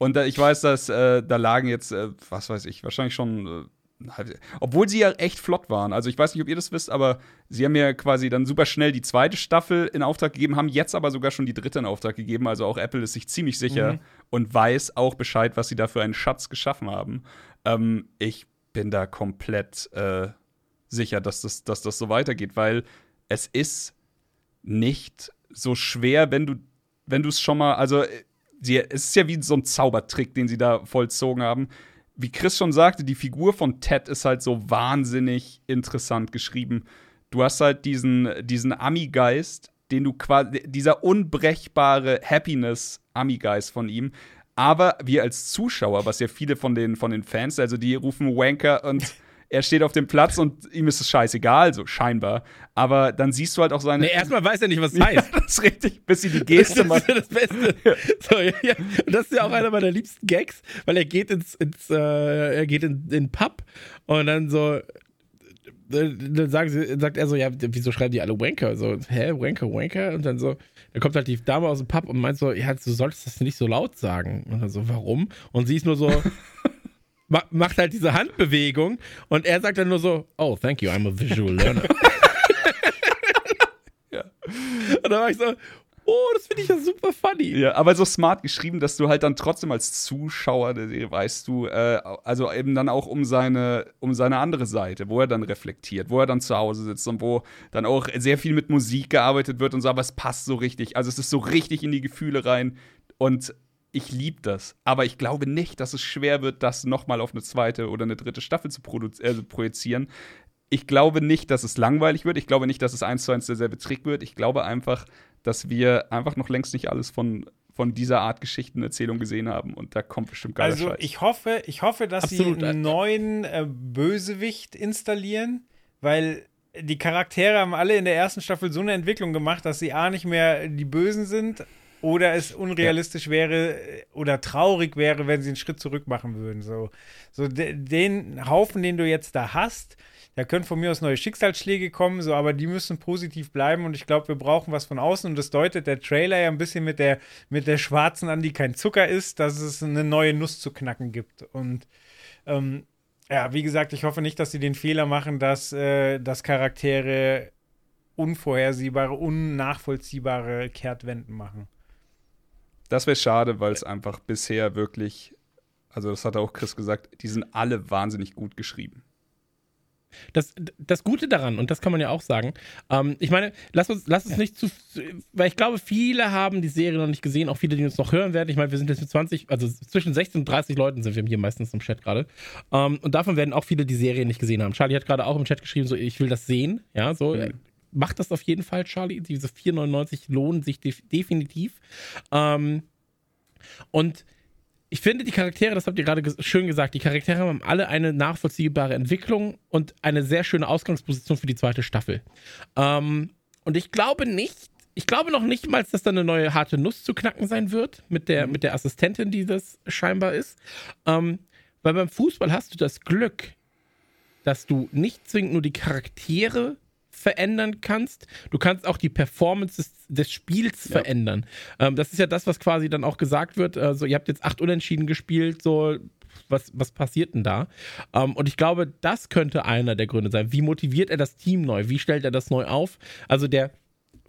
Und äh, ich weiß, dass äh, da lagen jetzt, äh, was weiß ich, wahrscheinlich schon. Äh, obwohl sie ja echt flott waren. Also ich weiß nicht, ob ihr das wisst, aber sie haben ja quasi dann super schnell die zweite Staffel in Auftrag gegeben, haben jetzt aber sogar schon die dritte in Auftrag gegeben. Also auch Apple ist sich ziemlich sicher mhm. und weiß auch Bescheid, was sie da für einen Schatz geschaffen haben. Ähm, ich bin da komplett äh, sicher, dass das, dass das so weitergeht, weil es ist nicht so schwer, wenn du wenn du es schon mal, also sie, es ist ja wie so ein Zaubertrick, den sie da vollzogen haben. Wie Chris schon sagte, die Figur von Ted ist halt so wahnsinnig interessant geschrieben. Du hast halt diesen, diesen Ami-Geist, den du quasi, dieser unbrechbare Happiness-Ami-Geist von ihm. Aber wir als Zuschauer, was ja viele von den, von den Fans, also die rufen Wanker und er steht auf dem Platz und ihm ist es scheißegal, so scheinbar. Aber dann siehst du halt auch seine. Nee, erstmal weiß er nicht, was es heißt. Ja, das ist richtig, bis sie die Geste macht. Das ist ja das Beste. Ja. So, ja, Und das ist ja auch einer meiner liebsten Gags, weil er geht ins, ins äh, er geht in den Pub und dann so dann sagen sie, sagt er so, ja, wieso schreiben die alle Wanker? So, hä, Wanker, Wanker? Und dann so, dann kommt halt die Dame aus dem Pub und meint so, ja, du solltest das nicht so laut sagen. Und dann so, warum? Und sie ist nur so, macht halt diese Handbewegung und er sagt dann nur so, oh, thank you, I'm a visual learner. ja. Und dann war ich so, oh, das finde ich ja super funny. Ja, aber so smart geschrieben, dass du halt dann trotzdem als Zuschauer, weißt du, äh, also eben dann auch um seine, um seine andere Seite, wo er dann reflektiert, wo er dann zu Hause sitzt und wo dann auch sehr viel mit Musik gearbeitet wird und so, aber es passt so richtig. Also es ist so richtig in die Gefühle rein und ich liebe das. Aber ich glaube nicht, dass es schwer wird, das nochmal auf eine zweite oder eine dritte Staffel zu äh, projizieren. Ich glaube nicht, dass es langweilig wird. Ich glaube nicht, dass es eins zu eins derselbe Trick wird. Ich glaube einfach, dass wir einfach noch längst nicht alles von, von dieser Art Geschichtenerzählung gesehen haben. Und da kommt bestimmt geiler Also Scheiß. ich hoffe, ich hoffe, dass Absolut. sie einen neuen äh, Bösewicht installieren, weil die Charaktere haben alle in der ersten Staffel so eine Entwicklung gemacht, dass sie A nicht mehr die Bösen sind, oder es unrealistisch ja. wäre oder traurig wäre, wenn sie einen Schritt zurück machen würden. So, so de, den Haufen, den du jetzt da hast, da können von mir aus neue Schicksalsschläge kommen, so, aber die müssen positiv bleiben und ich glaube, wir brauchen was von außen und das deutet der Trailer ja ein bisschen mit der, mit der schwarzen an, die kein Zucker ist, dass es eine neue Nuss zu knacken gibt. Und ähm, ja, wie gesagt, ich hoffe nicht, dass sie den Fehler machen, dass, äh, dass Charaktere unvorhersehbare, unnachvollziehbare Kehrtwenden machen. Das wäre schade, weil es einfach bisher wirklich, also das hat auch Chris gesagt, die sind alle wahnsinnig gut geschrieben. Das, das Gute daran, und das kann man ja auch sagen, ähm, ich meine, lass uns, lass uns nicht zu, weil ich glaube, viele haben die Serie noch nicht gesehen, auch viele, die uns noch hören werden. Ich meine, wir sind jetzt mit 20, also zwischen 16 und 30 Leuten sind wir hier meistens im Chat gerade. Ähm, und davon werden auch viele die Serie nicht gesehen haben. Charlie hat gerade auch im Chat geschrieben, so, ich will das sehen. Ja, so, mhm. Macht das auf jeden Fall, Charlie. Diese 4,99 lohnen sich def definitiv. Ähm, und ich finde, die Charaktere, das habt ihr gerade ges schön gesagt, die Charaktere haben alle eine nachvollziehbare Entwicklung und eine sehr schöne Ausgangsposition für die zweite Staffel. Ähm, und ich glaube nicht, ich glaube noch nicht mal, dass da eine neue harte Nuss zu knacken sein wird mit der, mhm. mit der Assistentin, die das scheinbar ist. Ähm, weil beim Fußball hast du das Glück, dass du nicht zwingend nur die Charaktere verändern kannst. Du kannst auch die Performance des, des Spiels ja. verändern. Ähm, das ist ja das, was quasi dann auch gesagt wird. Also, ihr habt jetzt acht Unentschieden gespielt, so. Was, was passiert denn da? Ähm, und ich glaube, das könnte einer der Gründe sein. Wie motiviert er das Team neu? Wie stellt er das neu auf? Also der,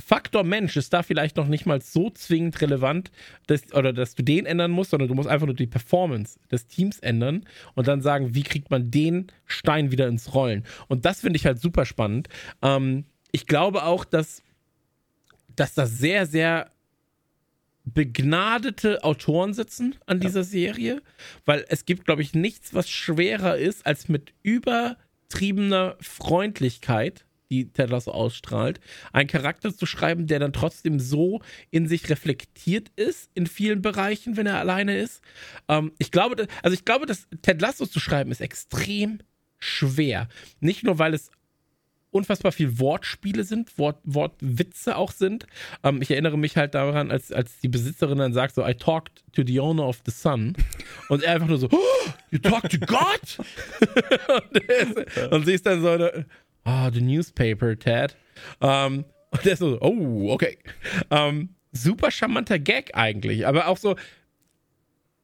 Faktor Mensch ist da vielleicht noch nicht mal so zwingend relevant, dass, oder dass du den ändern musst, sondern du musst einfach nur die Performance des Teams ändern und dann sagen, wie kriegt man den Stein wieder ins Rollen. Und das finde ich halt super spannend. Ähm, ich glaube auch, dass, dass da sehr, sehr begnadete Autoren sitzen an dieser Serie, weil es gibt, glaube ich, nichts, was schwerer ist, als mit übertriebener Freundlichkeit die Ted Lasso ausstrahlt, einen Charakter zu schreiben, der dann trotzdem so in sich reflektiert ist in vielen Bereichen, wenn er alleine ist. Ähm, ich glaube, also ich glaube, dass Ted Lasso zu schreiben ist extrem schwer. Nicht nur, weil es unfassbar viel Wortspiele sind, Wort, Wortwitze auch sind. Ähm, ich erinnere mich halt daran, als, als die Besitzerin dann sagt so, I talked to the owner of the sun. Und er einfach nur so, oh, you talk to God? und, ist, und sie ist dann so, eine, ah, oh, the newspaper, Ted. Um, und der ist so, oh, okay. Um, super charmanter Gag eigentlich, aber auch so,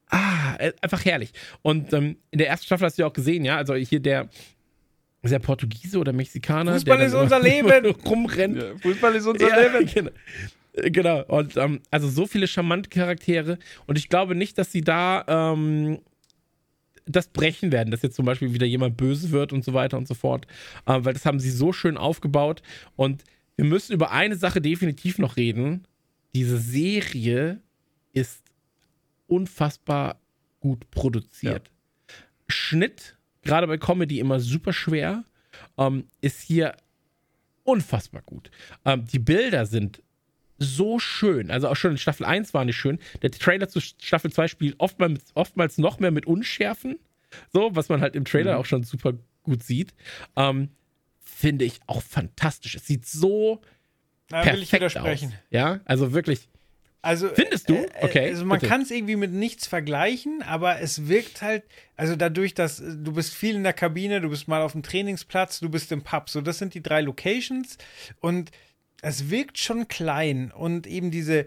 ah, äh, einfach herrlich. Und ähm, in der ersten Staffel hast du ja auch gesehen, ja, also hier der, ist der Portugiese oder Mexikaner? Fußball ist unser Leben. Rumrennt. Ja, Fußball ist unser ja, Leben. Genau. genau. Und ähm, also so viele charmante Charaktere. Und ich glaube nicht, dass sie da ähm, das brechen werden, dass jetzt zum Beispiel wieder jemand böse wird und so weiter und so fort. Äh, weil das haben sie so schön aufgebaut. Und wir müssen über eine Sache definitiv noch reden. Diese Serie ist unfassbar gut produziert. Ja. Schnitt, gerade bei Comedy immer super schwer, ähm, ist hier unfassbar gut. Ähm, die Bilder sind so schön. Also auch schon in Staffel 1 war nicht schön. Der Trailer zu Staffel 2 spielt oftmals, oftmals noch mehr mit Unschärfen. So, was man halt im Trailer mhm. auch schon super gut sieht. Ähm, Finde ich auch fantastisch. Es sieht so da perfekt will ich widersprechen. Aus. Ja, also wirklich. Also, Findest du? Äh, äh, okay. Also man kann es irgendwie mit nichts vergleichen, aber es wirkt halt, also dadurch, dass du bist viel in der Kabine, du bist mal auf dem Trainingsplatz, du bist im Pub. So, das sind die drei Locations und es wirkt schon klein und eben diese,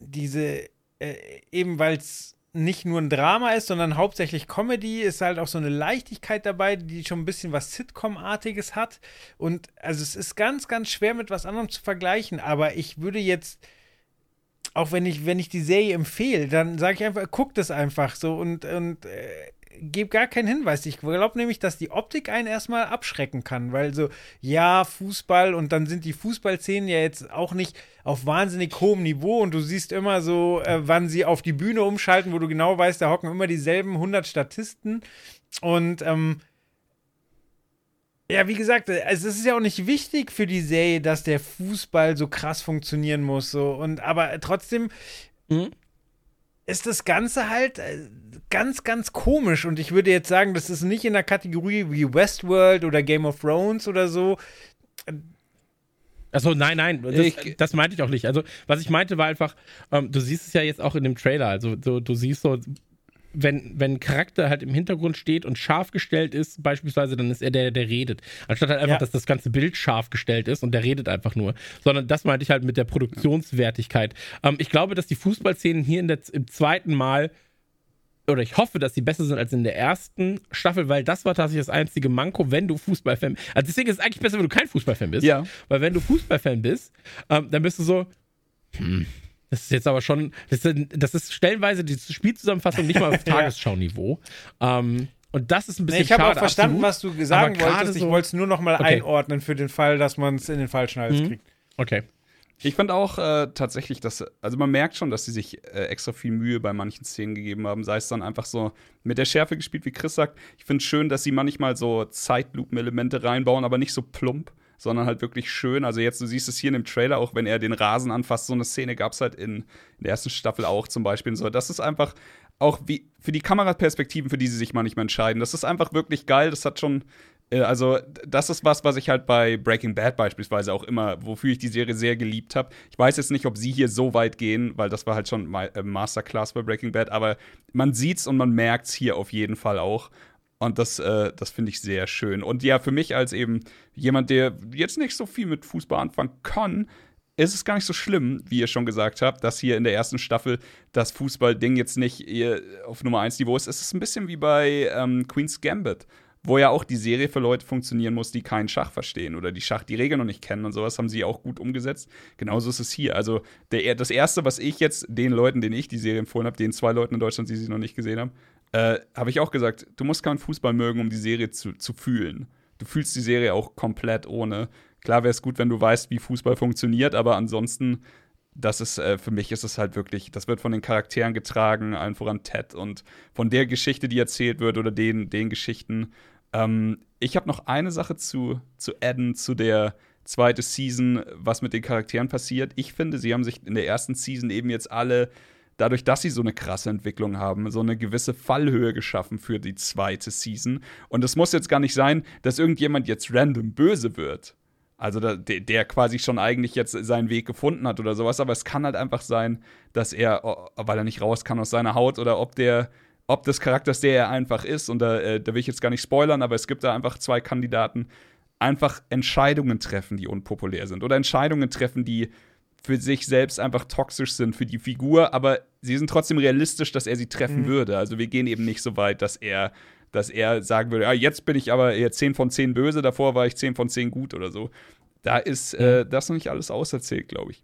diese, äh, eben weil es nicht nur ein Drama ist, sondern hauptsächlich Comedy, ist halt auch so eine Leichtigkeit dabei, die schon ein bisschen was Sitcom-artiges hat. Und also es ist ganz, ganz schwer mit was anderem zu vergleichen, aber ich würde jetzt auch wenn ich, wenn ich die Serie empfehle, dann sage ich einfach, guck das einfach so und, und äh, gebe gar keinen Hinweis. Ich glaube nämlich, dass die Optik einen erstmal abschrecken kann, weil so, ja, Fußball und dann sind die Fußballszenen ja jetzt auch nicht auf wahnsinnig hohem Niveau und du siehst immer so, äh, wann sie auf die Bühne umschalten, wo du genau weißt, da hocken immer dieselben 100 Statisten und ähm, ja, wie gesagt, also es ist ja auch nicht wichtig für die Serie, dass der Fußball so krass funktionieren muss. So. Und aber trotzdem mhm. Ist das Ganze halt äh, ganz, ganz komisch. Und ich würde jetzt sagen, das ist nicht in der Kategorie wie Westworld oder Game of Thrones oder so. Achso, nein, nein, das, ich, das, meinte ich auch nicht. Also, was ich meinte, war einfach, ähm, du siehst es ja jetzt auch in dem Trailer. Also, so, du siehst so, wenn, wenn ein Charakter halt im Hintergrund steht und scharf gestellt ist, beispielsweise, dann ist er der, der redet. Anstatt halt einfach, ja. dass das ganze Bild scharf gestellt ist und der redet einfach nur. Sondern das meinte ich halt mit der Produktionswertigkeit. Ähm, ich glaube, dass die Fußballszenen hier in der, im zweiten Mal oder ich hoffe, dass sie besser sind als in der ersten Staffel, weil das war tatsächlich das einzige Manko, wenn du Fußballfan bist. Also deswegen ist es eigentlich besser, wenn du kein Fußballfan bist. Ja. Weil wenn du Fußballfan bist, ähm, dann bist du so, hm, Das ist jetzt aber schon, das ist, das ist stellenweise die Spielzusammenfassung nicht mal auf Tagesschau-Niveau. Ähm, und das ist ein bisschen nee, ich habe schade, auch verstanden, absolut. was du sagen wolltest. Ich so- wollte es nur noch mal Okay. einordnen für den Fall, dass man es in den falschen Hals Mhm. kriegt. Okay. Ich fand auch äh, tatsächlich, dass, also man merkt schon, dass sie sich äh, extra viel Mühe bei manchen Szenen gegeben haben. Sei es dann einfach so mit der Schärfe gespielt, wie Chris sagt. Ich finde es schön, dass sie manchmal so Zeitlupen-Elemente reinbauen, aber nicht so plump, sondern halt wirklich schön. Also jetzt, du siehst es hier in dem Trailer, auch wenn er den Rasen anfasst, so eine Szene gab es halt in, in der ersten Staffel auch zum Beispiel. Und so. Das ist einfach auch wie für die Kameraperspektiven, für die sie sich manchmal entscheiden. Das ist einfach wirklich geil. Das hat schon äh, Also, das ist was, was ich halt bei Breaking Bad beispielsweise auch immer, wofür ich die Serie sehr geliebt habe. Ich weiß jetzt nicht, ob sie hier so weit gehen, weil das war halt schon Ma- äh, Masterclass bei Breaking Bad, aber man sieht's und man merkt's hier auf jeden Fall auch. Und das, äh, das finde ich sehr schön. Und ja, für mich als eben jemand, der jetzt nicht so viel mit Fußball anfangen kann, ist es gar nicht so schlimm, wie ihr schon gesagt habt, dass hier in der ersten Staffel das Fußballding jetzt nicht auf Nummer 1 Niveau ist. Es ist ein bisschen wie bei ähm, Queen's Gambit, wo ja auch die Serie für Leute funktionieren muss, die keinen Schach verstehen oder die Schach die Regeln noch nicht kennen und sowas haben sie auch gut umgesetzt. Genauso ist es hier. Also der, das erste, was ich jetzt den Leuten, denen ich die Serie empfohlen habe, den zwei Leuten in Deutschland, die sie noch nicht gesehen haben, äh, habe ich auch gesagt, du musst keinen Fußball mögen, um die Serie zu, zu fühlen. Du fühlst die Serie auch komplett ohne. Klar wäre es gut, wenn du weißt, wie Fußball funktioniert, aber ansonsten, das ist, äh, für mich ist es halt wirklich, das wird von den Charakteren getragen, allen voran Ted und von der Geschichte, die erzählt wird oder den, den Geschichten. Ähm, ich habe noch eine Sache zu, zu adden, zu der zweite Season, was mit den Charakteren passiert. Ich finde, sie haben sich in der ersten Season eben jetzt alle dadurch, dass sie so eine krasse Entwicklung haben, so eine gewisse Fallhöhe geschaffen für die zweite Season. Und es muss jetzt gar nicht sein, dass irgendjemand jetzt random böse wird. Also der, der quasi schon eigentlich jetzt seinen Weg gefunden hat oder sowas. Aber es kann halt einfach sein, dass er, weil er nicht raus kann aus seiner Haut oder ob der, ob des Charakters, der er einfach ist, und da, äh, da will ich jetzt gar nicht spoilern, aber es gibt da einfach zwei Kandidaten, einfach Entscheidungen treffen, die unpopulär sind. Oder Entscheidungen treffen, die für sich selbst einfach toxisch sind für die Figur, aber sie sind trotzdem realistisch, dass er sie treffen würde. Also wir gehen eben nicht so weit, dass er, dass er sagen würde, ah, jetzt bin ich aber eher 10 von 10 böse, davor war ich 10 von 10 gut oder so. Da ist äh, das noch nicht alles auserzählt, glaube ich.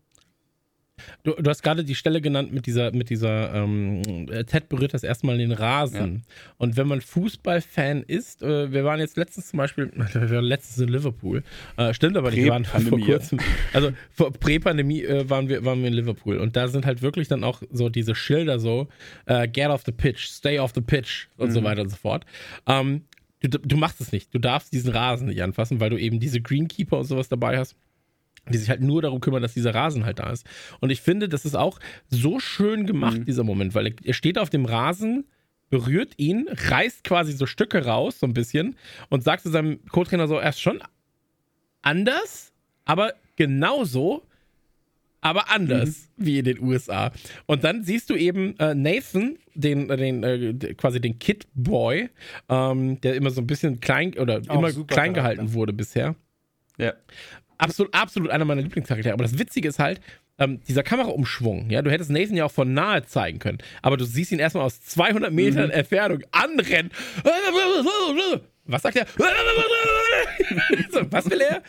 Du, du hast gerade die Stelle genannt mit dieser, mit dieser, ähm, äh, Ted berührt das erstmal den Rasen. Und wenn man Fußballfan ist, äh, wir waren jetzt letztens zum Beispiel, wir waren letztens in Liverpool, äh, stimmt aber nicht, wir waren vor kurzem, also vor Prä-Pandemie äh, waren, wir, waren wir in Liverpool. Und da sind halt wirklich dann auch so diese Schilder so, äh, get off the pitch, stay off the pitch und so weiter und so fort. Ähm, du, du machst es nicht, du darfst diesen Rasen nicht anfassen, weil du eben diese Greenkeeper und sowas dabei hast die sich halt nur darum kümmern, dass dieser Rasen halt da ist. Und ich finde, das ist auch so schön gemacht, dieser Moment, weil er, steht auf dem Rasen, berührt ihn, reißt quasi so Stücke raus, so ein bisschen, und sagt zu seinem Co-Trainer so, er ist schon anders, aber genauso, aber anders wie in den USA. Und dann siehst du eben äh, Nathan, den, äh, den äh, quasi den Kid Boy, ähm, der immer so ein bisschen klein oder Auch immer klein Charakter. gehalten wurde bisher Ja. Absolut, absolut einer meiner Lieblingscharaktere. Aber das Witzige ist halt, ähm, dieser Kameraumschwung, ja, du hättest Nathan ja auch von nahe zeigen können, aber du siehst ihn erstmal aus 200 Metern Entfernung anrennen. Was sagt er? so, was will er?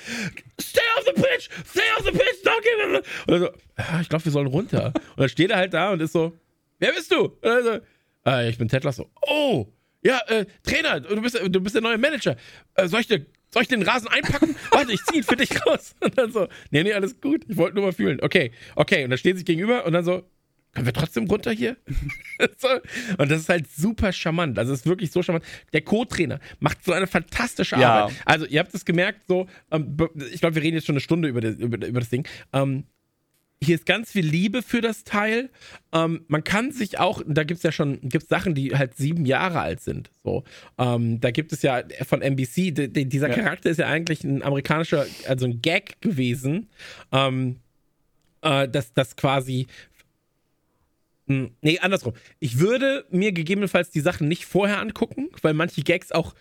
Stay off the pitch! Stay off the pitch! Don't give! Und er so, ah, ich glaube, wir sollen runter. Und dann steht er halt da und ist so, wer bist du? So, äh, ich bin Ted Lasso. Oh, ja, äh, Trainer, du bist, du bist der neue Manager. Äh, soll ich dir soll ich den Rasen einpacken? Warte, ich zieh ihn für dich raus. Und dann so, nee, nee, alles gut. Ich wollte nur mal fühlen. Okay, okay. Und dann stehen sie sich gegenüber und dann so, können wir trotzdem runter hier? Und das ist halt super charmant. Also es ist wirklich so charmant. Der Co-Trainer macht so eine fantastische Ja. Arbeit. Also ihr habt es gemerkt, so, ähm, ich glaube, wir reden jetzt schon eine Stunde über, das- über, über das Ding. Ähm, hier ist ganz viel Liebe für das Teil. Ähm, man kann sich auch, da gibt es ja schon, gibt's Sachen, die halt sieben Jahre alt sind. So, ähm, da gibt es ja von NBC, de, de, dieser Ja. Charakter ist ja eigentlich ein amerikanischer, also ein Gag gewesen, ähm, äh, dass das quasi hm, Nee, andersrum. Ich würde mir gegebenenfalls die Sachen nicht vorher angucken, weil manche Gags auch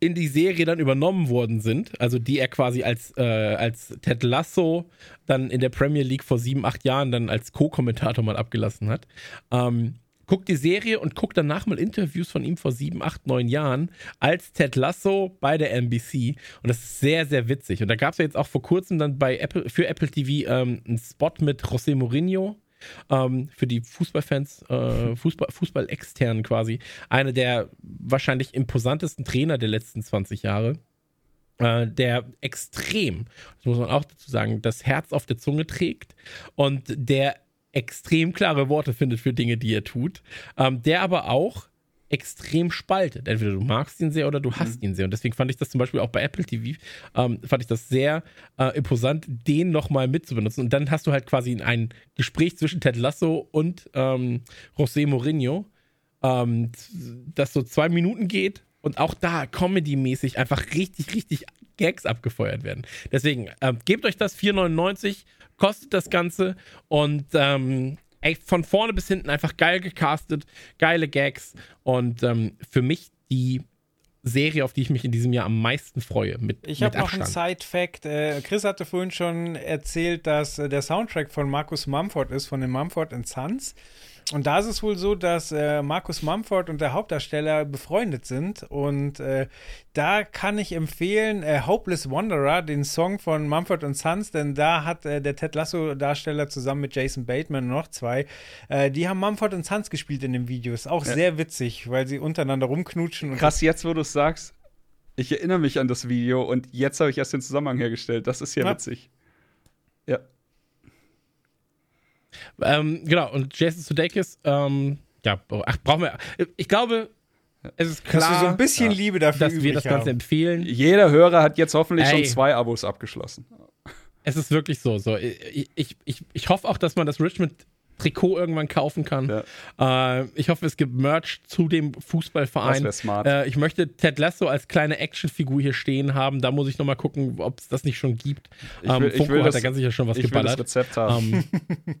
in die Serie dann übernommen worden sind. Also die er quasi als, äh, als Ted Lasso dann in der Premier League vor sieben, acht Jahren dann als Co-Kommentator mal abgelassen hat. Ähm, guckt die Serie und guckt danach mal Interviews von ihm vor sieben, acht, neun Jahren als Ted Lasso bei der NBC. Und das ist sehr, sehr witzig. Und da gab es ja jetzt auch vor kurzem dann bei Apple, für Apple TV ähm, einen Spot mit José Mourinho. Ähm, für die Fußballfans, äh, Fußball, Fußball-externen quasi. Einer der wahrscheinlich imposantesten Trainer der letzten 20 Jahre. Äh, der extrem, das muss man auch dazu sagen, das Herz auf der Zunge trägt und der extrem klare Worte findet für Dinge, die er tut. Ähm, der aber auch extrem spaltet. Entweder du magst ihn sehr oder du hasst mhm. ihn sehr. Und deswegen fand ich das zum Beispiel auch bei Apple TV, ähm, fand ich das sehr äh, imposant, den nochmal mitzubenutzen. Und dann hast du halt quasi ein Gespräch zwischen Ted Lasso und ähm, José Mourinho, ähm, das so zwei Minuten geht und auch da Comedy-mäßig einfach richtig, richtig Gags abgefeuert werden. Deswegen, ähm, gebt euch das 4,99, kostet das Ganze und ähm, ey, von vorne bis hinten einfach geil gecastet, geile Gags und ähm, für mich die Serie, auf die ich mich in diesem Jahr am meisten freue. Mit, ich habe noch einen Side-Fact. Äh, Chris hatte vorhin schon erzählt, dass äh, der Soundtrack von Markus Mumford ist, von den Mumford Sons. Und da ist es wohl so, dass äh, Markus Mumford und der Hauptdarsteller befreundet sind. Und äh, da kann ich empfehlen äh, Hopeless Wanderer, den Song von Mumford Sons, denn da hat äh, der Ted Lasso-Darsteller zusammen mit Jason Bateman und noch zwei, äh, die haben Mumford Sons gespielt in dem Video. Ist auch ja. sehr witzig, weil sie untereinander rumknutschen. Krass, jetzt wo du es sagst, ich erinnere mich an das Video und jetzt habe ich erst den Zusammenhang hergestellt. Das ist ja, ja. witzig. Ja. Ähm, genau, und Jason Sudeikis, ähm, ja, ach, brauchen wir. Ich glaube, es ist klar, dass so ein bisschen ja, Liebe dafür dass wir das Ganze haben. empfehlen. Jeder Hörer hat jetzt hoffentlich Ey, schon zwei Abos abgeschlossen. Es ist wirklich so. so. Ich, ich, ich, ich hoffe auch, dass man das Richmond Trikot irgendwann kaufen kann. Ja. Äh, ich hoffe, es gibt Merch zu dem Fußballverein. Das smart. Äh, ich möchte Ted Lasso als kleine Actionfigur hier stehen haben. Da muss ich nochmal gucken, ob es das nicht schon gibt. Ich will, ähm, ich will hat das, da ganz sicher schon was ich geballert. Will das Rezept haben. Ähm,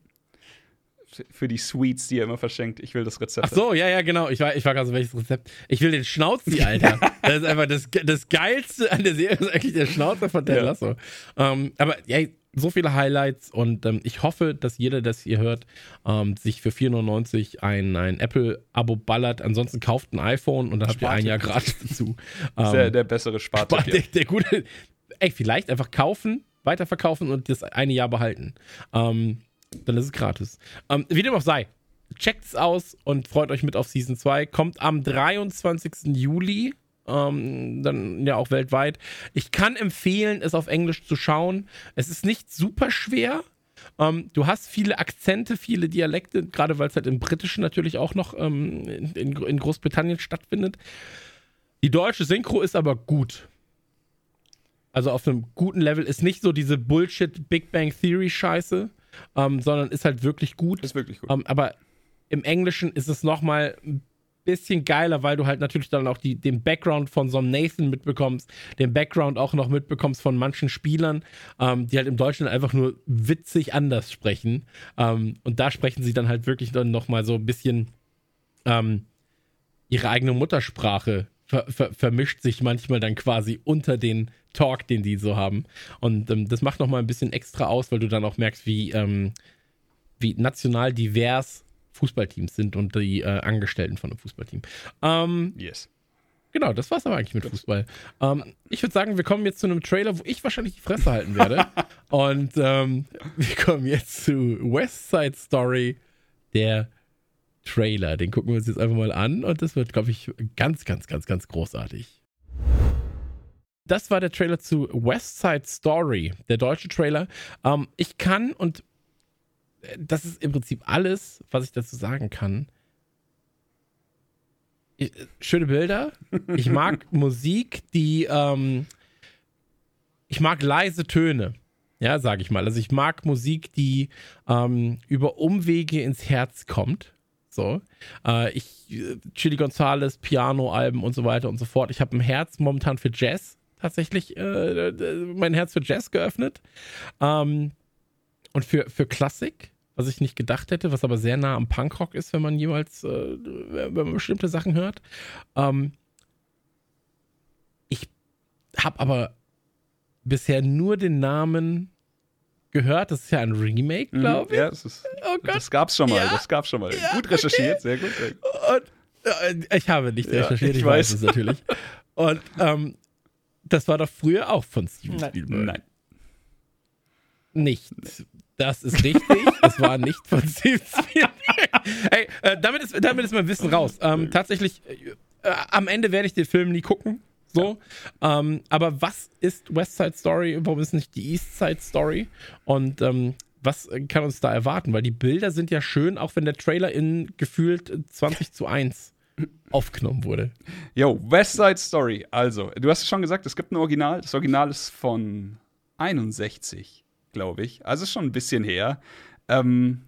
für die Sweets, die er immer verschenkt. Ich will das Rezept. Ach so, ja, ja, genau. Ich war, ich war gerade so, welches Rezept? Ich will den Schnauzi, Alter. das ist einfach das, das Geilste an der Serie, ist eigentlich der Schnauzer von Ted Lasso. Ähm, aber ja, so viele Highlights und ähm, ich hoffe, dass jeder, das ihr hört, ähm, sich für 4,99 ein, ein Apple-Abo ballert. Ansonsten kauft ein iPhone und dann habt ihr ein Jahr gratis dazu. Ähm, der, der bessere Spartipp. Der, der gute, ey, vielleicht einfach kaufen, weiterverkaufen und das eine Jahr behalten. Ähm, dann ist es gratis. Ähm, wie dem auch sei, checkt es aus und freut euch mit auf Season 2. Kommt am 23. Juli. Ähm, dann ja auch weltweit. Ich kann empfehlen, es auf Englisch zu schauen. Es ist nicht super schwer. Ähm, du hast viele Akzente, viele Dialekte, gerade weil es halt im Britischen natürlich auch noch ähm, in, in, Großbritannien stattfindet. Die deutsche Synchro ist aber gut. Also auf einem guten Level ist nicht so diese Bullshit Big Bang Theory Scheiße, ähm, sondern ist halt wirklich gut. Ist wirklich gut. Ähm, aber im Englischen ist es nochmal ein bisschen geiler, weil du halt natürlich dann auch die, den Background von so einem Nathan mitbekommst, den Background auch noch mitbekommst von manchen Spielern, ähm, die halt im Deutschen einfach nur witzig anders sprechen. Ähm, und da sprechen sie dann halt wirklich dann nochmal so ein bisschen ähm, ihre eigene Muttersprache ver ver vermischt sich manchmal dann quasi unter den Talk, den die so haben. Und ähm, das macht nochmal ein bisschen extra aus, weil du dann auch merkst, wie, ähm, wie national divers Fußballteams sind und die äh, Angestellten von einem Fußballteam. Ähm, yes. Genau, das war's aber eigentlich mit Fußball. Ähm, ich würde sagen, wir kommen jetzt zu einem Trailer, wo ich wahrscheinlich die Fresse halten werde. und ähm, wir kommen jetzt zu West Side Story, der Trailer. Den gucken wir uns jetzt einfach mal an und das wird, glaube ich, ganz, ganz, ganz, ganz großartig. Das war der Trailer zu West Side Story, der deutsche Trailer. Ähm, ich kann und äh, das ist im Prinzip alles, was ich dazu sagen kann. Ich, äh, schöne Bilder. Ich mag Musik, die ähm, ich mag leise Töne. Ja, sage ich mal. Also ich mag Musik, die ähm, über Umwege ins Herz kommt. So. Äh, ich, Chili Gonzales, Piano-Alben und so weiter und so fort. Ich habe ein Herz momentan für Jazz tatsächlich, äh, mein Herz für Jazz geöffnet. Ähm, und für, für Klassik, was ich nicht gedacht hätte, was aber sehr nah am Punkrock ist, wenn man jemals, äh, wenn man bestimmte Sachen hört. Ähm, ich habe aber bisher nur den Namen gehört. Das ist ja ein Remake, mhm. glaube ich. Ja, das, ist, oh das gab's schon mal. Ja, das gab's schon mal. Ja, gut recherchiert, okay. sehr gut. Sehr gut. Und, äh, ich habe nicht recherchiert, ich, ich weiß. weiß es natürlich. Und ähm, das war doch früher auch von Steven Nein. Spielberg. Nein. Nicht. Das ist richtig. Es war nicht von Steven Spielberg. Ey, äh, damit, ist, damit ist mein Wissen raus. Ähm, tatsächlich, äh, am Ende werde ich den Film nie gucken. So. Ähm, aber was ist West Side Story? Warum ist nicht die East Side Story? Und ähm, was kann uns da erwarten? Weil die Bilder sind ja schön, auch wenn der Trailer in gefühlt 20 zu 1 aufgenommen wurde. Yo, West Side Story. Also, du hast es schon gesagt, es gibt ein Original. Das Original ist von 61 glaube ich. Also schon ein bisschen her. Ähm,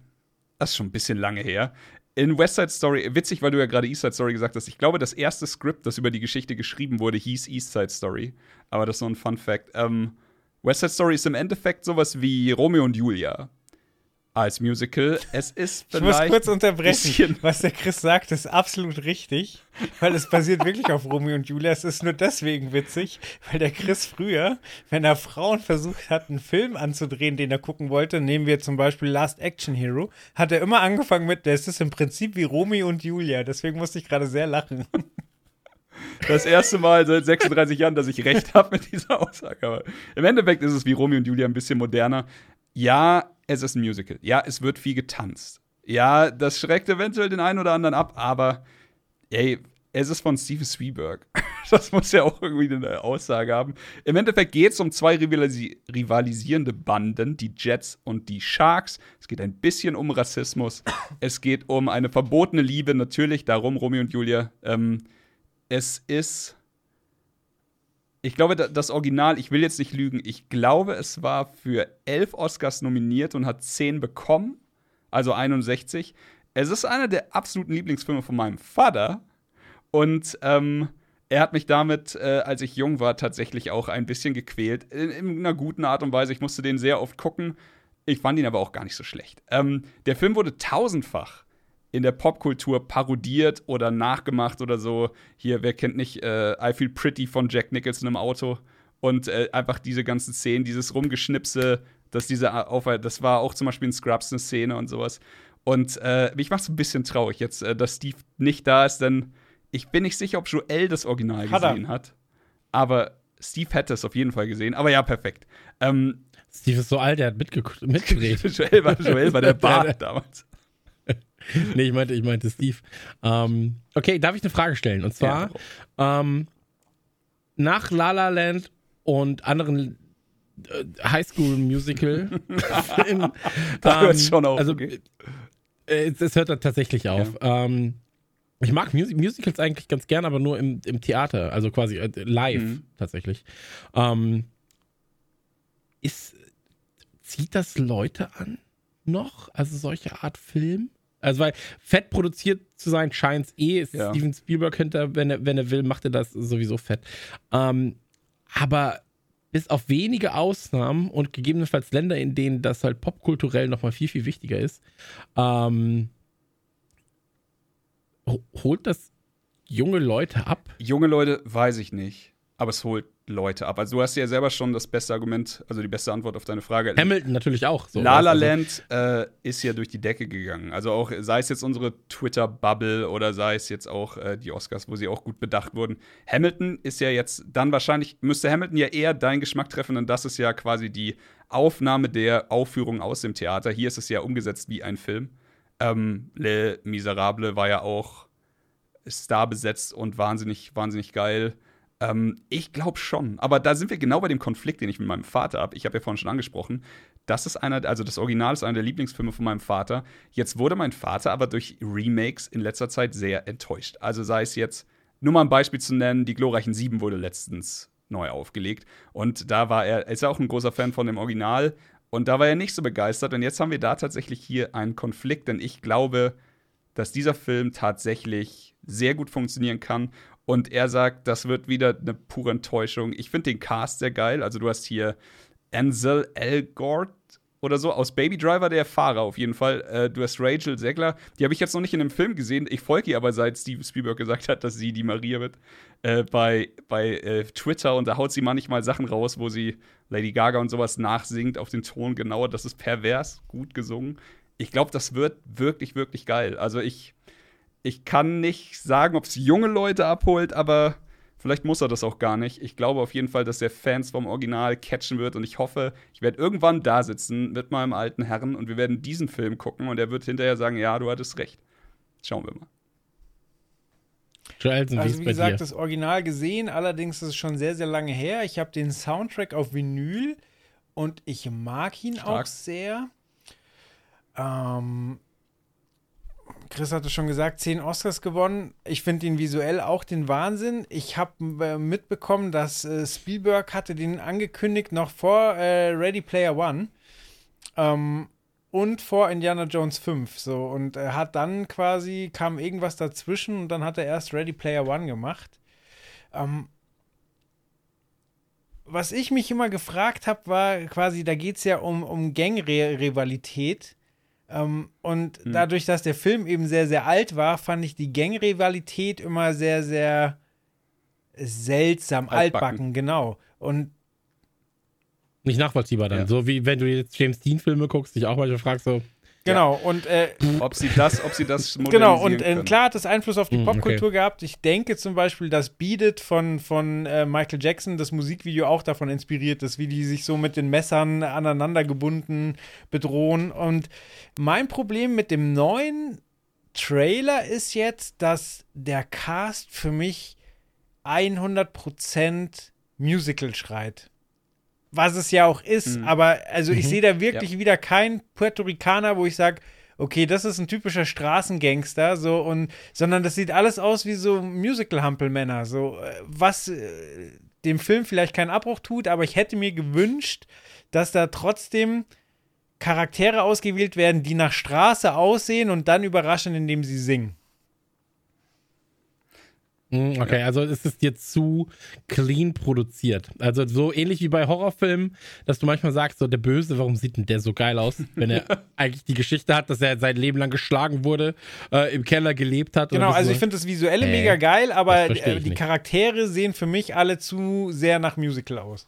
das ist schon ein bisschen lange her. In West Side Story, witzig, weil du ja gerade East Side Story gesagt hast, ich glaube, das erste Skript, das über die Geschichte geschrieben wurde, hieß East Side Story. Aber das ist nur ein Fun Fact. Ähm, West Side Story ist im Endeffekt sowas wie Romeo und Julia als Musical. Es ist vielleicht. Ich muss kurz unterbrechen. Was der Chris sagt, ist absolut richtig, weil es basiert wirklich auf Romeo und Julia. Es ist nur deswegen witzig, weil der Chris früher, wenn er Frauen versucht hat, einen Film anzudrehen, den er gucken wollte, nehmen wir zum Beispiel Last Action Hero, hat er immer angefangen mit, das ist im Prinzip wie Romeo und Julia. Deswegen musste ich gerade sehr lachen. Das erste Mal seit 36 Jahren, dass ich recht habe mit dieser Aussage. Aber im Endeffekt ist es wie Romeo und Julia ein bisschen moderner. Ja, es ist ein Musical. Ja, es wird viel getanzt. Ja, das schreckt eventuell den einen oder anderen ab, aber ey, es ist von Steven Spielberg. Das muss ja auch irgendwie eine Aussage haben. Im Endeffekt geht es um zwei rivalisi rivalisierende Banden, die Jets und die Sharks. Es geht ein bisschen um Rassismus. Es geht um eine verbotene Liebe, natürlich, darum Romeo und Julia. Ähm, es ist ich glaube, das Original, ich will jetzt nicht lügen, ich glaube, es war für elf Oscars nominiert und hat zehn bekommen, also 61. Es ist einer der absoluten Lieblingsfilme von meinem Vater und ähm, er hat mich damit, äh, als ich jung war, tatsächlich auch ein bisschen gequält. In, in, einer guten Art und Weise. Ich musste den sehr oft gucken. Ich fand ihn aber auch gar nicht so schlecht. Ähm, der Film wurde tausendfach in der Popkultur parodiert oder nachgemacht oder so. Hier, wer kennt nicht äh, I Feel Pretty von Jack Nicholson im Auto? Und äh, einfach diese ganzen Szenen, dieses Rumgeschnipse, dass diese äh, auf, das war auch zum Beispiel in Scrubs eine Szene und sowas. Und äh, mich macht es ein bisschen traurig jetzt, äh, dass Steve nicht da ist, denn ich bin nicht sicher, ob Joel das Original hat gesehen hat. Aber Steve hätte es auf jeden Fall gesehen. Aber ja, perfekt. Ähm, Steve ist so alt, er hat mitge mitgedreht. Joel, war, Joel war der Bart damals. nee, ich meinte, ich meinte Steve. Ähm, okay, darf ich eine Frage stellen? Und zwar ja. ähm, nach La La Land und anderen äh, Highschool-Musical. da hört es schon auf. Also, äh, es, es, hört da tatsächlich auf. Ja. Ähm, ich mag Mus Musicals eigentlich ganz gern, aber nur im, im Theater, also quasi äh, live mhm. tatsächlich. Ähm, ist, zieht das Leute an noch? Also solche Art Film? Also, weil fett produziert zu sein scheint es eh. Ja. Steven Spielberg könnte, wenn er, wenn er will, macht er das sowieso fett. Ähm, aber bis auf wenige Ausnahmen und gegebenenfalls Länder, in denen das halt popkulturell nochmal viel, viel wichtiger ist, ähm, holt das junge Leute ab? Junge Leute weiß ich nicht, aber es holt Leute ab. Also du hast ja selber schon das beste Argument, also die beste Antwort auf deine Frage. Hamilton natürlich auch. So La La also Land äh, ist ja durch die Decke gegangen. Also auch, sei es jetzt unsere Twitter-Bubble oder sei es jetzt auch äh, die Oscars, wo sie auch gut bedacht wurden. Hamilton ist ja jetzt dann wahrscheinlich, müsste Hamilton ja eher deinen Geschmack treffen, denn das ist ja quasi die Aufnahme der Aufführung aus dem Theater. Hier ist es ja umgesetzt wie ein Film. Ähm, Le Miserable war ja auch starbesetzt und wahnsinnig, wahnsinnig geil. Ähm, ich glaube schon. Aber da sind wir genau bei dem Konflikt, den ich mit meinem Vater habe. Ich habe ja vorhin schon angesprochen. Das ist einer, also das Original ist einer der Lieblingsfilme von meinem Vater. Jetzt wurde mein Vater aber durch Remakes in letzter Zeit sehr enttäuscht. Also sei es jetzt, nur mal ein Beispiel zu nennen, Die glorreichen Sieben wurde letztens neu aufgelegt. Und da war er, er ist ja auch ein großer Fan von dem Original. Und da war er nicht so begeistert. Und jetzt haben wir da tatsächlich hier einen Konflikt, denn ich glaube, dass dieser Film tatsächlich sehr gut funktionieren kann und er sagt, das wird wieder eine pure Enttäuschung. Ich finde den Cast sehr geil. Also du hast hier Ansel Elgort oder so aus Baby Driver, der Fahrer auf jeden Fall. Äh, du hast Rachel Zegler. Die habe ich jetzt noch nicht in einem Film gesehen. Ich folge ihr aber, seit Steve Spielberg gesagt hat, dass sie die Maria wird, äh, bei, bei äh, Twitter. Und da haut sie manchmal Sachen raus, wo sie Lady Gaga und sowas nachsingt auf den Ton genauer. Das ist pervers, gut gesungen. Ich glaube, das wird wirklich, wirklich geil. Also ich ich kann nicht sagen, ob es junge Leute abholt, aber Vielleicht muss er das auch gar nicht. Ich glaube auf jeden Fall, dass er Fans vom Original catchen wird und ich hoffe, ich werde irgendwann da sitzen mit meinem alten Herren und wir werden diesen Film gucken und er wird hinterher sagen, ja, du hattest recht. Schauen wir mal. Joelson, also wie gesagt, das Original gesehen, allerdings ist es schon sehr, sehr lange her. Ich habe den Soundtrack auf Vinyl und ich mag ihn Stark. auch sehr. Ähm, Chris hatte schon gesagt, zehn Oscars gewonnen. Ich finde ihn visuell auch den Wahnsinn. Ich habe äh, mitbekommen, dass äh, Spielberg hatte den angekündigt noch vor äh, Ready Player One ähm, und vor Indiana Jones 5. So und er hat dann quasi kam irgendwas dazwischen und dann hat er erst Ready Player One gemacht. Ähm, was ich mich immer gefragt habe, war quasi, da geht es ja um, um Gangrivalität. Ähm, und hm. dadurch, dass der Film eben sehr, sehr alt war, fand ich die Gangrivalität immer sehr, sehr seltsam, altbacken, altbacken genau. Und nicht nachvollziehbar dann. Ja. So wie wenn du jetzt James Dean-Filme guckst, dich auch manchmal fragst, so, Genau, ja. und äh, ob sie das, ob sie das Genau, und äh, klar hat das Einfluss auf die hm, Popkultur okay. gehabt. Ich denke zum Beispiel, dass Beat It von, von äh, Michael Jackson, das Musikvideo auch davon inspiriert ist, wie die sich so mit den Messern aneinander gebunden bedrohen. Und mein Problem mit dem neuen Trailer ist jetzt, dass der Cast für mich 100% Musical schreit was es ja auch ist. Mhm. Aber also ich mhm. sehe da wirklich ja. wieder keinen Puerto Ricaner, wo ich sage, okay, das ist ein typischer Straßengangster, so und sondern das sieht alles aus wie so Musical-Hampelmänner, so äh, was äh, dem Film vielleicht keinen Abbruch tut, aber ich hätte mir gewünscht, dass da trotzdem Charaktere ausgewählt werden, die nach Straße aussehen und dann überraschen, indem sie singen. Hm, okay, also es ist jetzt zu clean produziert. Also so ähnlich wie bei Horrorfilmen, dass du manchmal sagst, so der Böse, warum sieht denn der so geil aus, wenn er eigentlich die Geschichte hat, dass er sein Leben lang geschlagen wurde, äh, im Keller gelebt hat. Genau, also so. ich finde das Visuelle äh, mega geil, aber die nicht. Charaktere sehen für mich alle zu sehr nach Musical aus.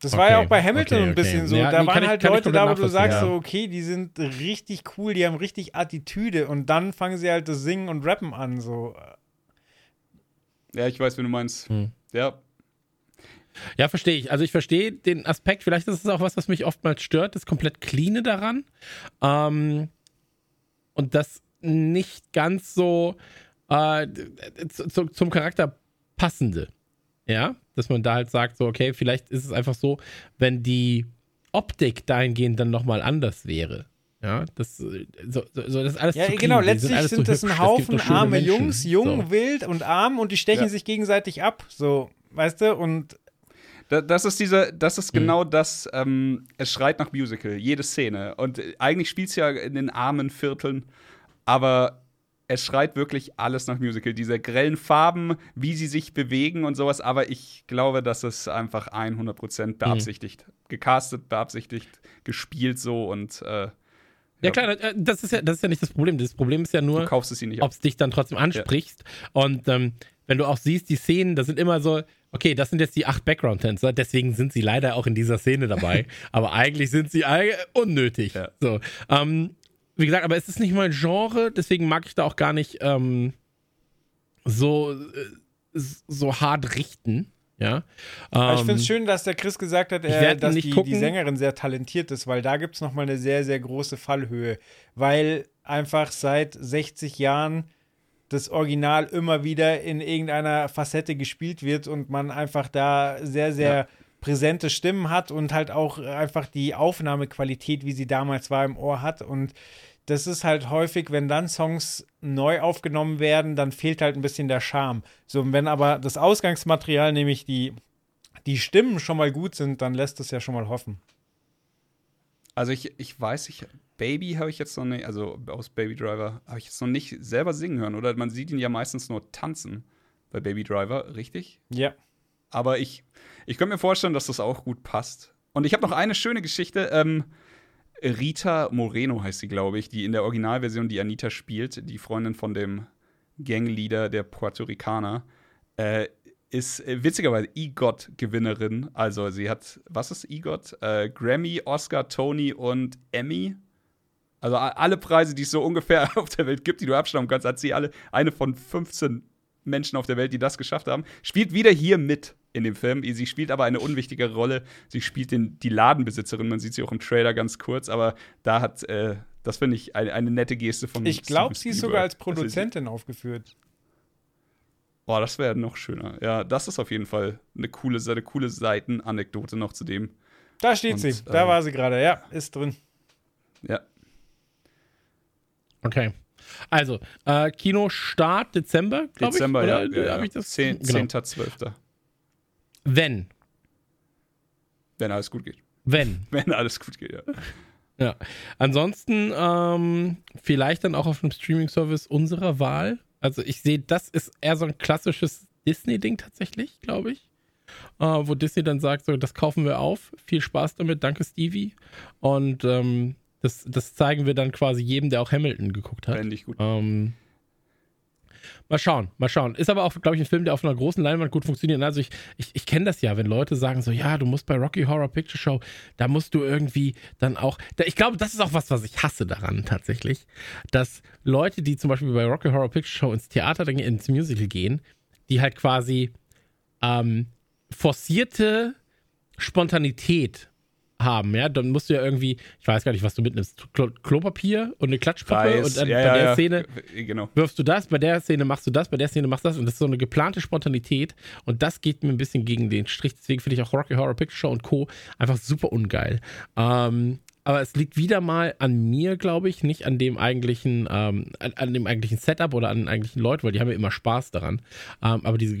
Das okay, war ja auch bei Hamilton okay, ein bisschen okay. so. Ja, da nee, waren halt ich, Leute da, wo du sagst, ja. so, okay, die sind richtig cool, die haben richtig Attitüde und dann fangen sie halt das Singen und Rappen an, so. Ja, ich weiß, wie du meinst. Hm. Ja. Ja, verstehe ich. Also ich verstehe den Aspekt, vielleicht ist es auch was, was mich oftmals stört, das komplett Cleane daran. Ähm, und das nicht ganz so äh, zu, zum Charakter passende. Ja, dass man da halt sagt, so, okay, vielleicht ist es einfach so, wenn die Optik dahingehend dann nochmal anders wäre. Ja, das, so, so, das ist alles Ja, genau, letztlich sind, sind das ein Haufen arme Menschen. Jungs, jung, so. wild und arm und die stechen ja. sich gegenseitig ab, so, weißt du, und das ist diese, das ist genau mhm. das, ähm, es schreit nach Musical, jede Szene. Und eigentlich spielt es ja in den armen Vierteln, aber es schreit wirklich alles nach Musical. Diese grellen Farben, wie sie sich bewegen und sowas. Aber ich glaube, dass es einfach 100% mhm. beabsichtigt, mhm. gecastet, beabsichtigt, gespielt so und. Äh, ja, klar, äh, das ist ja, das ist ja nicht das Problem. Das Problem ist ja nur, ob es dich dann trotzdem anspricht. Ja. Und ähm, wenn du auch siehst, die Szenen, das sind immer so, okay, das sind jetzt die acht Background-Tänzer, deswegen sind sie leider auch in dieser Szene dabei. aber eigentlich sind sie unnötig. Ja. So, ähm, wie gesagt, aber es ist nicht mein Genre, deswegen mag ich da auch gar nicht ähm, so, äh, so hart richten. Ja. Ähm, ich finde es schön, dass der Chris gesagt hat, äh, dass die, die, Sängerin sehr talentiert ist, weil da gibt es nochmal eine sehr, sehr große Fallhöhe. Weil einfach seit 60 Jahren das Original immer wieder in irgendeiner Facette gespielt wird und man einfach da sehr, sehr ja. Präsente Stimmen hat und halt auch einfach die Aufnahmequalität, wie sie damals war, im Ohr hat. Und das ist halt häufig, wenn dann Songs neu aufgenommen werden, dann fehlt halt ein bisschen der Charme. So, wenn aber das Ausgangsmaterial, nämlich die, die Stimmen schon mal gut sind, dann lässt es ja schon mal hoffen. Also ich, ich weiß, ich, Baby habe ich jetzt noch nicht, also aus Baby Driver, habe ich jetzt noch nicht selber singen hören. Oder man sieht ihn ja meistens nur tanzen bei Baby Driver, richtig? Ja. Aber ich, ich könnte mir vorstellen, dass das auch gut passt. Und ich habe noch eine schöne Geschichte. Ähm, Rita Moreno heißt sie, glaube ich, die in der Originalversion die Anita spielt, die Freundin von dem Gangleader der Puerto Ricaner, äh, ist äh, witzigerweise EGOT-Gewinnerin. Also sie hat, was ist EGOT? Äh, Grammy, Oscar, Tony und Emmy. Also alle Preise, die es so ungefähr auf der Welt gibt, die du abschreiben kannst, hat sie alle eine von 15 Menschen auf der Welt, die das geschafft haben. Spielt wieder hier mit in dem Film. Sie spielt aber eine unwichtigere Rolle. Sie spielt den, die Ladenbesitzerin. Man sieht sie auch im Trailer ganz kurz, aber da hat, äh, das finde ich eine, eine, nette Geste von Ich glaube, sie ist sogar als Produzentin aufgeführt. Boah, das wäre noch schöner. Ja, das ist auf jeden Fall eine coole, eine coole Seitenanekdote noch zu dem. Da steht Und, sie, da äh, war sie gerade, ja, ist drin. Ja. Okay. Also, äh, Kinostart Dezember, glaube ich. Dezember, ja. ja, ja. 10. Genau. 12. Wenn. Wenn alles gut geht. Wenn. Wenn alles gut geht, ja. Ja. Ansonsten ähm, vielleicht dann auch auf einem Streaming-Service unserer Wahl. Also ich sehe, das ist eher so ein klassisches Disney-Ding tatsächlich, glaube ich. Äh, wo Disney dann sagt, so, das kaufen wir auf. Viel Spaß damit, danke Stevie. Und ähm, das, das zeigen wir dann quasi jedem, der auch Hamilton geguckt hat. Fände ich gut. Ähm, Mal schauen, mal schauen. Ist aber auch, glaube ich, ein Film, der auf einer großen Leinwand gut funktioniert. Also ich, ich, ich kenne das ja, wenn Leute sagen so, ja, du musst bei Rocky Horror Picture Show, da musst du irgendwie dann auch, da, ich glaube, das ist auch was, was ich hasse daran tatsächlich, dass Leute, die zum Beispiel bei Rocky Horror Picture Show ins Theater, ins Musical gehen, die halt quasi ähm, forcierte Spontanität haben, ja, dann musst du ja irgendwie, ich weiß gar nicht, was du mitnimmst, Klo Klopapier und eine Klatschpappe Reis, und dann ja, bei der ja, Szene genau. wirfst du das, bei der Szene machst du das, bei der Szene machst du das und das ist so eine geplante Spontanität und das geht mir ein bisschen gegen den Strich, deswegen finde ich auch Rocky Horror Picture Show und Co. einfach super ungeil. Ähm, aber es liegt wieder mal an mir, glaube ich, nicht an dem eigentlichen, ähm, an, an, dem eigentlichen Setup oder an den eigentlichen Leuten, weil die haben ja immer Spaß daran. Ähm, aber diese,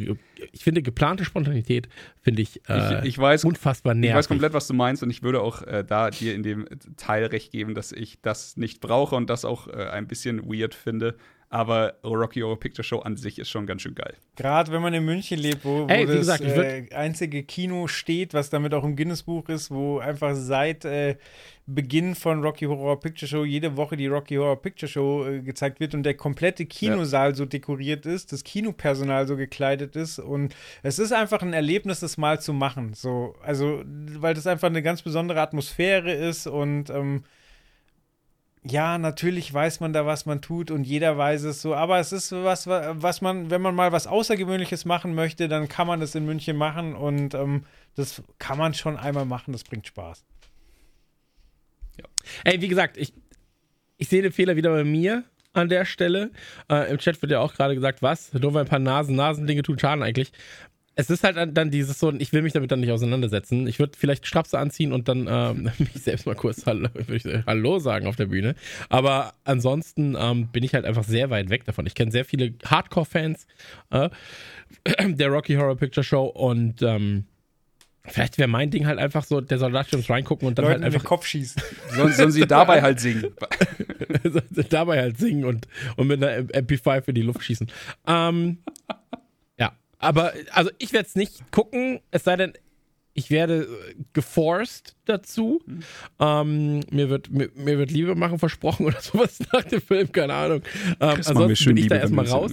ich finde, geplante Spontanität finde ich, äh, ich, ich, weiß, unfassbar nervig. Ich weiß komplett, was du meinst und ich würde auch äh, da dir in dem Teil recht geben, dass ich das nicht brauche und das auch äh, ein bisschen weird finde. Aber Rocky Horror Picture Show an sich ist schon ganz schön geil. Gerade wenn man in München lebt, wo, Ey, wo das gesagt, äh, einzige Kino steht, was damit auch im Guinness-Buch ist, wo einfach seit äh, Beginn von Rocky Horror Picture Show jede Woche die Rocky Horror Picture Show äh, gezeigt wird und der komplette Kinosaal ja. so dekoriert ist, das Kinopersonal so gekleidet ist und es ist einfach ein Erlebnis, das mal zu machen. So, also, weil das einfach eine ganz besondere Atmosphäre ist und ähm, ja, natürlich weiß man da, was man tut und jeder weiß es so, aber es ist was, was man, wenn man mal was Außergewöhnliches machen möchte, dann kann man das in München machen und ähm, das kann man schon einmal machen, das bringt Spaß. Ja. Ey, wie gesagt, ich, ich sehe den Fehler wieder bei mir an der Stelle. Äh, Im Chat wird ja auch gerade gesagt, was? Nur weil ein paar Nasen, Nasendinge tun Schaden eigentlich es ist halt dann dieses so, ich will mich damit dann nicht auseinandersetzen. Ich würde vielleicht Strapse anziehen und dann ähm, mich selbst mal kurz Hallo, Hallo, sagen auf der Bühne. Aber ansonsten ähm, bin ich halt einfach sehr weit weg davon. Ich kenne sehr viele Hardcore-Fans äh, der Rocky Horror Picture Show und ähm, Vielleicht wäre mein Ding halt einfach so, der Soldat ums reingucken und dann Leuten halt einfach. den Kopf schießen. Sollen, sollen sie dabei halt singen. dabei halt singen und, und mit einer MP5 in die Luft schießen. Ähm, aber, also ich werde es nicht gucken, es sei denn, ich werde äh, geforced dazu. Mhm. Ähm, mir, wird, mir, mir, wird Liebe machen versprochen oder sowas nach dem Film, keine Ahnung. Ähm, ansonsten bin ich Liebe, da erstmal raus.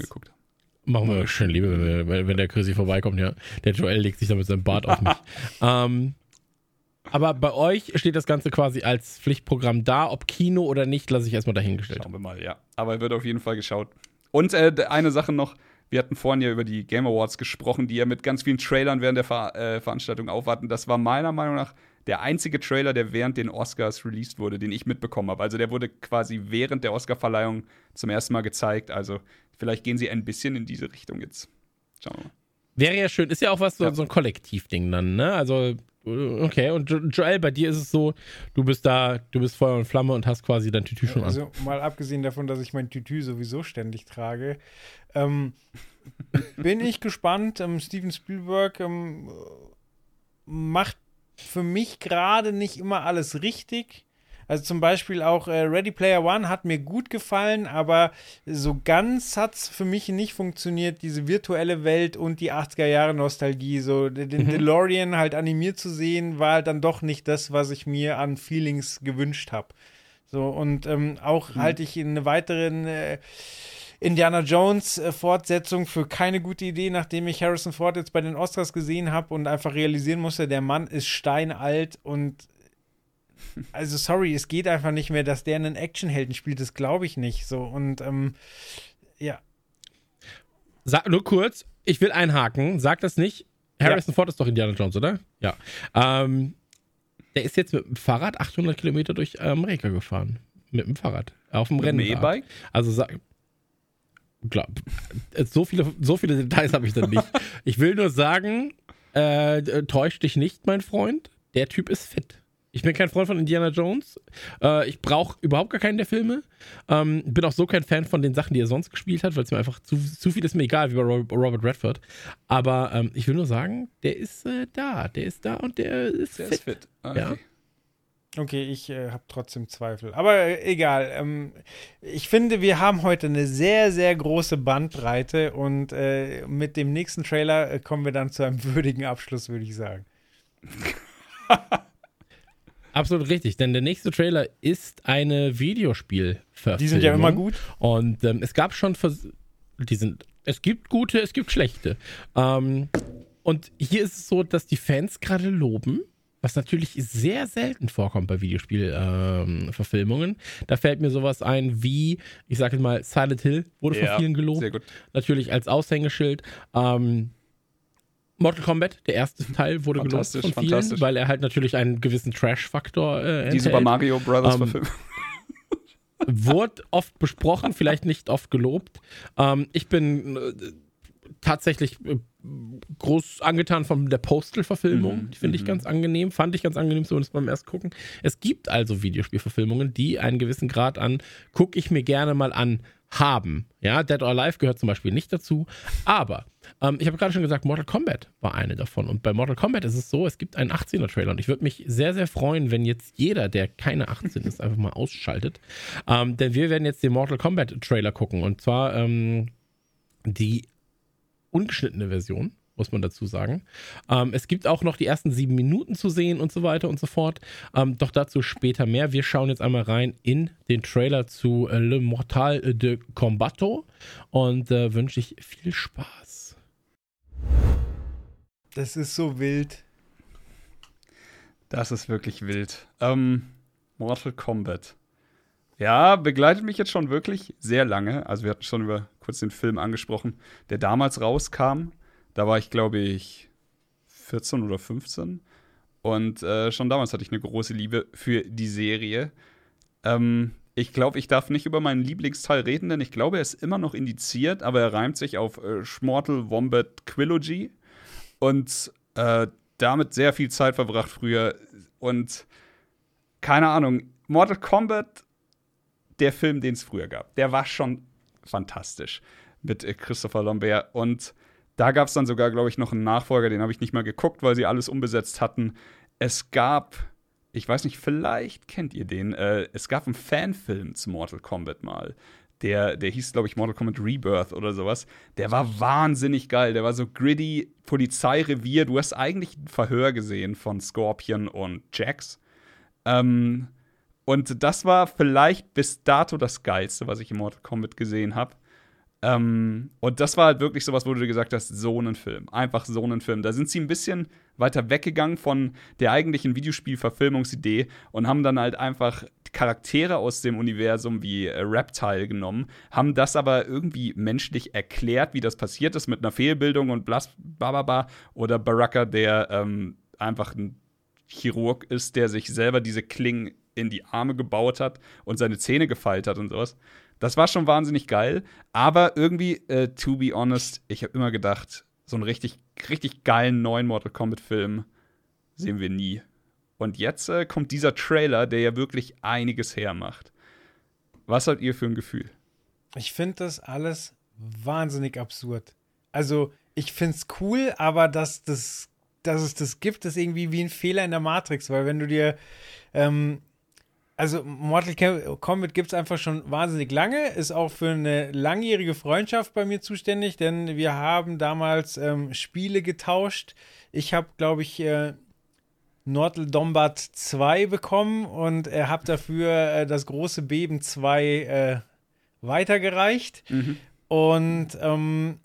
Machen wir schön Liebe, wenn, wenn der Chrissy vorbeikommt, ja. Der Joel legt sich da mit seinem Bart auf mich. ähm, aber bei euch steht das Ganze quasi als Pflichtprogramm da. Ob Kino oder nicht, lasse ich erstmal dahingestellt. Schauen wir mal, ja. Aber wird auf jeden Fall geschaut. Und äh, eine Sache noch: wir hatten vorhin ja über die Game Awards gesprochen, die ja mit ganz vielen Trailern während der Ver äh, Veranstaltung aufwarten. Das war meiner Meinung nach der einzige Trailer, der während den Oscars released wurde, den ich mitbekommen habe. Also der wurde quasi während der Oscarverleihung zum ersten Mal gezeigt. Also vielleicht gehen sie ein bisschen in diese Richtung jetzt. Schauen wir mal. Wäre ja schön. Ist ja auch was so, ja. so ein Kollektivding dann, ne? Also Okay, und Joel, bei dir ist es so, du bist da, du bist Feuer und Flamme und hast quasi dein Tütü schon an. Also mal abgesehen davon, dass ich mein Tütü sowieso ständig trage, ähm, bin ich gespannt. Ähm, Steven Spielberg ähm, macht für mich gerade nicht immer alles richtig. Also zum Beispiel auch äh, Ready Player One hat mir gut gefallen, aber so ganz hat es für mich nicht funktioniert, diese virtuelle Welt und die 80er Jahre Nostalgie. So den mhm. DeLorean halt animiert zu sehen, war halt dann doch nicht das, was ich mir an Feelings gewünscht habe. So, und ähm, auch mhm. halte ich in eine weiteren äh, Indiana Jones äh, Fortsetzung für keine gute Idee, nachdem ich Harrison Ford jetzt bei den Oscars gesehen habe und einfach realisieren musste, der Mann ist steinalt und also sorry, es geht einfach nicht mehr, dass der einen Actionhelden spielt, das glaube ich nicht so und ähm, ja. Sag, nur kurz, ich will einhaken, sag das nicht. Harrison ja. Ford ist doch Indiana Jones, oder? Ja. Ähm, der ist jetzt mit dem Fahrrad 800 Kilometer durch Amerika gefahren. Mit dem Fahrrad. Auf dem Rennen. E-Bike? Also sag. Glaub, so viele, so viele Details habe ich dann nicht. Ich will nur sagen, äh, täusch dich nicht, mein Freund. Der Typ ist fit. Ich bin kein Freund von Indiana Jones. Äh, ich brauche überhaupt gar keinen der Filme. Ähm, bin auch so kein Fan von den Sachen, die er sonst gespielt hat, weil es mir einfach zu, zu viel ist mir egal, wie bei Robert Redford. Aber ähm, ich will nur sagen, der ist äh, da. Der ist da und der ist der fit. Ist fit. Okay. Ja. Okay, ich äh, habe trotzdem Zweifel. Aber äh, egal. Ähm, ich finde, wir haben heute eine sehr, sehr große Bandbreite und äh, mit dem nächsten Trailer äh, kommen wir dann zu einem würdigen Abschluss, würde ich sagen. Absolut richtig, denn der nächste Trailer ist eine Videospielverfilmung. Die sind ja immer gut. Und ähm, es gab schon, Vers die sind, es gibt gute, es gibt schlechte. Ähm, und hier ist es so, dass die Fans gerade loben, was natürlich sehr selten vorkommt bei Videospielverfilmungen. Ähm, da fällt mir sowas ein wie, ich sage mal, Silent Hill wurde ja, von vielen gelobt. Sehr gut. Natürlich als Aushängeschild. Ähm, Mortal Kombat, der erste Teil, wurde gelobt von vielen, weil er halt natürlich einen gewissen Trash-Faktor äh, enthält. Die Super Mario Brothers ähm, Verfilmung. Wurde oft besprochen, vielleicht nicht oft gelobt. Ähm, ich bin äh, tatsächlich äh, groß angetan von der Postal-Verfilmung. Mhm, die finde ich mhm. ganz angenehm. Fand ich ganz angenehm, zumindest beim erst gucken. Es gibt also Videospielverfilmungen, die einen gewissen Grad an, gucke ich mir gerne mal an, haben. Ja, Dead or Alive gehört zum Beispiel nicht dazu. Aber ähm, ich habe gerade schon gesagt, Mortal Kombat war eine davon. Und bei Mortal Kombat ist es so, es gibt einen 18er-Trailer. Und ich würde mich sehr, sehr freuen, wenn jetzt jeder, der keine 18 ist, einfach mal ausschaltet. Ähm, denn wir werden jetzt den Mortal Kombat-Trailer gucken. Und zwar ähm, die ungeschnittene Version muss man dazu sagen. Ähm, es gibt auch noch die ersten sieben Minuten zu sehen und so weiter und so fort. Ähm, doch dazu später mehr. Wir schauen jetzt einmal rein in den Trailer zu äh, Le Mortal de Combato und äh, wünsche ich viel Spaß. Das ist so wild. Das ist wirklich wild. Ähm, Mortal Kombat. Ja, begleitet mich jetzt schon wirklich sehr lange. Also wir hatten schon über kurz den Film angesprochen, der damals rauskam. Da war ich, glaube ich, 14 oder 15. Und äh, schon damals hatte ich eine große Liebe für die Serie. Ähm, ich glaube, ich darf nicht über meinen Lieblingsteil reden, denn ich glaube, er ist immer noch indiziert, aber er reimt sich auf äh, Schmortel Wombat Quilogy. Und äh, damit sehr viel Zeit verbracht früher. Und keine Ahnung, Mortal Kombat, der Film, den es früher gab, der war schon fantastisch mit äh, Christopher Lambert. Und da gab es dann sogar, glaube ich, noch einen Nachfolger, den habe ich nicht mal geguckt, weil sie alles umbesetzt hatten. Es gab, ich weiß nicht, vielleicht kennt ihr den, äh, es gab einen Fanfilm zu Mortal Kombat mal. Der, der hieß, glaube ich, Mortal Kombat Rebirth oder sowas. Der war wahnsinnig geil. Der war so gritty, Polizeirevier. Du hast eigentlich ein Verhör gesehen von Scorpion und Jax. Ähm, und das war vielleicht bis dato das Geilste, was ich in Mortal Kombat gesehen habe. Ähm, und das war halt wirklich sowas, wo du gesagt hast, so ein Film. Einfach so ein Film. Da sind sie ein bisschen weiter weggegangen von der eigentlichen Videospielverfilmungsidee und haben dann halt einfach Charaktere aus dem Universum wie äh, Reptile genommen, haben das aber irgendwie menschlich erklärt, wie das passiert ist mit einer Fehlbildung und blas, bababa. Oder Baraka, der ähm, einfach ein Chirurg ist, der sich selber diese Klingen in die Arme gebaut hat und seine Zähne gefeilt hat und sowas. Das war schon wahnsinnig geil. Aber irgendwie, äh, to be honest, ich habe immer gedacht, so einen richtig, richtig geilen neuen Mortal Kombat-Film sehen wir nie. Und jetzt äh, kommt dieser Trailer, der ja wirklich einiges hermacht. Was habt ihr für ein Gefühl? Ich finde das alles wahnsinnig absurd. Also, ich finde es cool, aber dass, das, dass es das gibt, ist irgendwie wie ein Fehler in der Matrix, weil wenn du dir ähm, also Mortal Kombat gibt es einfach schon wahnsinnig lange, ist auch für eine langjährige Freundschaft bei mir zuständig, denn wir haben damals ähm, Spiele getauscht. Ich habe, glaube ich, äh, Nortel Dombat 2 bekommen und er hat dafür äh, das große Beben 2 äh, weitergereicht. Mhm. Und ähm,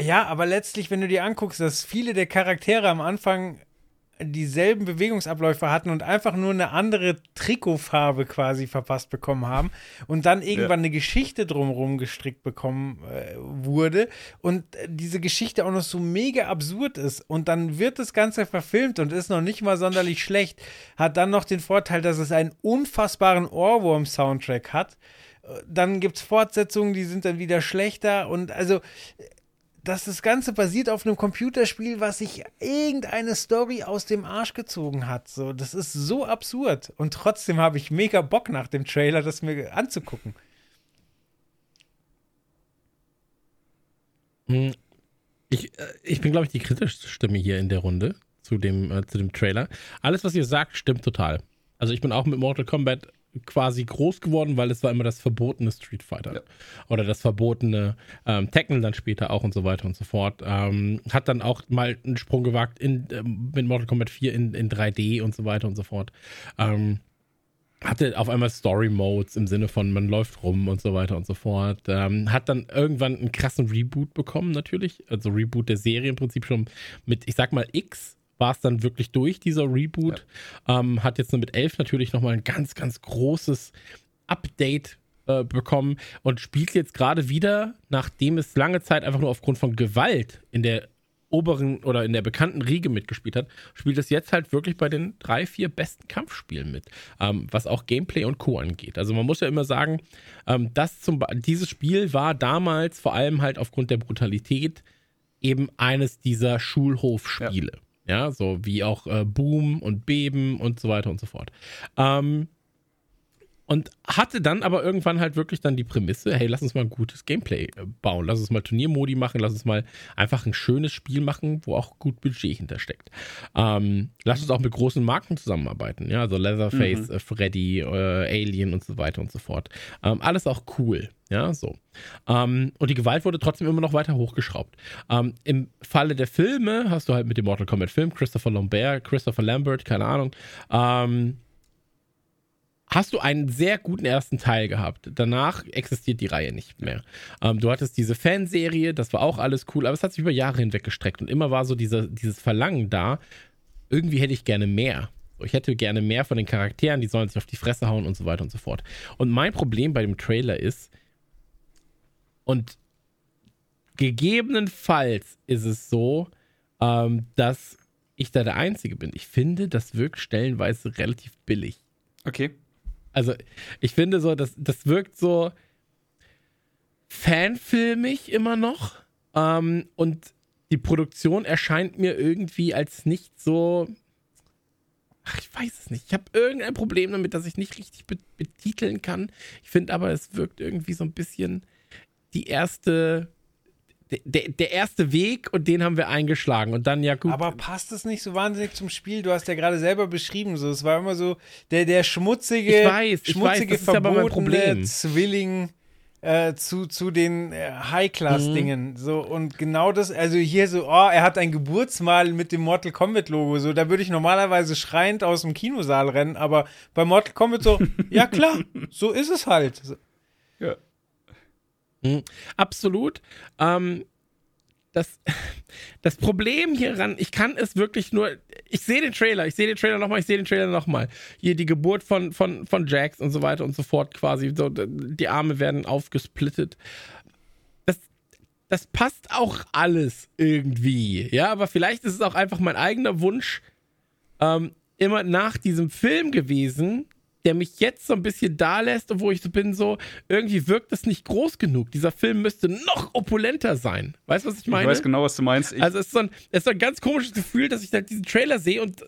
ja, aber letztlich, wenn du dir anguckst, dass viele der Charaktere am Anfang dieselben Bewegungsabläufe hatten und einfach nur eine andere Trikotfarbe quasi verpasst bekommen haben und dann irgendwann ja. eine Geschichte drumherum gestrickt bekommen äh, wurde und diese Geschichte auch noch so mega absurd ist und dann wird das Ganze verfilmt und ist noch nicht mal sonderlich schlecht, hat dann noch den Vorteil, dass es einen unfassbaren Ohrwurm-Soundtrack hat. Dann gibt es Fortsetzungen, die sind dann wieder schlechter und also dass das Ganze basiert auf einem Computerspiel, was sich irgendeine Story aus dem Arsch gezogen hat. So, das ist so absurd. Und trotzdem habe ich mega Bock nach dem Trailer, das mir anzugucken. Hm. Ich, äh, ich bin, glaube ich, die kritischste Stimme hier in der Runde zu dem, äh, zu dem Trailer. Alles, was ihr sagt, stimmt total. Also ich bin auch mit Mortal Kombat quasi groß geworden, weil es war immer das verbotene Street Fighter. Ja. Oder das verbotene ähm, Tekken dann später auch und so weiter und so fort. Ähm, hat dann auch mal einen Sprung gewagt in, äh, mit Mortal Kombat 4 in, in 3D und so weiter und so fort. Ähm, hatte auf einmal Story Modes im Sinne von man läuft rum und so weiter und so fort. Ähm, hat dann irgendwann einen krassen Reboot bekommen, natürlich. Also Reboot der Serie im Prinzip schon mit, ich sag mal, X war es dann wirklich durch, dieser Reboot. Ja. Ähm, hat jetzt nur mit 11 natürlich nochmal ein ganz, ganz großes Update äh, bekommen und spielt jetzt gerade wieder, nachdem es lange Zeit einfach nur aufgrund von Gewalt in der oberen oder in der bekannten Riege mitgespielt hat, spielt es jetzt halt wirklich bei den drei, vier besten Kampfspielen mit, ähm, was auch Gameplay und Co. angeht. Also man muss ja immer sagen, ähm, das zum, dieses Spiel war damals vor allem halt aufgrund der Brutalität eben eines dieser Schulhofspiele. Ja. Ja, so wie auch äh, Boom und Beben und so weiter und so fort. Ähm, und hatte dann aber irgendwann halt wirklich dann die Prämisse, hey, lass uns mal ein gutes Gameplay äh, bauen, lass uns mal Turniermodi machen, lass uns mal einfach ein schönes Spiel machen, wo auch gut Budget hintersteckt. Ähm, lass uns auch mit großen Marken zusammenarbeiten, ja, also Leatherface, mhm. äh, Freddy, äh, Alien und so weiter und so fort. Ähm, alles auch cool, ja, so. Ähm, und die Gewalt wurde trotzdem immer noch weiter hochgeschraubt. Ähm, Im Falle der Filme hast du halt mit dem Mortal Kombat Film Christopher Lambert, Christopher Lambert, keine Ahnung, ähm, hast du einen sehr guten ersten Teil gehabt. Danach existiert die Reihe nicht mehr. Ähm, du hattest diese Fanserie, das war auch alles cool, aber es hat sich über Jahre hinweg gestreckt und immer war so diese, dieses Verlangen da, irgendwie hätte ich gerne mehr. Ich hätte gerne mehr von den Charakteren, die sollen sich auf die Fresse hauen und so weiter und so fort. Und mein Problem bei dem Trailer ist, und gegebenenfalls ist es so, ähm, dass ich da der Einzige bin. Ich finde, das wirkt stellenweise relativ billig. Okay. Also, ich finde so, das, das wirkt so fanfilmig immer noch. Ähm, und die Produktion erscheint mir irgendwie als nicht so. Ach, ich weiß es nicht. Ich habe irgendein Problem damit, dass ich nicht richtig betiteln kann. Ich finde aber, es wirkt irgendwie so ein bisschen die erste der, der erste Weg und den haben wir eingeschlagen und dann ja gut. Aber passt es nicht so wahnsinnig zum Spiel? Du hast ja gerade selber beschrieben, so es war immer so der der schmutzige, ich weiß, ich schmutzige weiß, das verbotene Zwilling äh, zu, zu den äh, High-Class-Dingen. Mhm. So, und genau das, also hier so, oh, er hat ein Geburtsmal mit dem Mortal Kombat-Logo. So, da würde ich normalerweise schreiend aus dem Kinosaal rennen, aber bei Mortal Kombat so, ja klar, so ist es halt. So. Ja. Mhm. Absolut. Ähm, das, das Problem hieran, ich kann es wirklich nur, ich sehe den Trailer, ich sehe den Trailer nochmal, ich sehe den Trailer nochmal. Hier die Geburt von, von, von Jax und so weiter und so fort quasi. So, die Arme werden aufgesplittet. Das, das passt auch alles irgendwie. Ja, aber vielleicht ist es auch einfach mein eigener Wunsch, ähm, immer nach diesem Film gewesen, der mich jetzt so ein bisschen da lässt und wo ich so bin, so, irgendwie wirkt das nicht groß genug. Dieser Film müsste noch opulenter sein. Weißt du, was ich meine? Ich weiß genau, was du meinst. Ich also es ist, so ein, es ist so ein ganz komisches Gefühl, dass ich halt diesen Trailer sehe und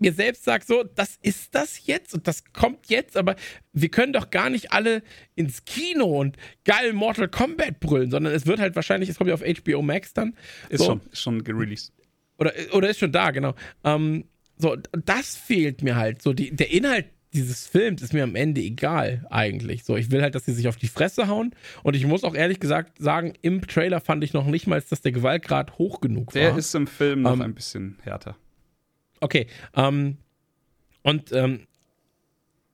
mir selbst sage, so, das ist das jetzt und das kommt jetzt, aber wir können doch gar nicht alle ins Kino und geil Mortal Kombat brüllen, sondern es wird halt wahrscheinlich, es kommt ja auf HBO Max dann. Ist so. schon, ist schon gereleased. Oder, oder ist schon da, genau. Ähm, so, das fehlt mir halt. So, die, der Inhalt dieses Films ist mir am Ende egal eigentlich. So, ich will halt, dass sie sich auf die Fresse hauen. Und ich muss auch ehrlich gesagt sagen, im Trailer fand ich noch nicht mal, dass der Gewaltgrad hoch genug der war. Der ist im Film noch ähm, ein bisschen härter. Okay. Ähm, und ähm,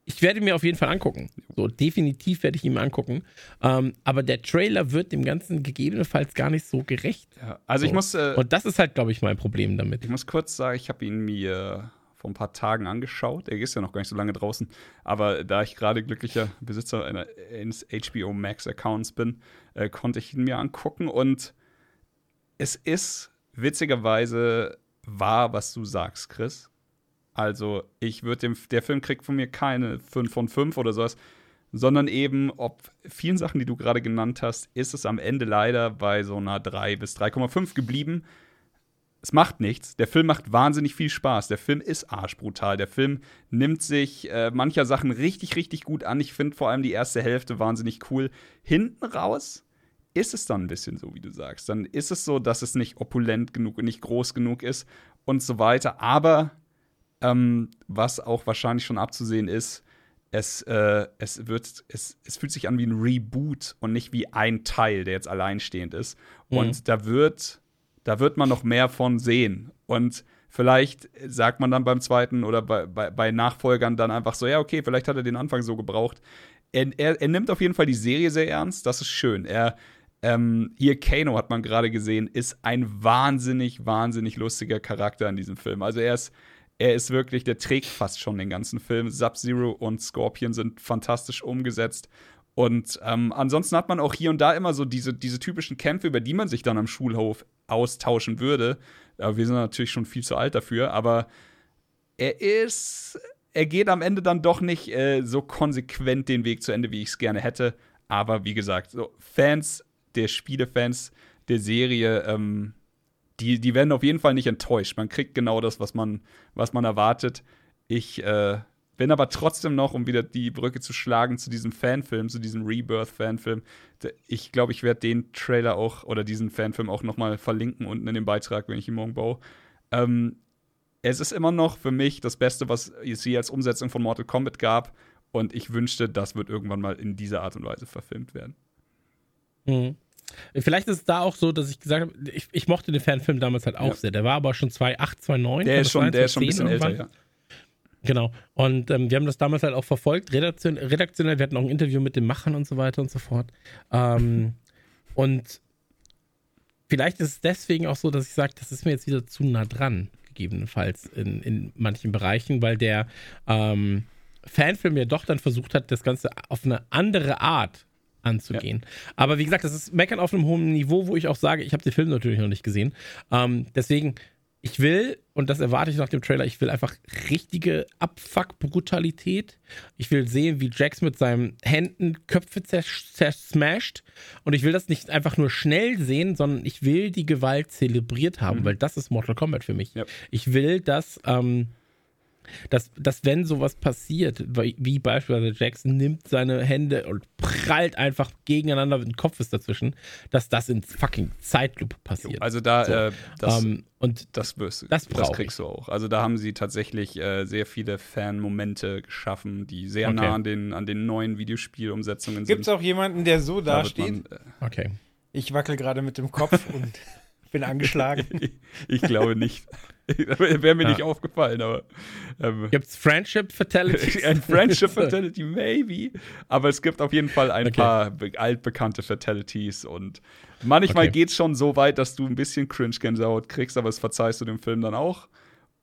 ich werde mir auf jeden Fall angucken. So, definitiv werde ich ihn mir angucken. Ähm, aber der Trailer wird dem Ganzen gegebenenfalls gar nicht so gerecht. Ja, also so. ich muss. Äh, Und das ist halt, glaube ich, mein Problem damit. Ich muss kurz sagen, ich habe ihn mir vor ein paar Tagen angeschaut. Er ist ja noch gar nicht so lange draußen. Aber da ich gerade glücklicher Besitzer eines HBO Max Accounts bin, äh, konnte ich ihn mir angucken. Und es ist witzigerweise wahr, was du sagst, Chris. Also, ich würde dem, der Film kriegt von mir keine 5 von 5 oder sowas, sondern eben, ob vielen Sachen, die du gerade genannt hast, ist es am Ende leider bei so einer 3 bis 3,5 geblieben. Es macht nichts. Der Film macht wahnsinnig viel Spaß. Der Film ist arschbrutal. Der Film nimmt sich äh, mancher Sachen richtig, richtig gut an. Ich finde vor allem die erste Hälfte wahnsinnig cool. Hinten raus ist es dann ein bisschen so, wie du sagst. Dann ist es so, dass es nicht opulent genug und nicht groß genug ist und so weiter. Aber ähm, was auch wahrscheinlich schon abzusehen ist, es, äh, es, wird, es, es fühlt sich an wie ein Reboot und nicht wie ein Teil, der jetzt alleinstehend ist. Mhm. Und da wird, da wird man noch mehr von sehen. Und vielleicht sagt man dann beim zweiten oder bei, bei, bei Nachfolgern dann einfach so, ja, okay, vielleicht hat er den Anfang so gebraucht. Er, er, er nimmt auf jeden Fall die Serie sehr ernst, das ist schön. Er, ähm, hier Kano hat man gerade gesehen, ist ein wahnsinnig, wahnsinnig lustiger Charakter in diesem Film. Also er ist, er ist wirklich, der trägt fast schon den ganzen Film. Sub-Zero und Scorpion sind fantastisch umgesetzt. Und ähm, ansonsten hat man auch hier und da immer so diese, diese typischen Kämpfe, über die man sich dann am Schulhof austauschen würde. Aber wir sind natürlich schon viel zu alt dafür. Aber er ist, er geht am Ende dann doch nicht äh, so konsequent den Weg zu Ende, wie ich es gerne hätte. Aber wie gesagt, so Fans der Spielefans der Serie, ähm, die, die werden auf jeden Fall nicht enttäuscht. Man kriegt genau das, was man, was man erwartet. Ich äh, bin aber trotzdem noch, um wieder die Brücke zu schlagen zu diesem Fanfilm, zu diesem Rebirth-Fanfilm. Ich glaube, ich werde den Trailer auch oder diesen Fanfilm auch noch mal verlinken unten in dem Beitrag, wenn ich ihn morgen baue. Ähm, es ist immer noch für mich das Beste, was es je als Umsetzung von Mortal Kombat gab. Und ich wünschte, das wird irgendwann mal in dieser Art und Weise verfilmt werden. Mhm. Vielleicht ist es da auch so, dass ich gesagt habe, ich, ich mochte den Fanfilm damals halt auch ja. sehr. Der war aber schon 2008, 2009. Der ist schon, der ist schon ein bisschen irgendwann. älter, ja. Genau. Und ähm, wir haben das damals halt auch verfolgt, redaktion redaktionell. Wir hatten auch ein Interview mit den Machern und so weiter und so fort. Ähm, und vielleicht ist es deswegen auch so, dass ich sage, das ist mir jetzt wieder zu nah dran, gegebenenfalls in, in manchen Bereichen, weil der ähm, Fanfilm ja doch dann versucht hat, das Ganze auf eine andere Art anzugehen. Ja. Aber wie gesagt, das ist Meckern auf einem hohen Niveau, wo ich auch sage, ich habe den Film natürlich noch nicht gesehen. Ähm, deswegen, ich will, und das erwarte ich nach dem Trailer, ich will einfach richtige Abfuck-Brutalität. Ich will sehen, wie Jax mit seinen Händen Köpfe zersmasht. Und ich will das nicht einfach nur schnell sehen, sondern ich will die Gewalt zelebriert haben, mhm. weil das ist Mortal Kombat für mich. Ja. Ich will, dass. Ähm, dass, dass wenn sowas passiert, wie beispielsweise Jackson nimmt seine Hände und prallt einfach gegeneinander, ein Kopf ist dazwischen, dass das in fucking Zeitlupe passiert. Also da, so. äh, das, um, und das, wirst, das, das kriegst ich. du auch. Also da haben sie tatsächlich äh, sehr viele Fan-Momente geschaffen, die sehr okay. nah an den, an den neuen Videospielumsetzungen sind. Gibt es auch jemanden, der so da dasteht? äh, okay. Ich wackel gerade mit dem Kopf und bin angeschlagen. ich, glaube nicht. Wäre mir ja. nicht aufgefallen, aber. Ähm, gibt es Friendship Fatality? ein Friendship Fatality, maybe. Aber es gibt auf jeden Fall ein okay. paar altbekannte Fatalities und manchmal okay. geht es schon so weit, dass du ein bisschen Cringe-Gänsehaut kriegst, aber das verzeihst du dem Film dann auch.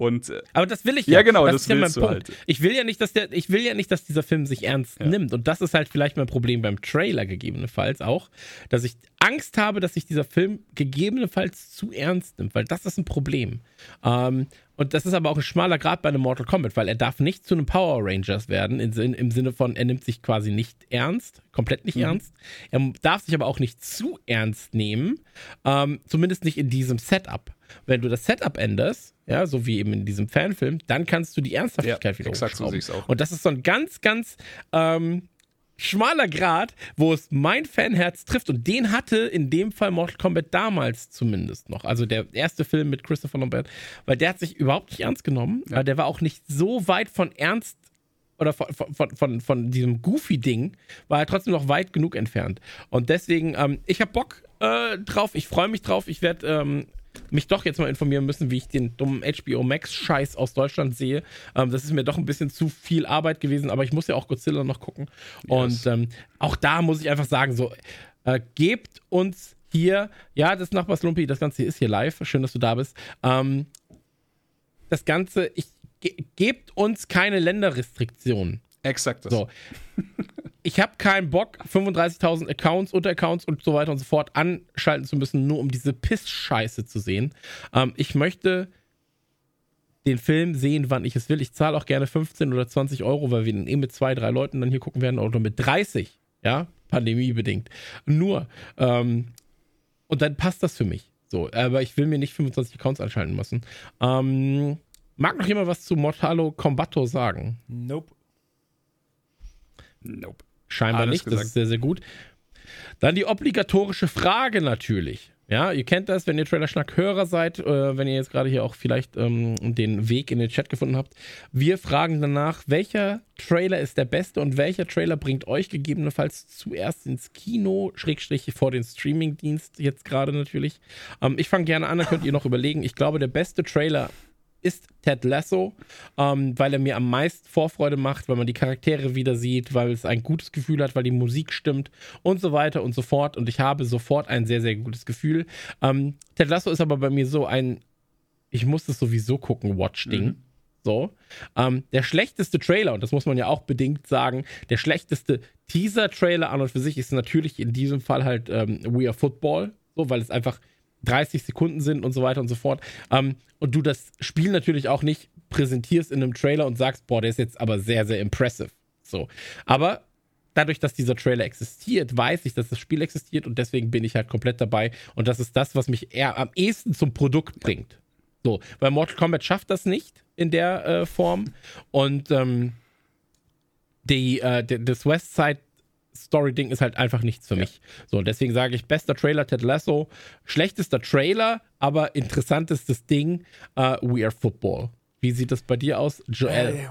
Und, äh, aber das will ich ja. Ja, genau, das, das ist ja mein Punkt. Halt. Ich will ja nicht, dass der, ich will ja nicht, dass dieser Film sich ernst ja. nimmt. Und das ist halt vielleicht mein Problem beim Trailer gegebenenfalls auch, dass ich Angst habe, dass sich dieser Film gegebenenfalls zu ernst nimmt, weil das ist ein Problem. Ähm, und das ist aber auch ein schmaler Grad bei einem Mortal Kombat, weil er darf nicht zu einem Power Rangers werden, in, im Sinne von, er nimmt sich quasi nicht ernst, komplett nicht mhm. ernst. Er darf sich aber auch nicht zu ernst nehmen, ähm, zumindest nicht in diesem Setup. Wenn du das Setup änderst, ja, so wie eben in diesem Fanfilm, dann kannst du die Ernsthaftigkeit ja, wieder exakt so auch. Und das ist so ein ganz, ganz ähm, schmaler Grad, wo es mein Fanherz trifft. Und den hatte in dem Fall Mortal Kombat damals zumindest noch. Also der erste Film mit Christopher Lambert, weil der hat sich überhaupt nicht ernst genommen. Ja. Der war auch nicht so weit von ernst oder von, von, von, von diesem Goofy-Ding, war er trotzdem noch weit genug entfernt. Und deswegen, ähm, ich habe Bock äh, drauf. Ich freue mich drauf. Ich werde ähm, mich doch jetzt mal informieren müssen, wie ich den dummen HBO Max-Scheiß aus Deutschland sehe. Ähm, das ist mir doch ein bisschen zu viel Arbeit gewesen, aber ich muss ja auch Godzilla noch gucken. Yes. Und ähm, auch da muss ich einfach sagen, so, äh, gebt uns hier, ja, das Nachbarslumpi, das Ganze hier ist hier live. Schön, dass du da bist. Ähm, das Ganze, ich ge gebt uns keine Länderrestriktionen. Exakt. So. Ich habe keinen Bock, 35.000 Accounts, Unteraccounts und so weiter und so fort anschalten zu müssen, nur um diese Piss-Scheiße zu sehen. Ähm, ich möchte den Film sehen, wann ich es will. Ich zahle auch gerne 15 oder 20 Euro, weil wir den eh mit zwei, drei Leuten dann hier gucken werden oder mit 30, ja, pandemiebedingt. Nur, ähm, und dann passt das für mich. So, aber ich will mir nicht 25 Accounts anschalten müssen. Ähm, mag noch jemand was zu Mortalo Combato sagen? Nope. Nope. Scheinbar Alles nicht, das gesagt. ist sehr, sehr gut. Dann die obligatorische Frage natürlich. Ja, ihr kennt das, wenn ihr Trailer-Schnack-Hörer seid, äh, wenn ihr jetzt gerade hier auch vielleicht ähm, den Weg in den Chat gefunden habt. Wir fragen danach, welcher Trailer ist der beste und welcher Trailer bringt euch gegebenenfalls zuerst ins Kino, Schrägstrich vor den Streamingdienst jetzt gerade natürlich. Ähm, ich fange gerne an, dann könnt ihr noch überlegen. Ich glaube, der beste Trailer ist Ted Lasso, ähm, weil er mir am meisten Vorfreude macht, weil man die Charaktere wieder sieht, weil es ein gutes Gefühl hat, weil die Musik stimmt und so weiter und so fort. Und ich habe sofort ein sehr, sehr gutes Gefühl. Ähm, Ted Lasso ist aber bei mir so ein, ich muss das sowieso gucken, Watch-Ding. Mhm. So. Ähm, der schlechteste Trailer, und das muss man ja auch bedingt sagen, der schlechteste Teaser-Trailer an und für sich ist natürlich in diesem Fall halt ähm, We Are Football, so, weil es einfach 30 Sekunden sind und so weiter und so fort. Ähm, und du das Spiel natürlich auch nicht präsentierst in einem Trailer und sagst, boah, der ist jetzt aber sehr, sehr impressive. So. Aber dadurch, dass dieser Trailer existiert, weiß ich, dass das Spiel existiert und deswegen bin ich halt komplett dabei. Und das ist das, was mich eher am ehesten zum Produkt bringt. So, weil Mortal Kombat schafft das nicht in der äh, Form. Und ähm, die, äh, das Westside Story-Ding ist halt einfach nichts für mich. So, und deswegen sage ich, bester Trailer Ted Lasso, schlechtester Trailer, aber interessantestes Ding, äh, We Are Football. Wie sieht das bei dir aus, Joel? Äh,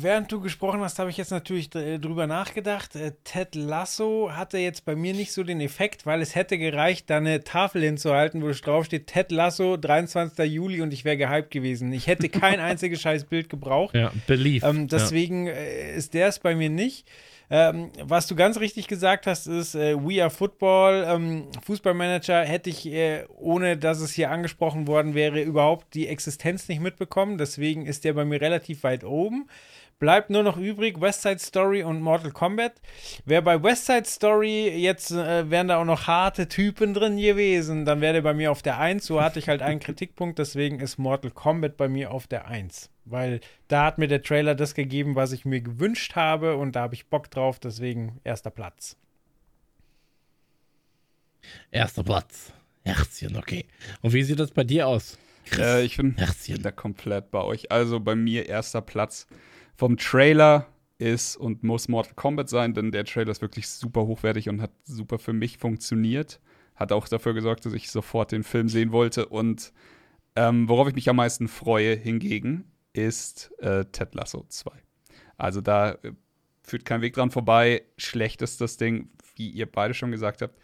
während du gesprochen hast, habe ich jetzt natürlich dr- drüber nachgedacht. Äh, Ted Lasso hatte jetzt bei mir nicht so den Effekt, weil es hätte gereicht, da eine Tafel hinzuhalten, wo draufsteht Ted Lasso, 23. Juli und ich wäre gehypt gewesen. Ich hätte kein einziges scheiß Bild gebraucht. ja, Belief. Ähm, deswegen äh, ist der es bei mir nicht. Ähm, was du ganz richtig gesagt hast, ist äh, We Are Football. Ähm, Fußballmanager hätte ich, äh, ohne dass es hier angesprochen worden wäre, überhaupt die Existenz nicht mitbekommen. Deswegen ist der bei mir relativ weit oben. Bleibt nur noch übrig West Side Story und Mortal Kombat. Wer bei West Side Story jetzt äh, wären da auch noch harte Typen drin gewesen, dann wäre der bei mir auf der 1. So hatte ich halt einen Kritikpunkt, deswegen ist Mortal Kombat bei mir auf der 1. Weil da hat mir der Trailer das gegeben, was ich mir gewünscht habe und da habe ich Bock drauf, deswegen erster Platz. Erster Platz. Herzchen, okay. Und wie sieht das bei dir aus? Äh, ich bin Herzchen. da komplett bei euch. Also bei mir erster Platz vom Trailer ist und muss Mortal Kombat sein, denn der Trailer ist wirklich super hochwertig und hat super für mich funktioniert. Hat auch dafür gesorgt, dass ich sofort den Film sehen wollte. Und ähm, worauf ich mich am meisten freue hingegen, ist äh, Ted Lasso 2. Also da äh, führt kein Weg dran vorbei. Schlechtestes Ding, wie ihr beide schon gesagt habt,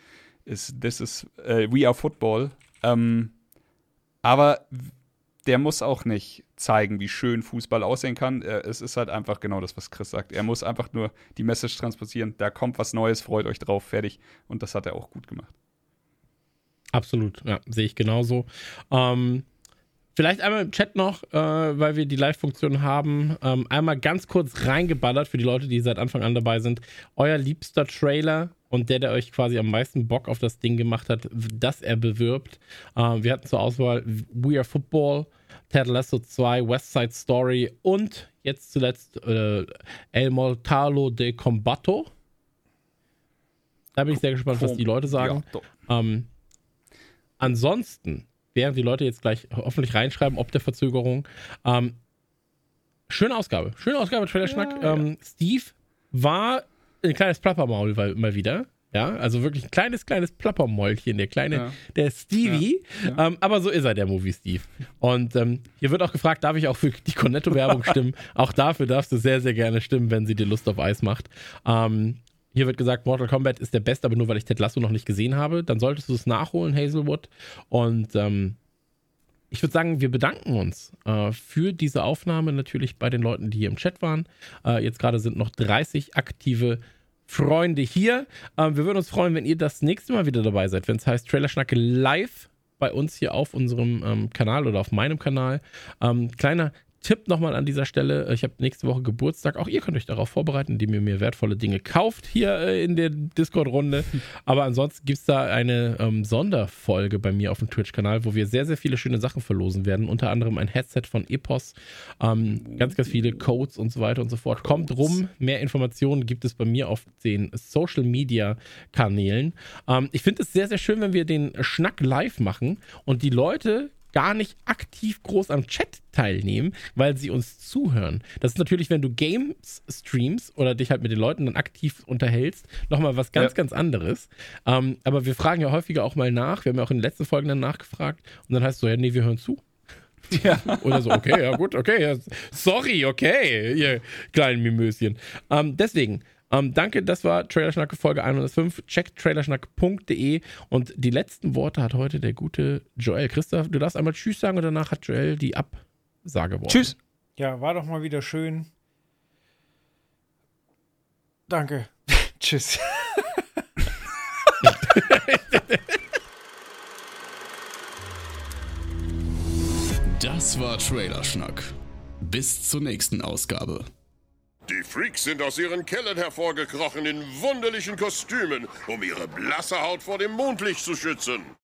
ist This is äh, We Are Football. Ähm, aber der muss auch nicht zeigen, wie schön Fußball aussehen kann. Äh, Es ist halt einfach genau das, was Chris sagt. Er muss einfach nur die Message transportieren. Da kommt was Neues, freut euch drauf, fertig. Und das hat er auch gut gemacht. Absolut, ja, sehe ich genauso. Ähm, vielleicht einmal im Chat noch, äh, weil wir die Live-Funktion haben, ähm, einmal ganz kurz reingeballert für die Leute, die seit Anfang an dabei sind. Euer liebster Trailer und der, der euch quasi am meisten Bock auf das Ding gemacht hat, das er bewirbt. Ähm, wir hatten zur Auswahl We Are Football, Ted Lasso 2, West Side Story und jetzt zuletzt äh, El Mortalo de Combato. Da bin ich sehr gespannt, was die Leute sagen. Ja. Ähm, ansonsten, während die Leute jetzt gleich hoffentlich reinschreiben, ob der Verzögerung, ähm, schöne Ausgabe. Schöne Ausgabe, Trailer Schnack. Ähm, Steve war ein kleines Plappermaul weil- mal wieder. Ja, also wirklich ein kleines, kleines Plappermäulchen, der kleine, Ja. der Stevie. Ähm, aber so ist er, der Movie Steve. Und ähm, hier wird auch gefragt, darf ich auch für die Cornetto-Werbung stimmen? auch dafür darfst du sehr, sehr gerne stimmen, wenn sie dir Lust auf Eis macht. Ähm, hier wird gesagt, Mortal Kombat ist der beste, aber nur weil ich Ted Lasso noch nicht gesehen habe. Dann solltest du es nachholen, Hazelwood. Und ähm, ich würde sagen, wir bedanken uns äh, für diese Aufnahme natürlich bei den Leuten, die hier im Chat waren. Äh, jetzt gerade sind noch 30 aktive Freunde hier. Ähm, wir würden uns freuen, wenn ihr das nächste Mal wieder dabei seid, wenn es heißt Trailerschnacke live bei uns hier auf unserem ähm, Kanal oder auf meinem Kanal. Ähm, kleiner Tipp nochmal an dieser Stelle. Ich habe nächste Woche Geburtstag. Auch ihr könnt euch darauf vorbereiten, indem ihr mir wertvolle Dinge kauft hier äh, in der Discord-Runde. Aber ansonsten gibt es da eine ähm, Sonderfolge bei mir auf dem Twitch-Kanal, wo wir sehr, sehr viele schöne Sachen verlosen werden. Unter anderem ein Headset von Epos, ähm, ganz, ganz viele Codes und so weiter und so fort. Kommt rum. Mehr Informationen gibt es bei mir auf den Social-Media-Kanälen. Ähm, ich finde es sehr, sehr schön, wenn wir den Schnack live machen und die Leute gar nicht aktiv groß am Chat teilnehmen, weil sie uns zuhören. Das ist natürlich, wenn du Games streamst oder dich halt mit den Leuten dann aktiv unterhältst, nochmal was ganz, ja. ganz anderes. Ähm, aber wir fragen ja häufiger auch mal nach. Wir haben ja auch in den letzten Folgen dann nachgefragt und dann heißt es so, ja, nee, wir hören zu. Ja. Oder so, okay, ja gut, okay, ja, sorry, okay, ihr kleinen Mimöschen. Ähm, deswegen, ähm, danke, das war Trailerschnacke Folge 105. Checkt trailerschnack.de und die letzten Worte hat heute der gute Joel. Christoph, du darfst einmal Tschüss sagen und danach hat Joel die Absage Worte. Tschüss. Ja, war doch mal wieder schön. Danke. Tschüss. Das war Trailerschnack. Bis zur nächsten Ausgabe. Die Freaks sind aus ihren Kellern hervorgekrochen in wunderlichen Kostümen, um ihre blasse Haut vor dem Mondlicht zu schützen.